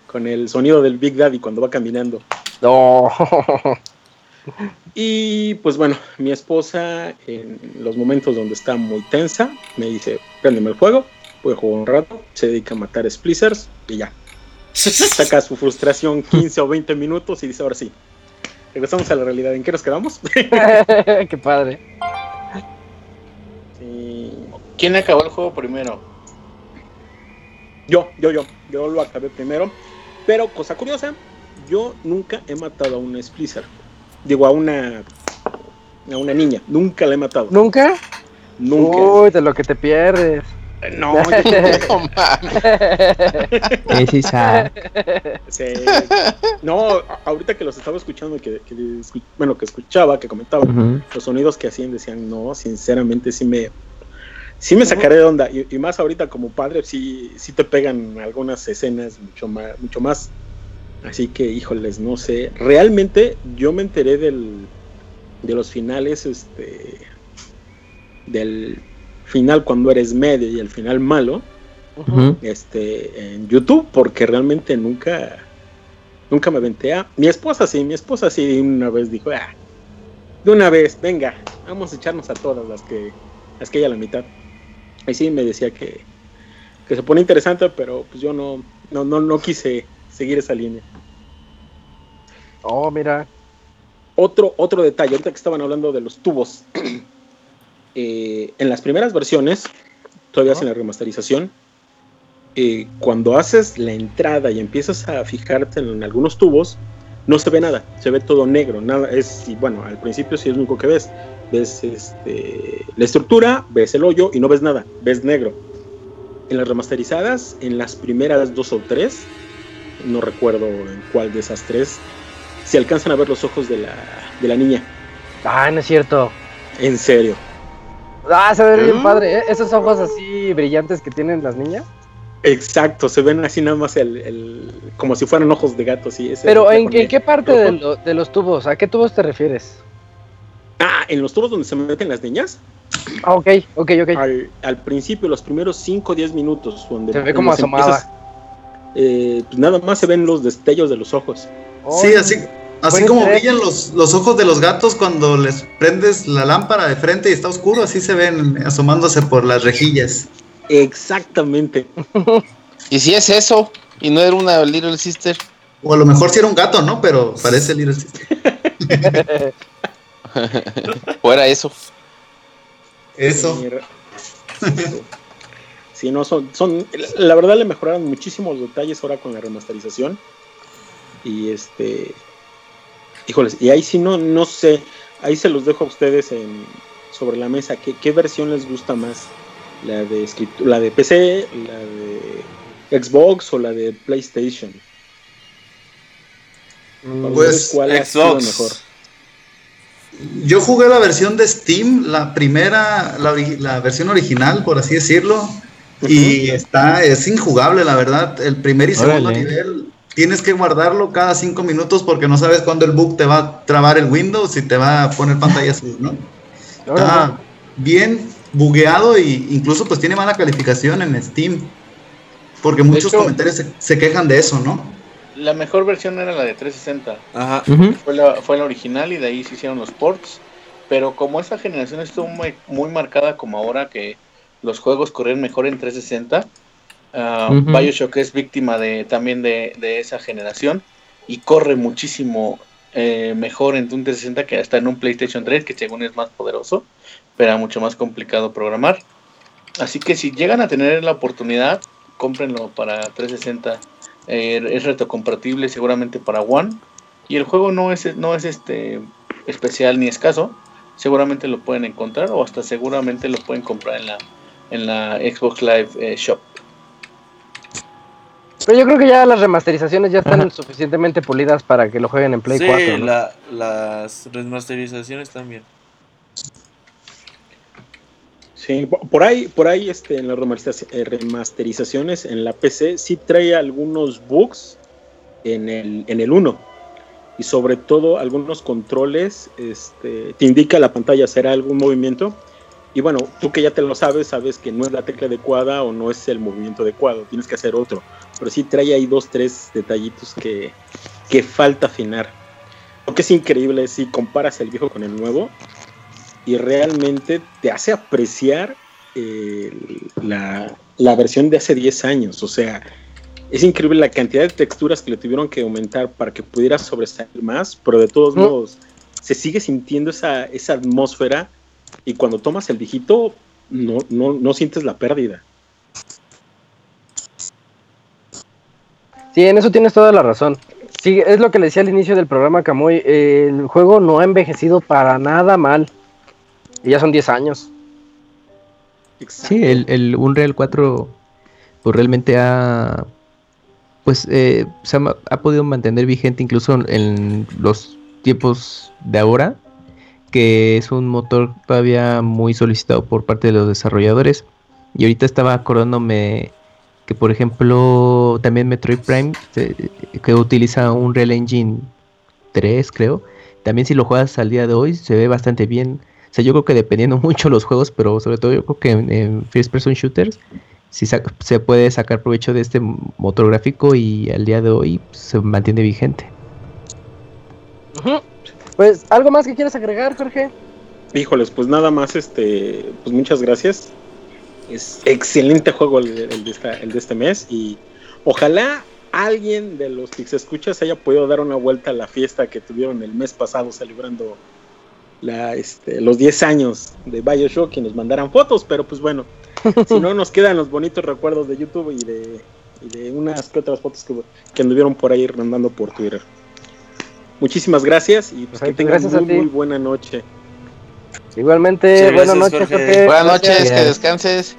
con el sonido del Big Daddy cuando va caminando. No. Y pues bueno, mi esposa en los momentos donde está muy tensa me dice, préndeme el juego, voy a jugar un rato, se dedica a matar splicers y ya. Saca su frustración 15 o 20 minutos y dice, ahora sí, regresamos a la realidad. ¿En qué nos quedamos? qué padre. ¿Quién acabó el juego primero? Yo, yo, yo. Yo lo acabé primero. Pero, cosa curiosa, yo nunca he matado a un Splicer. Digo, a una. A una niña. Nunca la he matado. ¿Nunca? Nunca. Uy, de lo que te pierdes. No, yo no sí, No, ahorita que los estaba escuchando, que, bueno, que escuchaba, que comentaba, los sonidos que hacían decían, no, sinceramente sí me, sí me sacaré de onda. Y, más ahorita como padre, sí, sí te pegan algunas escenas mucho más, mucho más. Así que, híjoles, no sé. Realmente yo me enteré del, de los finales, este, del final cuando eres medio y el final malo, este, en YouTube, porque realmente nunca, nunca me ventea. Mi esposa sí, mi esposa sí una vez dijo, ah, de una vez, venga, vamos a echarnos a todas las que, las que hay a la mitad. Ahí sí me decía que, que se pone interesante, pero pues yo no, no, no, no quise seguir esa línea. Oh, mira. Otro, otro detalle, ahorita que estaban hablando de los tubos. Eh, en las primeras versiones, todavía sin la remasterización, eh, cuando haces la entrada y empiezas a fijarte en, algunos tubos, no se ve nada, se ve todo negro, nada es, y bueno, al principio sí es lo único que ves, ves este, la estructura, ves el hoyo y no ves nada, ves negro. En las remasterizadas, en las primeras dos o tres, no recuerdo en cuál de esas tres, se alcanzan a ver los ojos de la, de la niña. Ah, no es cierto. En serio. Ah, se ve bien padre, ¿eh? Esos ojos así brillantes que tienen las niñas. Exacto, se ven así nada más el, el como si fueran ojos de gato, sí. ese Pero es ¿en, qué parte de, lo- de los tubos? ¿A qué tubos te refieres? Ah, en los tubos donde se meten las niñas. Ah, ok, ok, ok. Al, al principio, los primeros 5 o 10 minutos, donde Se ve como asomada. empiezas, eh, pues nada más se ven los destellos de los ojos. Sí, así, así como ser. brillan los, los ojos de los gatos cuando les prendes la lámpara de frente y está oscuro, así se ven asomándose por las rejillas. Exactamente. Y si es eso, y no era una Little Sister. O a lo mejor si era un gato, ¿no? Pero parece Little Sister. o era eso. Eso. Sí, no, son, son, la verdad le mejoraron muchísimos detalles ahora con la remasterización. Y este, híjoles, y ahí sí no, no sé, ahí se los dejo a ustedes en, sobre la mesa. ¿Qué, qué versión les gusta más? ¿La de, la de PC, la de Xbox o la de PlayStation? Pues, ¿cuál Xbox. mejor? Yo jugué la versión de Steam, la primera, la versión original, por así decirlo. Y está, es injugable, la verdad. El primer y segundo Órale. nivel tienes que guardarlo cada cinco minutos porque no sabes cuándo el bug te va a trabar el Windows y te va a poner pantalla azul, ¿no? Está bien bugueado e incluso pues tiene mala calificación en Steam. Porque muchos hecho- comentarios se, se quejan de eso, ¿no? La mejor versión era la de 360. Ajá. Fue la, fue la original y de ahí se hicieron los ports. Pero como esta generación estuvo muy, muy marcada como ahora que los juegos corren mejor en 360, ah, Ujú. Bioshock es víctima de, también de, de esa generación y corre muchísimo eh, mejor en un 360 que hasta en un PlayStation 3, que según es más poderoso, pero era mucho más complicado programar. Así que si llegan a tener la oportunidad, cómprenlo para 360. Eh, es retrocompatible seguramente para One. Y el juego no es, no es este especial ni escaso. Seguramente lo pueden encontrar o hasta seguramente lo pueden comprar en la, en la Xbox Live eh, Shop. Pero yo creo que ya las remasterizaciones ya están Ajá. suficientemente pulidas para que lo jueguen en Play sí, 4. ¿no? la- las remasterizaciones también. Sí, po- por ahí, por ahí este, en las eh, remasterizaciones en la PC sí trae algunos bugs en el, en el 1. Y sobre todo algunos controles, este, te indica la pantalla hacer algún movimiento. Y bueno, tú que ya te lo sabes, sabes que no es la tecla adecuada o no es el movimiento adecuado, tienes que hacer otro. Pero sí trae ahí dos, tres detallitos que, que falta afinar. Lo que es increíble es si comparas el viejo con el nuevo, y realmente te hace apreciar eh, la, la versión de hace 10 años. O sea, es increíble la cantidad de texturas que le tuvieron que aumentar para que pudiera sobresalir más, pero de todos Mm. modos se sigue sintiendo esa, esa atmósfera y cuando tomas el dígito no, no, no sientes la pérdida. Sí, en eso tienes toda la razón. Sí, es lo que le decía al inicio del programa, Camuy. El juego no ha envejecido para nada mal. Y ya son 10 años. Sí, el, el Unreal 4 pues realmente ha pues eh, se ha, ha podido mantener vigente incluso en los tiempos de ahora, que es un motor todavía muy solicitado por parte de los desarrolladores. Y ahorita estaba acordándome que por ejemplo también Metroid Prime que utiliza un Real Engine 3 creo, también si lo juegas al día de hoy se ve bastante bien. O sea, yo creo que dependiendo mucho los juegos, pero sobre todo yo creo que en, first person shooters sa- se puede sacar provecho de este motor gráfico y al día de hoy pues, se mantiene vigente. Ujú. Pues, ¿algo más que quieres agregar, Jorge? Híjoles, pues nada más, este, pues muchas gracias. Es excelente juego el, el de, esta- el de este mes y ojalá alguien de los que se escuchas haya podido dar una vuelta a la fiesta que tuvieron el mes pasado celebrando la, este, los 10 años de Bioshock y nos mandaran fotos, pero pues bueno, si no nos quedan los bonitos recuerdos de YouTube y de, y de unas que otras fotos que, que anduvieron por ahí rondando por Twitter. Muchísimas gracias y pues que Perfecto, tengan gracias a muy, ti. muy buena noche. Igualmente, Sí, buenas gracias, noches, Jorge. Jorge. Buenas Gracias. noches, que descanses.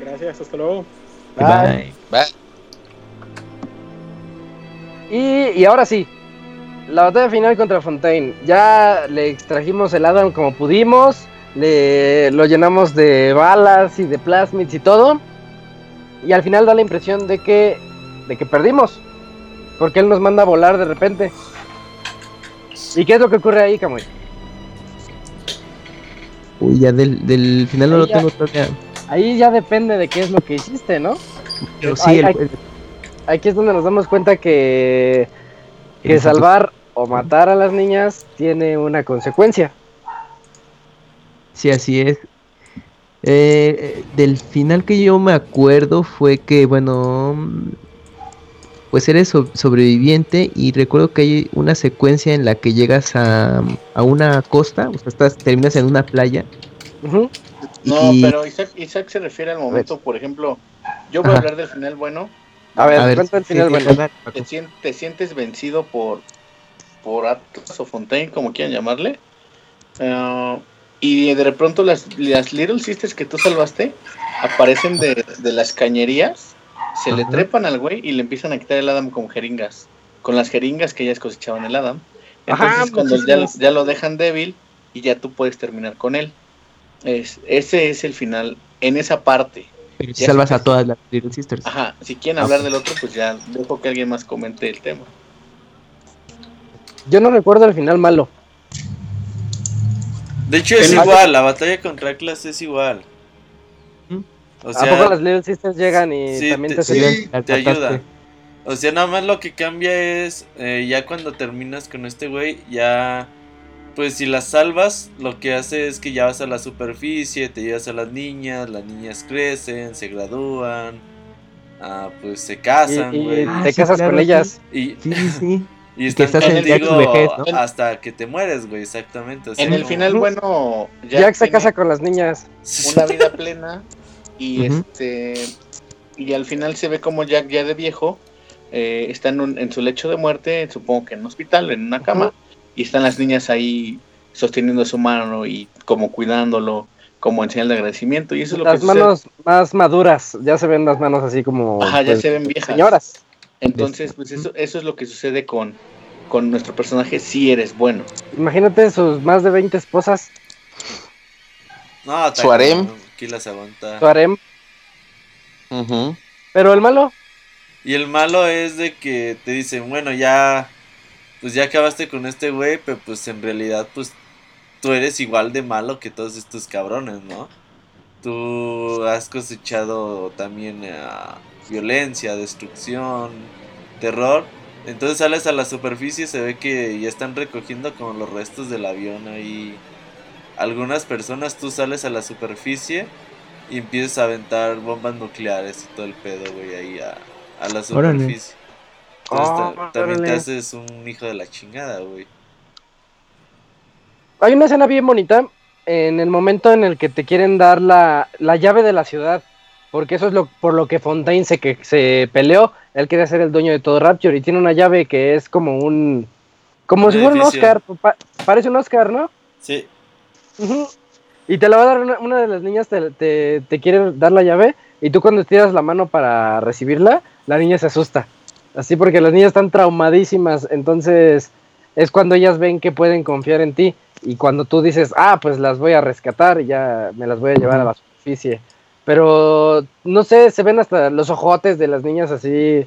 Gracias, hasta luego. Bye. Bye. Y, y ahora sí, la batalla final contra Fontaine. Ya le extrajimos el Adam como pudimos. Le, lo llenamos de balas y de plasmids y todo. Y al final da la impresión de que, de que perdimos. Porque él nos manda a volar de repente. ¿Y qué es lo que ocurre ahí, Camuy? Uy, ya del, del final no lo ya- tengo todavía. Ahí ya depende de qué es lo que hiciste, ¿no? Pero sí, el- el- Aquí es donde nos damos cuenta que, que salvar o matar a las niñas tiene una consecuencia. Sí, así es. Eh, eh, del final que yo me acuerdo fue que, bueno, pues eres so- sobreviviente y recuerdo que hay una secuencia en la que llegas a, a una costa, o sea, estás, terminas en una playa. No, y- pero Isaac, Isaac se refiere al momento, por ejemplo, yo voy a hablar del final bueno. A ver, A ver, cuenta el final, sí, bueno. te sientes vencido por, por Atlas o Fontaine, como quieran llamarle. Ah, y de pronto las, las Little Sisters que tú salvaste aparecen de, de las cañerías, se le trepan al güey y le empiezan a quitar el Adam con jeringas. Con las jeringas que ellas cosechaban el Adam. Entonces Ajá, cuando ya, lo dejan débil y ya tú puedes terminar con él. Es, ese es el final en esa parte. Pero si salvas a todas las Little Sisters. Ajá, si quieren Ah, hablar ok. del otro, pues ya dejo que alguien más comente el tema. Yo no recuerdo el final malo. De hecho es igual, la batalla contra Atlas es igual. ¿A poco las Little Sisters llegan y sí, también te- te, sí. ayuda. O sea, nada más lo que cambia es eh, ya cuando terminas con este güey, ya pues si las salvas, lo que hace es que ya vas a la superficie, te llevas a las niñas, las niñas crecen, se gradúan, ah, pues se casan, Y, y güey. Ah, te sí, casas claro, con sí. ellas. Y, Sí, sí, y que estás en vejez, ¿no? hasta que te mueres, güey, exactamente. o sea, En el final, bueno, Jack se tiene casa con las niñas. una vida plena y este y al final se ve como Jack ya de viejo eh, está en, un- en su lecho de muerte, supongo que en un hospital, en una cama, y están las niñas ahí sosteniendo su mano y como cuidándolo, como en señal de agradecimiento. Y eso es lo Las que sucede. manos más maduras. Ya se ven las manos así como. Ajá, ya pues, se ven viejas. Señoras. Entonces, pues eso, eso es lo que sucede con, con nuestro personaje si eres bueno. Imagínate sus más de 20 esposas. No, Su harem. Aquí las aguanta. Harem. Pero el malo. Y el malo es de que te dicen, bueno, ya, pues ya acabaste con este güey, pero pues en realidad, pues tú eres igual de malo que todos estos cabrones, ¿no? Tú has cosechado también eh, violencia, destrucción, terror. Entonces sales a la superficie y se ve que ya están recogiendo como los restos del avión ahí. Algunas personas tú sales a la superficie y empiezas a aventar bombas nucleares y todo el pedo, güey, ahí a, a la superficie. Entonces Oh, también te haces un hijo de la chingada, güey. Hay una escena bien bonita en el momento en el que te quieren dar la, la llave de la ciudad. Porque eso es lo, por lo que Fontaine se, que, se peleó. Él quería ser el dueño de todo Rapture y tiene una llave que es como un. Como Un si fuera un. Oscar. pa- parece un Oscar, ¿no? Sí, Y te la va a dar una, una de las niñas, te, te, te quiere dar la llave. Y tú cuando tiras la mano para recibirla, la niña se asusta. Así porque las niñas están traumadísimas. Entonces es cuando ellas ven que pueden confiar en ti. Y cuando tú dices, ah, pues las voy a rescatar y ya me las voy a llevar a la superficie. Pero no sé, se ven hasta los ojotes de las niñas así.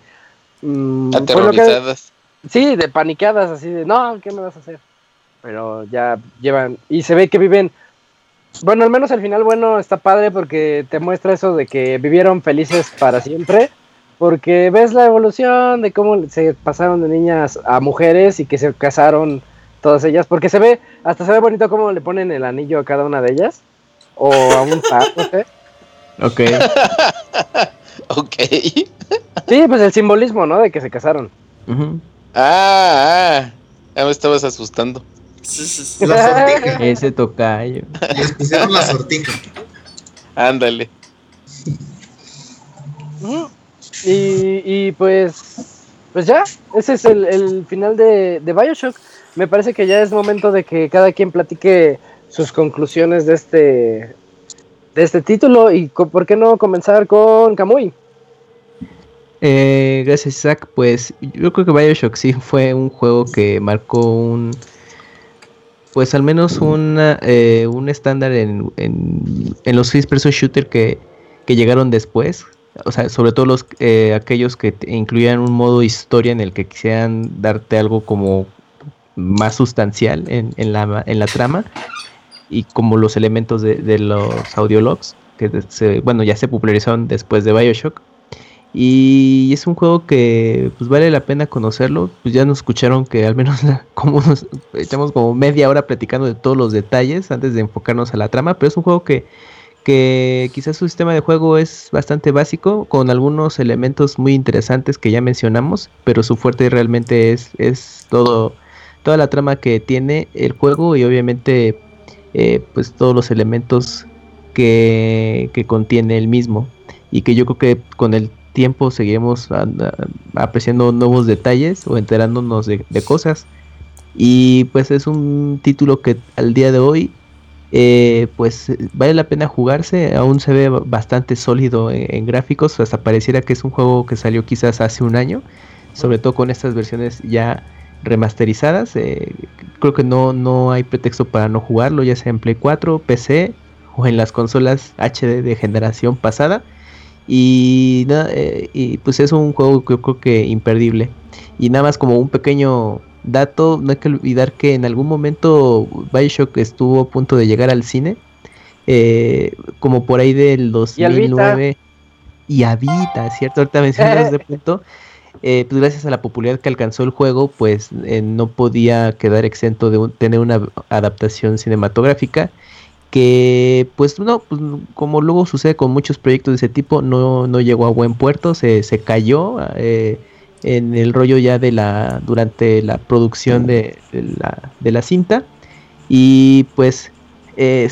mm, que- Aterrorizadas. Sí, de panicadas, así de, no, ¿qué me vas a hacer? Pero ya llevan, y se ve que viven, bueno, al menos al final, bueno, está padre porque te muestra eso de que vivieron felices para siempre, porque ves la evolución de cómo se pasaron de niñas a mujeres y que se casaron todas ellas, porque se ve, hasta se ve bonito cómo le ponen el anillo a cada una de ellas, o a un par, no sé. Ok. Ok. Sí, pues el simbolismo, ¿no? De que se casaron. Ah, ah. Ya me estabas asustando. La sortija. Ese tocayo. Les pusieron la sortija. Ándale. Y, y pues, pues ya, ese es el, el final de, de Bioshock. Me parece que ya es momento de que cada quien platique sus conclusiones de este, de este título y por qué no comenzar con Kamui. Eh, gracias Isaac, pues yo creo que Bioshock sí fue un juego que marcó un, pues al menos una, eh, un estándar en, en, los first person shooter que, que llegaron después, o sea, sobre todo los eh, aquellos que incluían un modo historia en el que quisieran darte algo como más sustancial en, en, la, en la trama y como los elementos de, de los audiologs que bueno ya se popularizaron después de Bioshock y es un juego que pues vale la pena conocerlo. Pues ya nos escucharon que al menos como nos echamos como media hora platicando de todos los detalles antes de enfocarnos a la trama. Pero es un juego que que quizás su sistema de juego es bastante básico, con algunos elementos muy interesantes que ya mencionamos, pero su fuerte realmente es, es todo, toda la trama que tiene el juego y obviamente eh, pues todos los elementos que, que, contiene el mismo. Y que yo creo que con el tiempo seguiremos apreciando nuevos detalles o enterándonos de, cosas. Y pues es un título que al día de hoy eh, pues vale la pena jugarse, aún se ve bastante sólido en, gráficos, hasta pareciera que es un juego que salió quizás hace un año, sobre todo con estas versiones ya remasterizadas, eh, creo que no, no hay pretexto para no jugarlo, ya sea en Play 4, PC o en las consolas HD de generación pasada. Y, eh, y pues es un juego que yo creo que imperdible. Y nada más como un pequeño dato, no hay que olvidar que en algún momento Bioshock estuvo a punto de llegar al cine, eh, como por ahí del 2009. Y habita, ¿cierto? Ahorita mencionas de punto. Eh, pues gracias a la popularidad que alcanzó el juego, pues eh, no podía quedar exento de tener una adaptación cinematográfica que pues no, pues, como luego sucede con muchos proyectos de ese tipo, no, no llegó a buen puerto, se, se cayó. Eh, en el rollo ya de la durante la producción de, la, de la, cinta y pues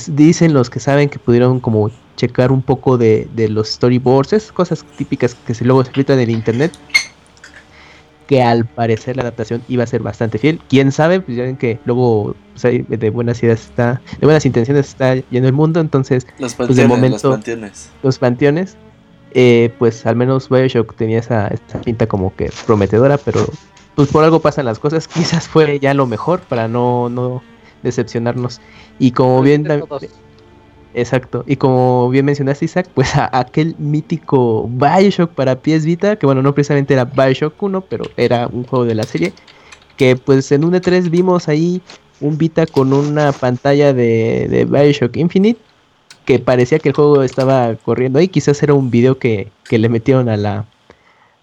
dicen los que saben que pudieron como checar un poco de, de los storyboards, cosas típicas que se luego se en internet que al parecer la adaptación iba a ser bastante fiel. Quién sabe, pues ya ven que luego pues, de buenas ideas está, de buenas intenciones está lleno el mundo, entonces los pues de momento los panteones. Los panteones eh, pues al menos Bioshock tenía esa, esa, pinta como que prometedora, pero pues por algo pasan las cosas, quizás fue ya lo mejor para no, no decepcionarnos. Y como bien... Exacto, y como bien mencionaste Isaac, pues a, aquel mítico Bioshock para PS Vita, que bueno, no precisamente era Bioshock 1, pero era un juego de la serie, que pues en un E3 vimos ahí un Vita con una pantalla de, Bioshock Infinite que parecía que el juego estaba corriendo ahí. Quizás era un video que, que le metieron a la,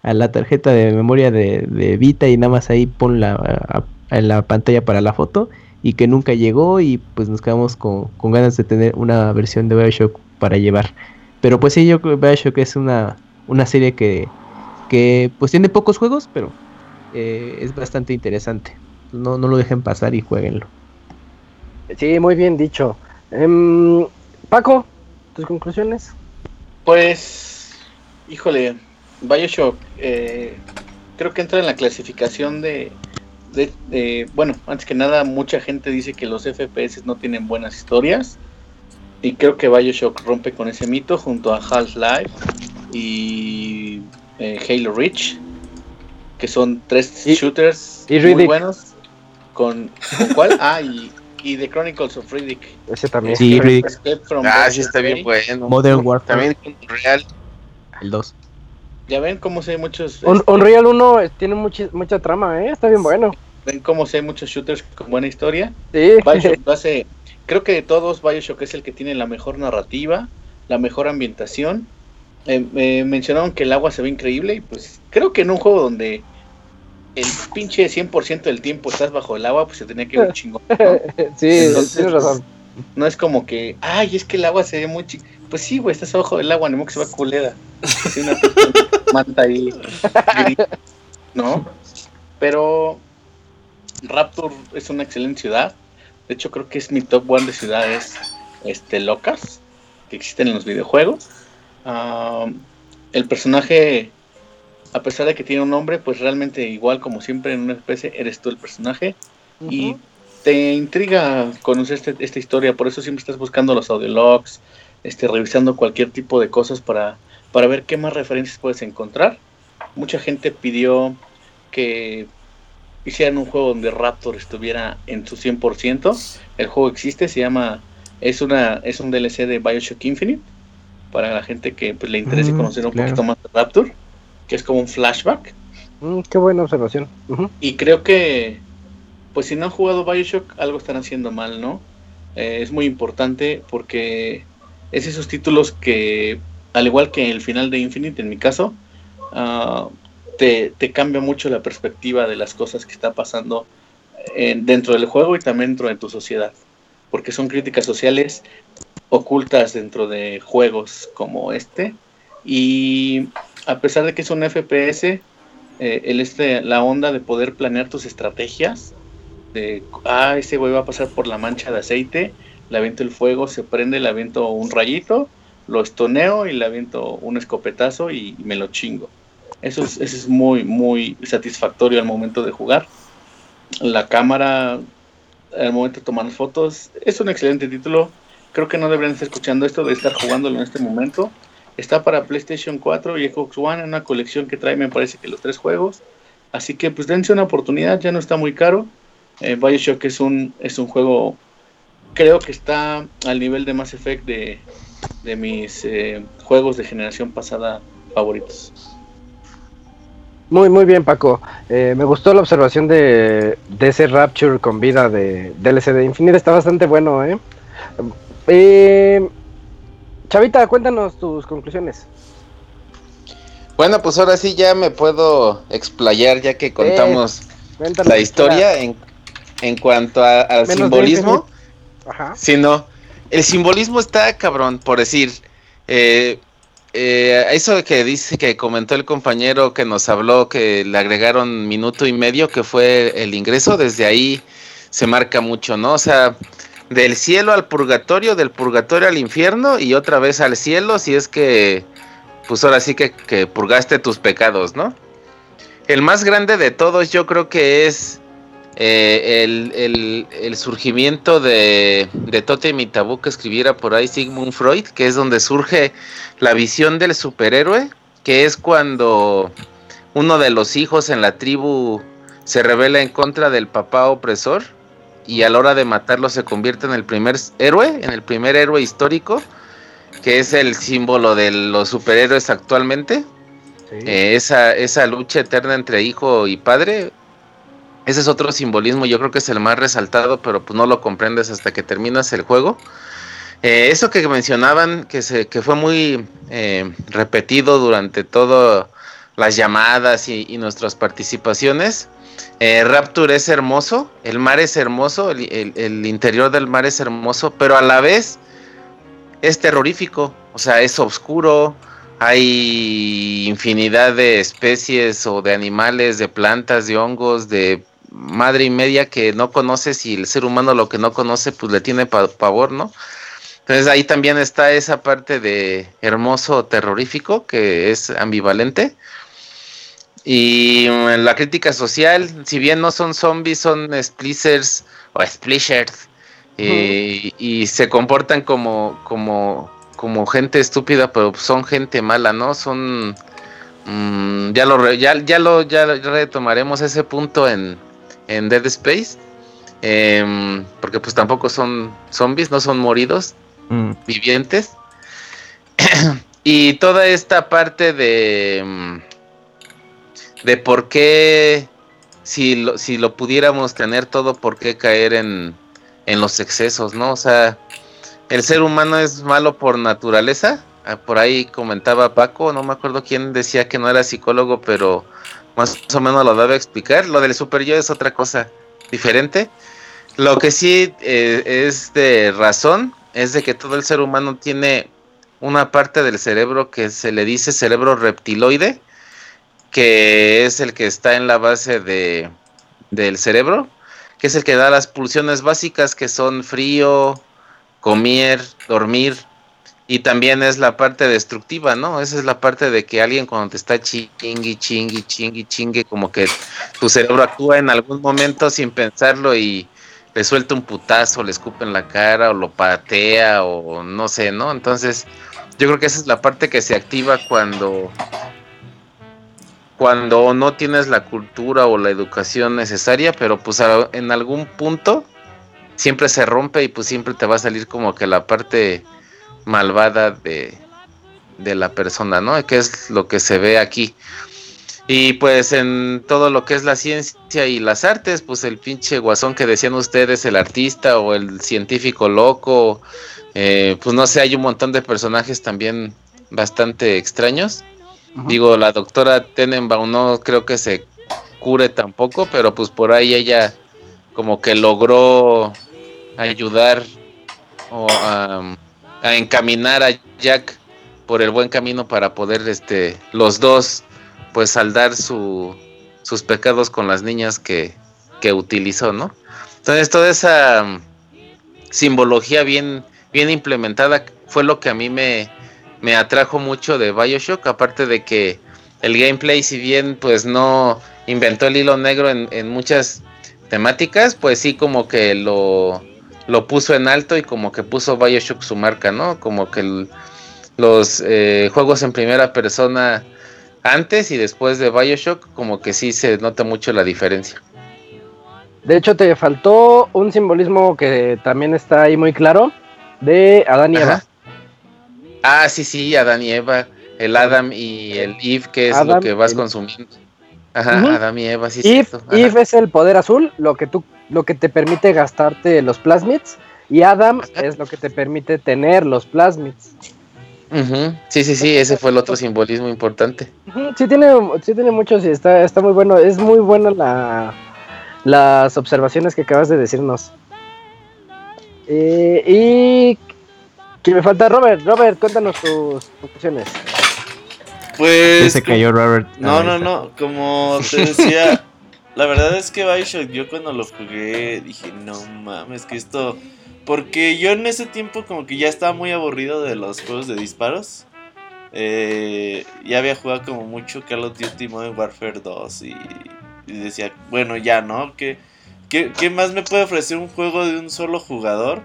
a la tarjeta de memoria de, Vita y nada más ahí pon la, en la pantalla para la foto y que nunca llegó y pues nos quedamos con, con, ganas de tener una versión de Bioshock para llevar. Pero pues sí, yo creo que Bioshock es una, una serie que, que pues tiene pocos juegos, pero eh, es bastante interesante. No, no lo dejen pasar y jueguenlo. Sí, muy bien dicho. Um, Paco, tus conclusiones. Pues, híjole, Bioshock, eh, creo que entra en la clasificación de, de, bueno, antes que nada, mucha gente dice que los FPS no tienen buenas historias. Y creo que Bioshock rompe con ese mito junto a Half-Life y eh, Halo Reach, que son tres shooters muy buenos. ¿Con, ¿Con cuál? Ah, y y The Chronicles of Riddick. Ese también. Sí, Riddick. Ah, sí, está bien bueno. Modern Warfare. También Unreal. El 2. Ya ven cómo sé muchos. Un, este, Unreal 1 tiene mucha, mucha trama, ¿eh? Está bien bueno. Ven cómo sé muchos shooters con buena historia. Sí. Bioshock hace. Creo que de todos, Bioshock es el que tiene la mejor narrativa, la mejor ambientación. Eh, mencionaron que el agua se ve increíble y pues creo que en un juego donde el pinche 100% del tiempo estás bajo el agua, pues se tenía que ver chingón. ¿no? sí, Entonces, tienes razón. No es como que, ay, es que el agua se ve muy chico. Pues sí, güey, estás abajo del agua, ni modo que se va culera. Una manta ahí. ¿No? Pero Rapture es una excelente ciudad. De hecho, creo que es mi top one de ciudades este, locas que existen en los videojuegos. Uh, el personaje a pesar de que tiene un nombre, pues realmente igual como siempre en una especie eres tú el personaje y te intriga conocer este, esta historia, por eso siempre estás buscando los audiologs, este, revisando cualquier tipo de cosas para, para ver qué más referencias puedes encontrar. mucha gente pidió que hicieran un juego donde Raptor estuviera en su 100%. El juego existe, se llama, es una es un DLC de Bioshock Infinite, para la gente que pues, le interese Mm, conocer un claro. poquito más de Raptor, que es como un flashback. Mm, qué buena observación. Y creo que, pues si no han jugado Bioshock, algo están haciendo mal, ¿no? Eh, es muy importante porque es esos títulos que, al igual que el final de Infinite, en mi caso, ah, te, cambia mucho la perspectiva de las cosas que está pasando en- dentro del juego y también dentro de tu sociedad. Porque son críticas sociales ocultas dentro de juegos como este. Y a pesar de que es un FPS, eh, el este, la onda de poder planear tus estrategias, de, ah, ese güey va a pasar por la mancha de aceite, le aviento el fuego, se prende, le aviento un rayito, lo estoneo y le aviento un escopetazo y me lo chingo. Eso es, eso es muy, muy satisfactorio al momento de jugar. La cámara, al momento de tomar fotos, es un excelente título. Creo que no deberían estar escuchando esto de estar jugándolo en este momento. Está para PlayStation 4 y Xbox One en una colección que trae, me parece que los tres juegos. Así que pues dense una oportunidad, ya no está muy caro. Eh, Bioshock es un, es un juego, creo que está al nivel de Mass Effect de, de mis eh, juegos de generación pasada favoritos. Muy, muy bien, Paco. Eh, me gustó la observación de, de ese Rapture con vida de DLC de Infinite. Está bastante bueno, ¿eh? Eh, Chavita, cuéntanos tus conclusiones. Bueno, pues ahora sí ya me puedo explayar ya que contamos Cuéntanos. la historia en, en cuanto a- al Menos simbolismo. Ajá. Sí, no. El simbolismo está cabrón, por decir. Eh, eh, eso que dice que comentó el compañero que nos habló que le agregaron minuto y medio que fue el ingreso, desde ahí se marca mucho, ¿no? O sea, del cielo al purgatorio, del purgatorio al infierno y otra vez al cielo si es que, pues ahora sí que, que purgaste tus pecados, ¿no? El más grande de todos yo creo que es eh, el, el- el surgimiento de, de Totem y Tabú que escribiera por ahí Sigmund Freud, que es donde surge la visión del superhéroe, que es cuando uno de los hijos en la tribu se revela en contra del papá opresor y a la hora de matarlo se convierte en el primer héroe, en el primer héroe histórico, que es el símbolo de los superhéroes actualmente. Eh, esa, esa lucha eterna entre hijo y padre, ese es otro simbolismo, yo creo que es el más resaltado, pero pues no lo comprendes hasta que terminas el juego. Eh, eso que mencionaban, que, se, que fue muy eh, repetido durante todas las llamadas y, nuestras participaciones, eh, Rapture es hermoso, el mar es hermoso, el interior del mar es hermoso, pero a la vez es terrorífico, o sea, es oscuro, hay infinidad de especies o de animales, de plantas, de hongos, de madre y media que no conoces y el ser humano lo que no conoce pues le tiene pa- pavor, ¿no? Entonces ahí también está esa parte de hermoso terrorífico que es ambivalente. Y mm, la crítica social, si bien no son zombies, son splitters o splishers. eh, y se comportan como, como, como gente estúpida, pero son gente mala, ¿no? Son mm, ya lo re- ya, ya lo ya retomaremos ese punto en, en Dead Space. em, porque pues tampoco son zombies, no son moridos, Mm. vivientes. y toda esta parte de mm, de por qué si lo, si lo pudiéramos tener todo, por qué caer en, en los excesos, ¿no? O sea, el ser humano es malo por naturaleza. Ah, Por ahí comentaba Paco, no me acuerdo quién decía que no era psicólogo, pero más o menos lo debe explicar. Lo del super yo es otra cosa diferente. Lo que sí eh, es de razón es de que todo el ser humano tiene una parte del cerebro que se le dice cerebro reptiloide, que es el que está en la base de, del cerebro, que es el que da las pulsiones básicas que son frío, comer, dormir, y también es la parte destructiva, ¿no? Esa es la parte de que alguien cuando te está chingui, chingui, chingui, chingue, como que tu cerebro actúa en algún momento sin pensarlo y le suelta un putazo, le escupe en la cara o lo patea o no sé, ¿no? Entonces, yo creo que esa es la parte que se activa cuando cuando no tienes la cultura o la educación necesaria, pero pues en algún punto siempre se rompe y pues siempre te va a salir como que la parte malvada de, de la persona, ¿no? Que es lo que se ve aquí. Y pues en todo lo que es la ciencia y las artes, pues el pinche guasón que decían ustedes, el artista o el científico loco, eh, pues no sé, hay un montón de personajes también bastante extraños. Digo, la doctora Tenenbaum no creo que se cure tampoco, pero pues por ahí ella como que logró ayudar o a, encaminar a Jack por el buen camino para poder este los dos pues saldar su, sus pecados con las niñas que, que utilizó, ¿no? Entonces toda esa mm, simbología bien, bien implementada fue lo que a mí me, me atrajo mucho de Bioshock, aparte de que el gameplay, si bien pues no inventó el hilo negro en, en muchas temáticas, pues sí como que lo, lo puso en alto y como que puso Bioshock su marca, ¿no? Como que los eh, juegos en primera persona antes y después de Bioshock, como que sí se nota mucho la diferencia. De hecho, te faltó un simbolismo que también está ahí muy claro de Adán y Eva. Ah, sí, sí, Adán y Eva. El Adam y el Eve, que es lo que vas consumiendo. Ajá, Adam y Eva, sí. Eve, Eve es el poder azul, lo que tú, lo que te permite gastarte los plasmids. Y Adam es lo que te permite tener los plasmids. Sí, sí, sí, ese fue el otro simbolismo importante. Sí tiene, sí tiene mucho, sí, está, está muy bueno, es muy bueno la, las observaciones que acabas de decirnos. Eh, y que me falta Robert, Robert, cuéntanos tus conclusiones. Pues... Se cayó Robert. No, no, no, como te decía, la verdad es que Bioshock, yo cuando lo jugué dije, no mames, que esto porque yo en ese tiempo como que ya estaba muy aburrido de los juegos de disparos. Eh, ya había jugado como mucho Call of Duty Modern Warfare 2 y, decía, bueno, ya, ¿no? ¿Qué, ¿Qué, más me puede ofrecer un juego de un solo jugador?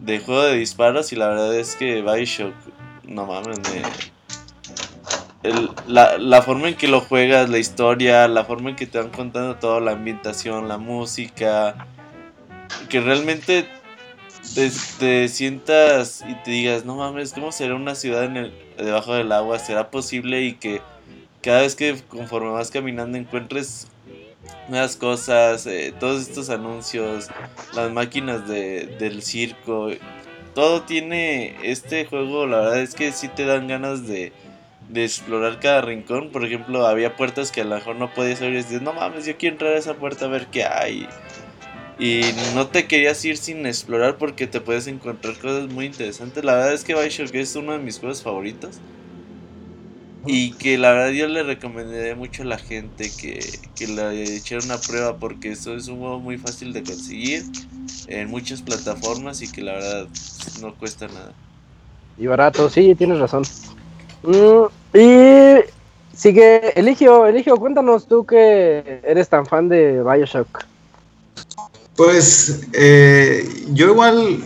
De juego de disparos y la verdad es que Bioshock, no mames, la, la, forma en que lo juegas, la historia, la forma en que te van contando todo, la ambientación, la música, que realmente te, sientas y te digas, no mames, ¿cómo será una ciudad en el, debajo del agua? ¿Será posible? Y que cada vez que conforme vas caminando encuentres nuevas cosas, eh, todos estos anuncios, las máquinas de, del circo, todo tiene este juego, la verdad es que sí te dan ganas de, de explorar cada rincón. Por ejemplo, había puertas que a lo mejor no podías abrir y dices, no mames, yo quiero entrar a esa puerta a ver qué hay. Y no te querías ir sin explorar porque te puedes encontrar cosas muy interesantes. La verdad es que Bioshock es uno de mis juegos favoritos. Y que la verdad yo le recomendaría mucho a la gente que, que le echara una prueba porque esto es un juego muy fácil de conseguir en muchas plataformas y que la verdad no cuesta nada. Y barato, sí, tienes razón. Mm, y sigue Eligio, Eligio, cuéntanos tú que eres tan fan de Bioshock. Pues eh, yo igual,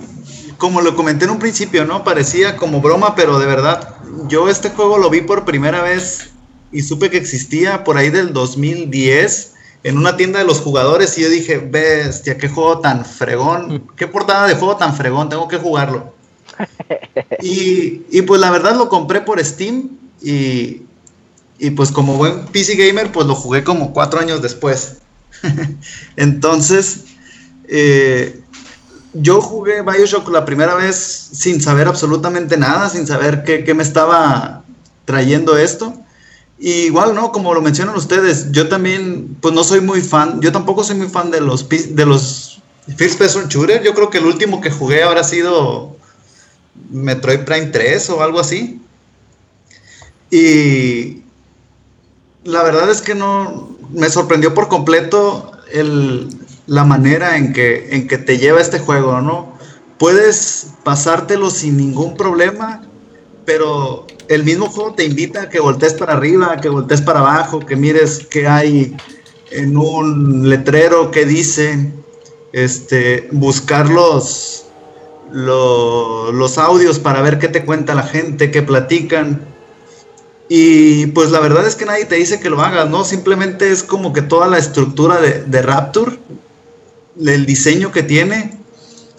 como lo comenté en un principio, ¿no? Parecía como broma, pero de verdad, yo este juego lo vi por primera vez y supe que existía por ahí del 2010 en una tienda de los jugadores y yo dije, bestia, qué juego tan fregón, qué portada de juego tan fregón, tengo que jugarlo. Y, y pues la verdad lo compré por Steam y, y pues como buen PC gamer pues lo jugué como cuatro años después. Entonces, eh, yo jugué Bioshock la primera vez sin saber absolutamente nada, sin saber qué, me estaba trayendo esto. Igual, ¿no? Como lo mencionan ustedes, yo también, pues no soy muy fan, yo tampoco soy muy fan de los, de los First Person Shooter. Yo creo que el último que jugué habrá sido Metroid Prime 3 o algo así. Y la verdad es que no, me sorprendió por completo el, la manera en que, en que te lleva este juego, ¿no? Puedes pasártelo sin ningún problema, pero el mismo juego te invita a que voltees para arriba, que voltees para abajo, que mires qué hay en un letrero que dice, este, buscar los, los, audios para ver qué te cuenta la gente, qué platican. Y pues la verdad es que nadie te dice que lo hagas, ¿no? Simplemente es como que toda la estructura de, Rapture, el diseño que tiene,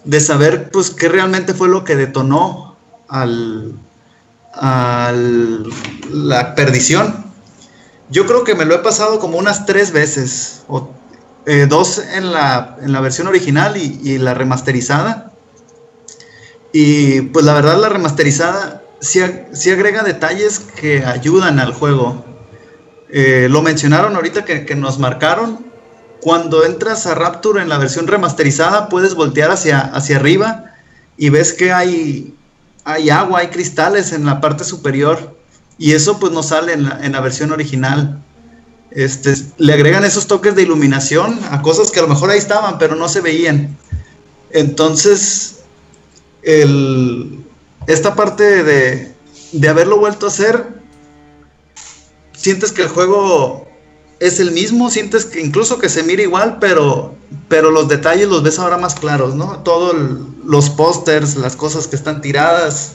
de saber pues qué realmente fue lo que detonó al, la perdición. Yo creo que me lo he pasado como unas tres veces, o eh, dos en la, en la, versión original y, la remasterizada. Y pues la verdad la remasterizada sí, agrega detalles que ayudan al juego. Eh, lo mencionaron ahorita que, nos marcaron. Cuando entras a Rapture en la versión remasterizada puedes voltear hacia, hacia arriba y ves que hay hay agua, hay cristales en la parte superior y eso pues no sale en la, versión original. Este, le agregan esos toques de iluminación a cosas que a lo mejor ahí estaban, pero no se veían. Entonces, esta parte de, de haberlo vuelto a hacer, sientes que el juego es el mismo, sientes que incluso que se mira igual, pero, pero los detalles los ves ahora más claros, ¿no? Todos los pósters, las cosas que están tiradas.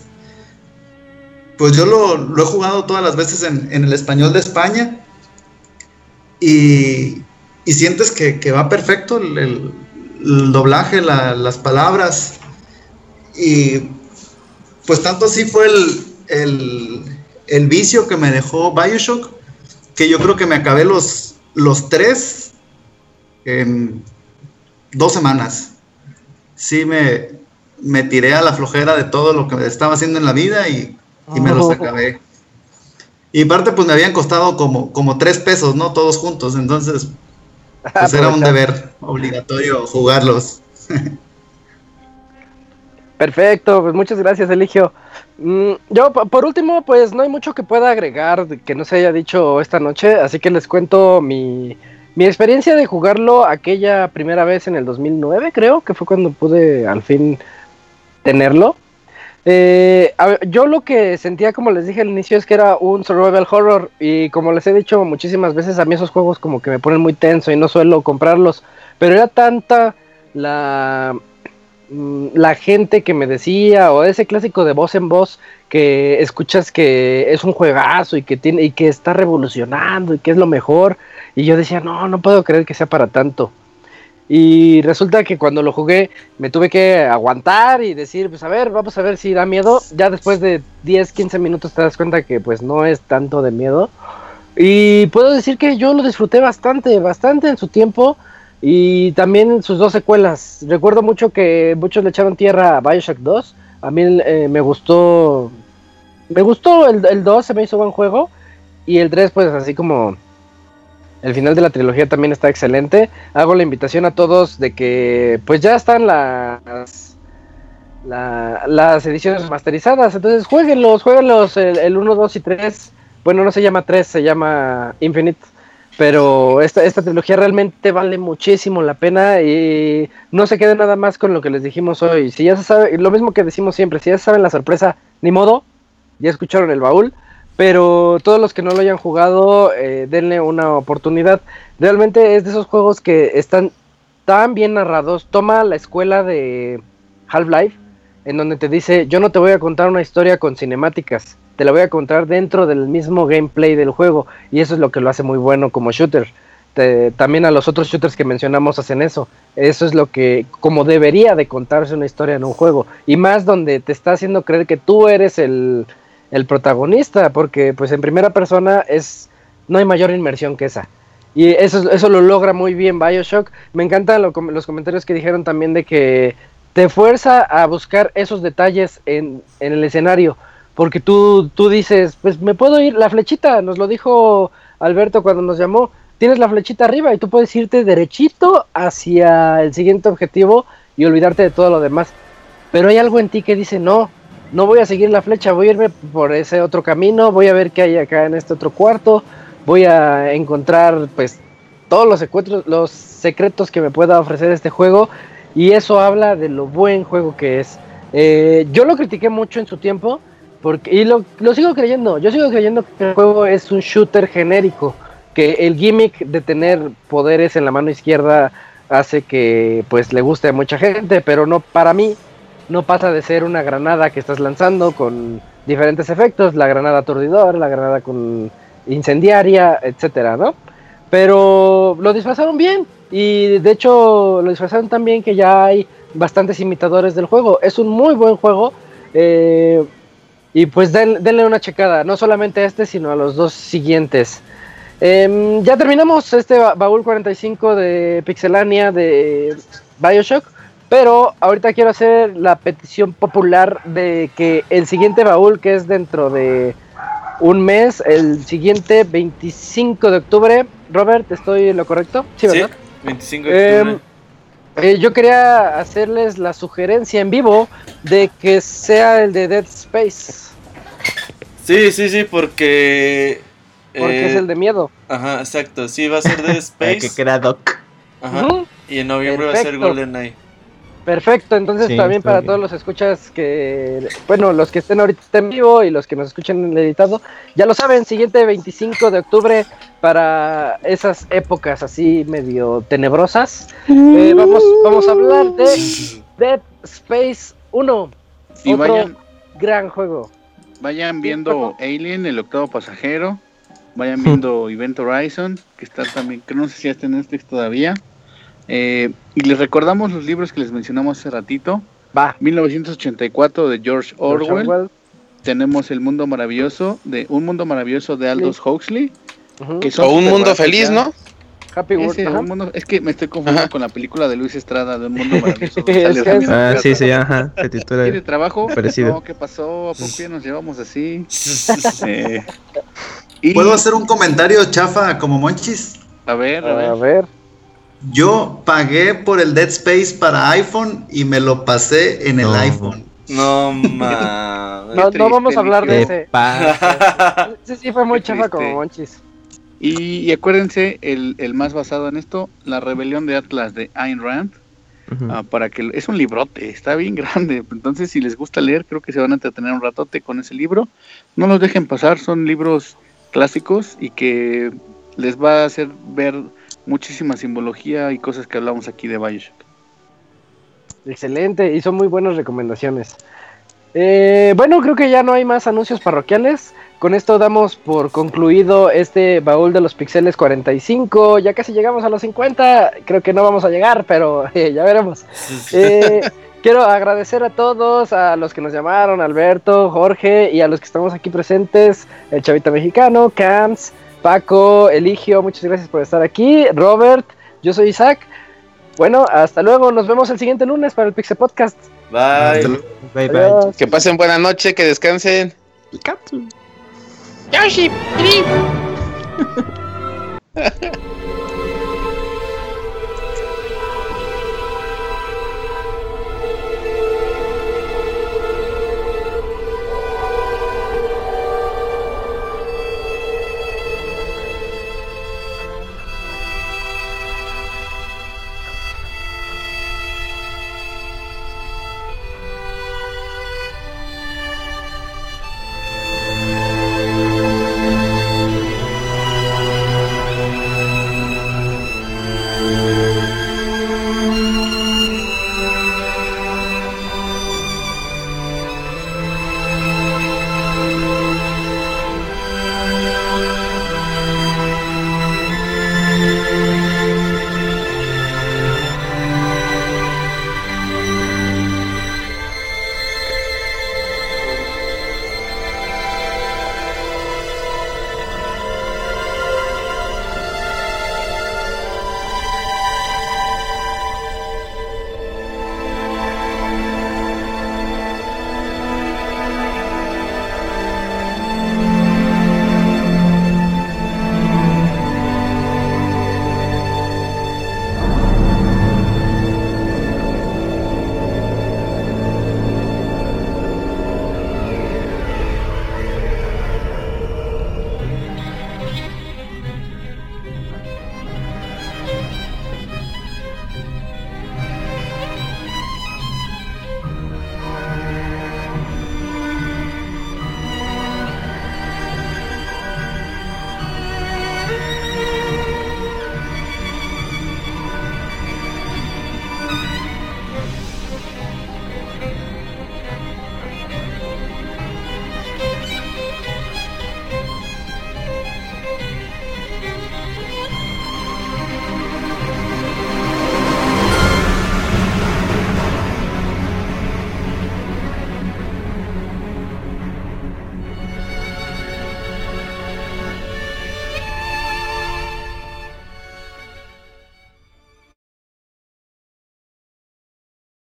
Pues yo lo, he jugado todas las veces en, el español de España y, y sientes que, va perfecto el, doblaje, las palabras y pues tanto así fue el, el, el vicio que me dejó Bioshock que yo creo que me acabé los, los tres en dos semanas. Sí, me, me tiré a la flojera de todo lo que estaba haciendo en la vida y, me los oh. acabé. Y parte, pues me habían costado como, como tres pesos, ¿no? Todos juntos. Entonces, pues era un deber obligatorio jugarlos. Perfecto, pues muchas gracias, Eligio. Mm, yo, por último, pues no hay mucho que pueda agregar que no se haya dicho esta noche, así que les cuento mi, mi experiencia de jugarlo aquella primera vez en el 2009, creo, que fue cuando pude al fin tenerlo. Eh, yo lo que sentía, como les dije al inicio, es que era un survival horror y como les he dicho muchísimas veces, a mí esos juegos como que me ponen muy tenso y no suelo comprarlos, pero era tanta la la gente que me decía, o ese clásico de voz en voz que escuchas que es un juegazo y que tiene, y que está revolucionando y que es lo mejor. Y yo decía, no, no puedo creer que sea para tanto. Y resulta que cuando lo jugué me tuve que aguantar y decir, pues a ver, vamos a ver si da miedo. Ya después de 10, 15 minutos te das cuenta que pues no es tanto de miedo. Y puedo decir que yo lo disfruté bastante, bastante en su tiempo. Y también sus dos secuelas. Recuerdo mucho que muchos le echaron tierra a Bioshock 2. A mí eh, me gustó. Me gustó el, el 2, se me hizo buen juego. Y el 3, pues así como. El final de la trilogía también está excelente. Hago la invitación a todos de que pues ya están las, las ediciones masterizadas. Entonces jueguenlos, jueguenlos el, el 1, 2 y 3. Bueno, no se llama 3, se llama Infinite. Pero esta, esta trilogía realmente vale muchísimo la pena y no se quede nada más con lo que les dijimos hoy. Si ya se sabe, lo mismo que decimos siempre, si ya saben la sorpresa, ni modo, ya escucharon el baúl, pero todos los que no lo hayan jugado, eh, denle una oportunidad. Realmente es de esos juegos que están tan bien narrados. Toma la escuela de Half-Life, en donde te dice, yo no te voy a contar una historia con cinemáticas te la voy a contar dentro del mismo gameplay del juego y eso es lo que lo hace muy bueno como shooter. también a los otros shooters que mencionamos hacen eso. Eso es lo que, como debería de contarse una historia en un juego. Y más donde te está haciendo creer que tú eres el, el protagonista, porque pues en primera persona es, no hay mayor inmersión que esa. Y eso, eso lo logra muy bien Bioshock. Me encantan los comentarios que dijeron también de que te fuerza a buscar esos detalles en, en el escenario porque tú, tú dices, pues me puedo ir, la flechita, nos lo dijo Alberto cuando nos llamó, tienes la flechita arriba y tú puedes irte derechito hacia el siguiente objetivo y olvidarte de todo lo demás. Pero hay algo en ti que dice, no, no voy a seguir la flecha, voy a irme por ese otro camino, voy a ver qué hay acá en este otro cuarto, voy a encontrar pues todos los secretos, los secretos que me pueda ofrecer este juego y eso habla de lo buen juego que es. Eh, yo lo critiqué mucho en su tiempo, porque, y lo, sigo creyendo, yo sigo creyendo que el juego es un shooter genérico, que el gimmick de tener poderes en la mano izquierda hace que pues le guste a mucha gente, pero no para mí no pasa de ser una granada que estás lanzando con diferentes efectos, la granada aturdidor, la granada con incendiaria, etcétera, ¿no? Pero lo disfrazaron bien y de hecho lo disfrazaron tan bien que ya hay bastantes imitadores del juego. Es un muy buen juego. Eh, y pues denle una checada, no solamente a este, sino a los dos siguientes. Em, ya terminamos este baúl 45 de Pixelania de Bioshock, pero ahorita quiero hacer la petición popular de que el siguiente baúl, que es dentro de un mes, el siguiente 25 de octubre, Robert, ¿estoy en lo correcto? Sí, ¿verdad? 25 de octubre. Em, eh, yo quería hacerles la sugerencia en vivo de que sea el de Dead Space. Sí, sí, sí, porque. Porque es eh, el de miedo. Ajá, exacto. Sí, va a ser Dead Space. que crea Doc. Ajá. Y en noviembre va a ser GoldenEye. Perfecto, entonces también para todos los escuchas que, bueno, los que estén ahorita en vivo y los que nos escuchen en el editado, ya lo saben, siguiente 25 de octubre para esas épocas así medio tenebrosas, eh, vamos, vamos a hablar de Dead Space 1, y otro vayan, gran juego. Vayan viendo Alien, el octavo pasajero, vayan viendo Event Horizon, que está también, que no sé si ya está en Netflix todavía. Eh, y les recordamos los libros que les mencionamos hace ratito. Va. 1984 de George Orwell. Tenemos El Mundo Maravilloso, de Un Mundo Maravilloso de Aldous Huxley. o Un Mundo Feliz, ¿no? Happy World. es que me estoy confundiendo con la película de Luis Estrada de Un Mundo Maravilloso. ah, sí, sí, ajá. Se titula ¿Tiene trabajo? No, ¿qué pasó? ¿A poco ya nos llevamos así? eh, ¿Puedo hacer un comentario chafa como Monchis? A ver, a ver. A ver. Yo pagué por el Dead Space para iPhone y me lo pasé en el iPhone. No, mames. no, no vamos a hablar de ese. sí, sí, fue muy chafa como Monchis. Y, acuérdense, el, el, más basado en esto, La Rebelión de Atlas de Ayn Rand. Ah, para que es un librote, está bien grande. Entonces, si les gusta leer, creo que se van a entretener un ratote con ese libro. No los dejen pasar, son libros clásicos y que les va a hacer ver muchísima simbología y cosas que hablamos aquí de Bioshock. Excelente, y son muy buenas recomendaciones. Eh, bueno, creo que ya no hay más anuncios parroquiales. Con esto damos por concluido este baúl de los pixeles 45. Ya casi llegamos a los 50. Creo que no vamos a llegar, pero eh, ya veremos. Eh, quiero agradecer a todos, a los que nos llamaron, Alberto, Jorge y a los que estamos aquí presentes, el Chavita Mexicano, Camps, Paco, Eligio, muchas gracias por estar aquí. Robert, yo soy Isaac. Bueno, hasta luego. Nos vemos el siguiente lunes para el Pixel Podcast. Bye. Bye, bye. Que pasen buena noche, que descansen. Yoshi,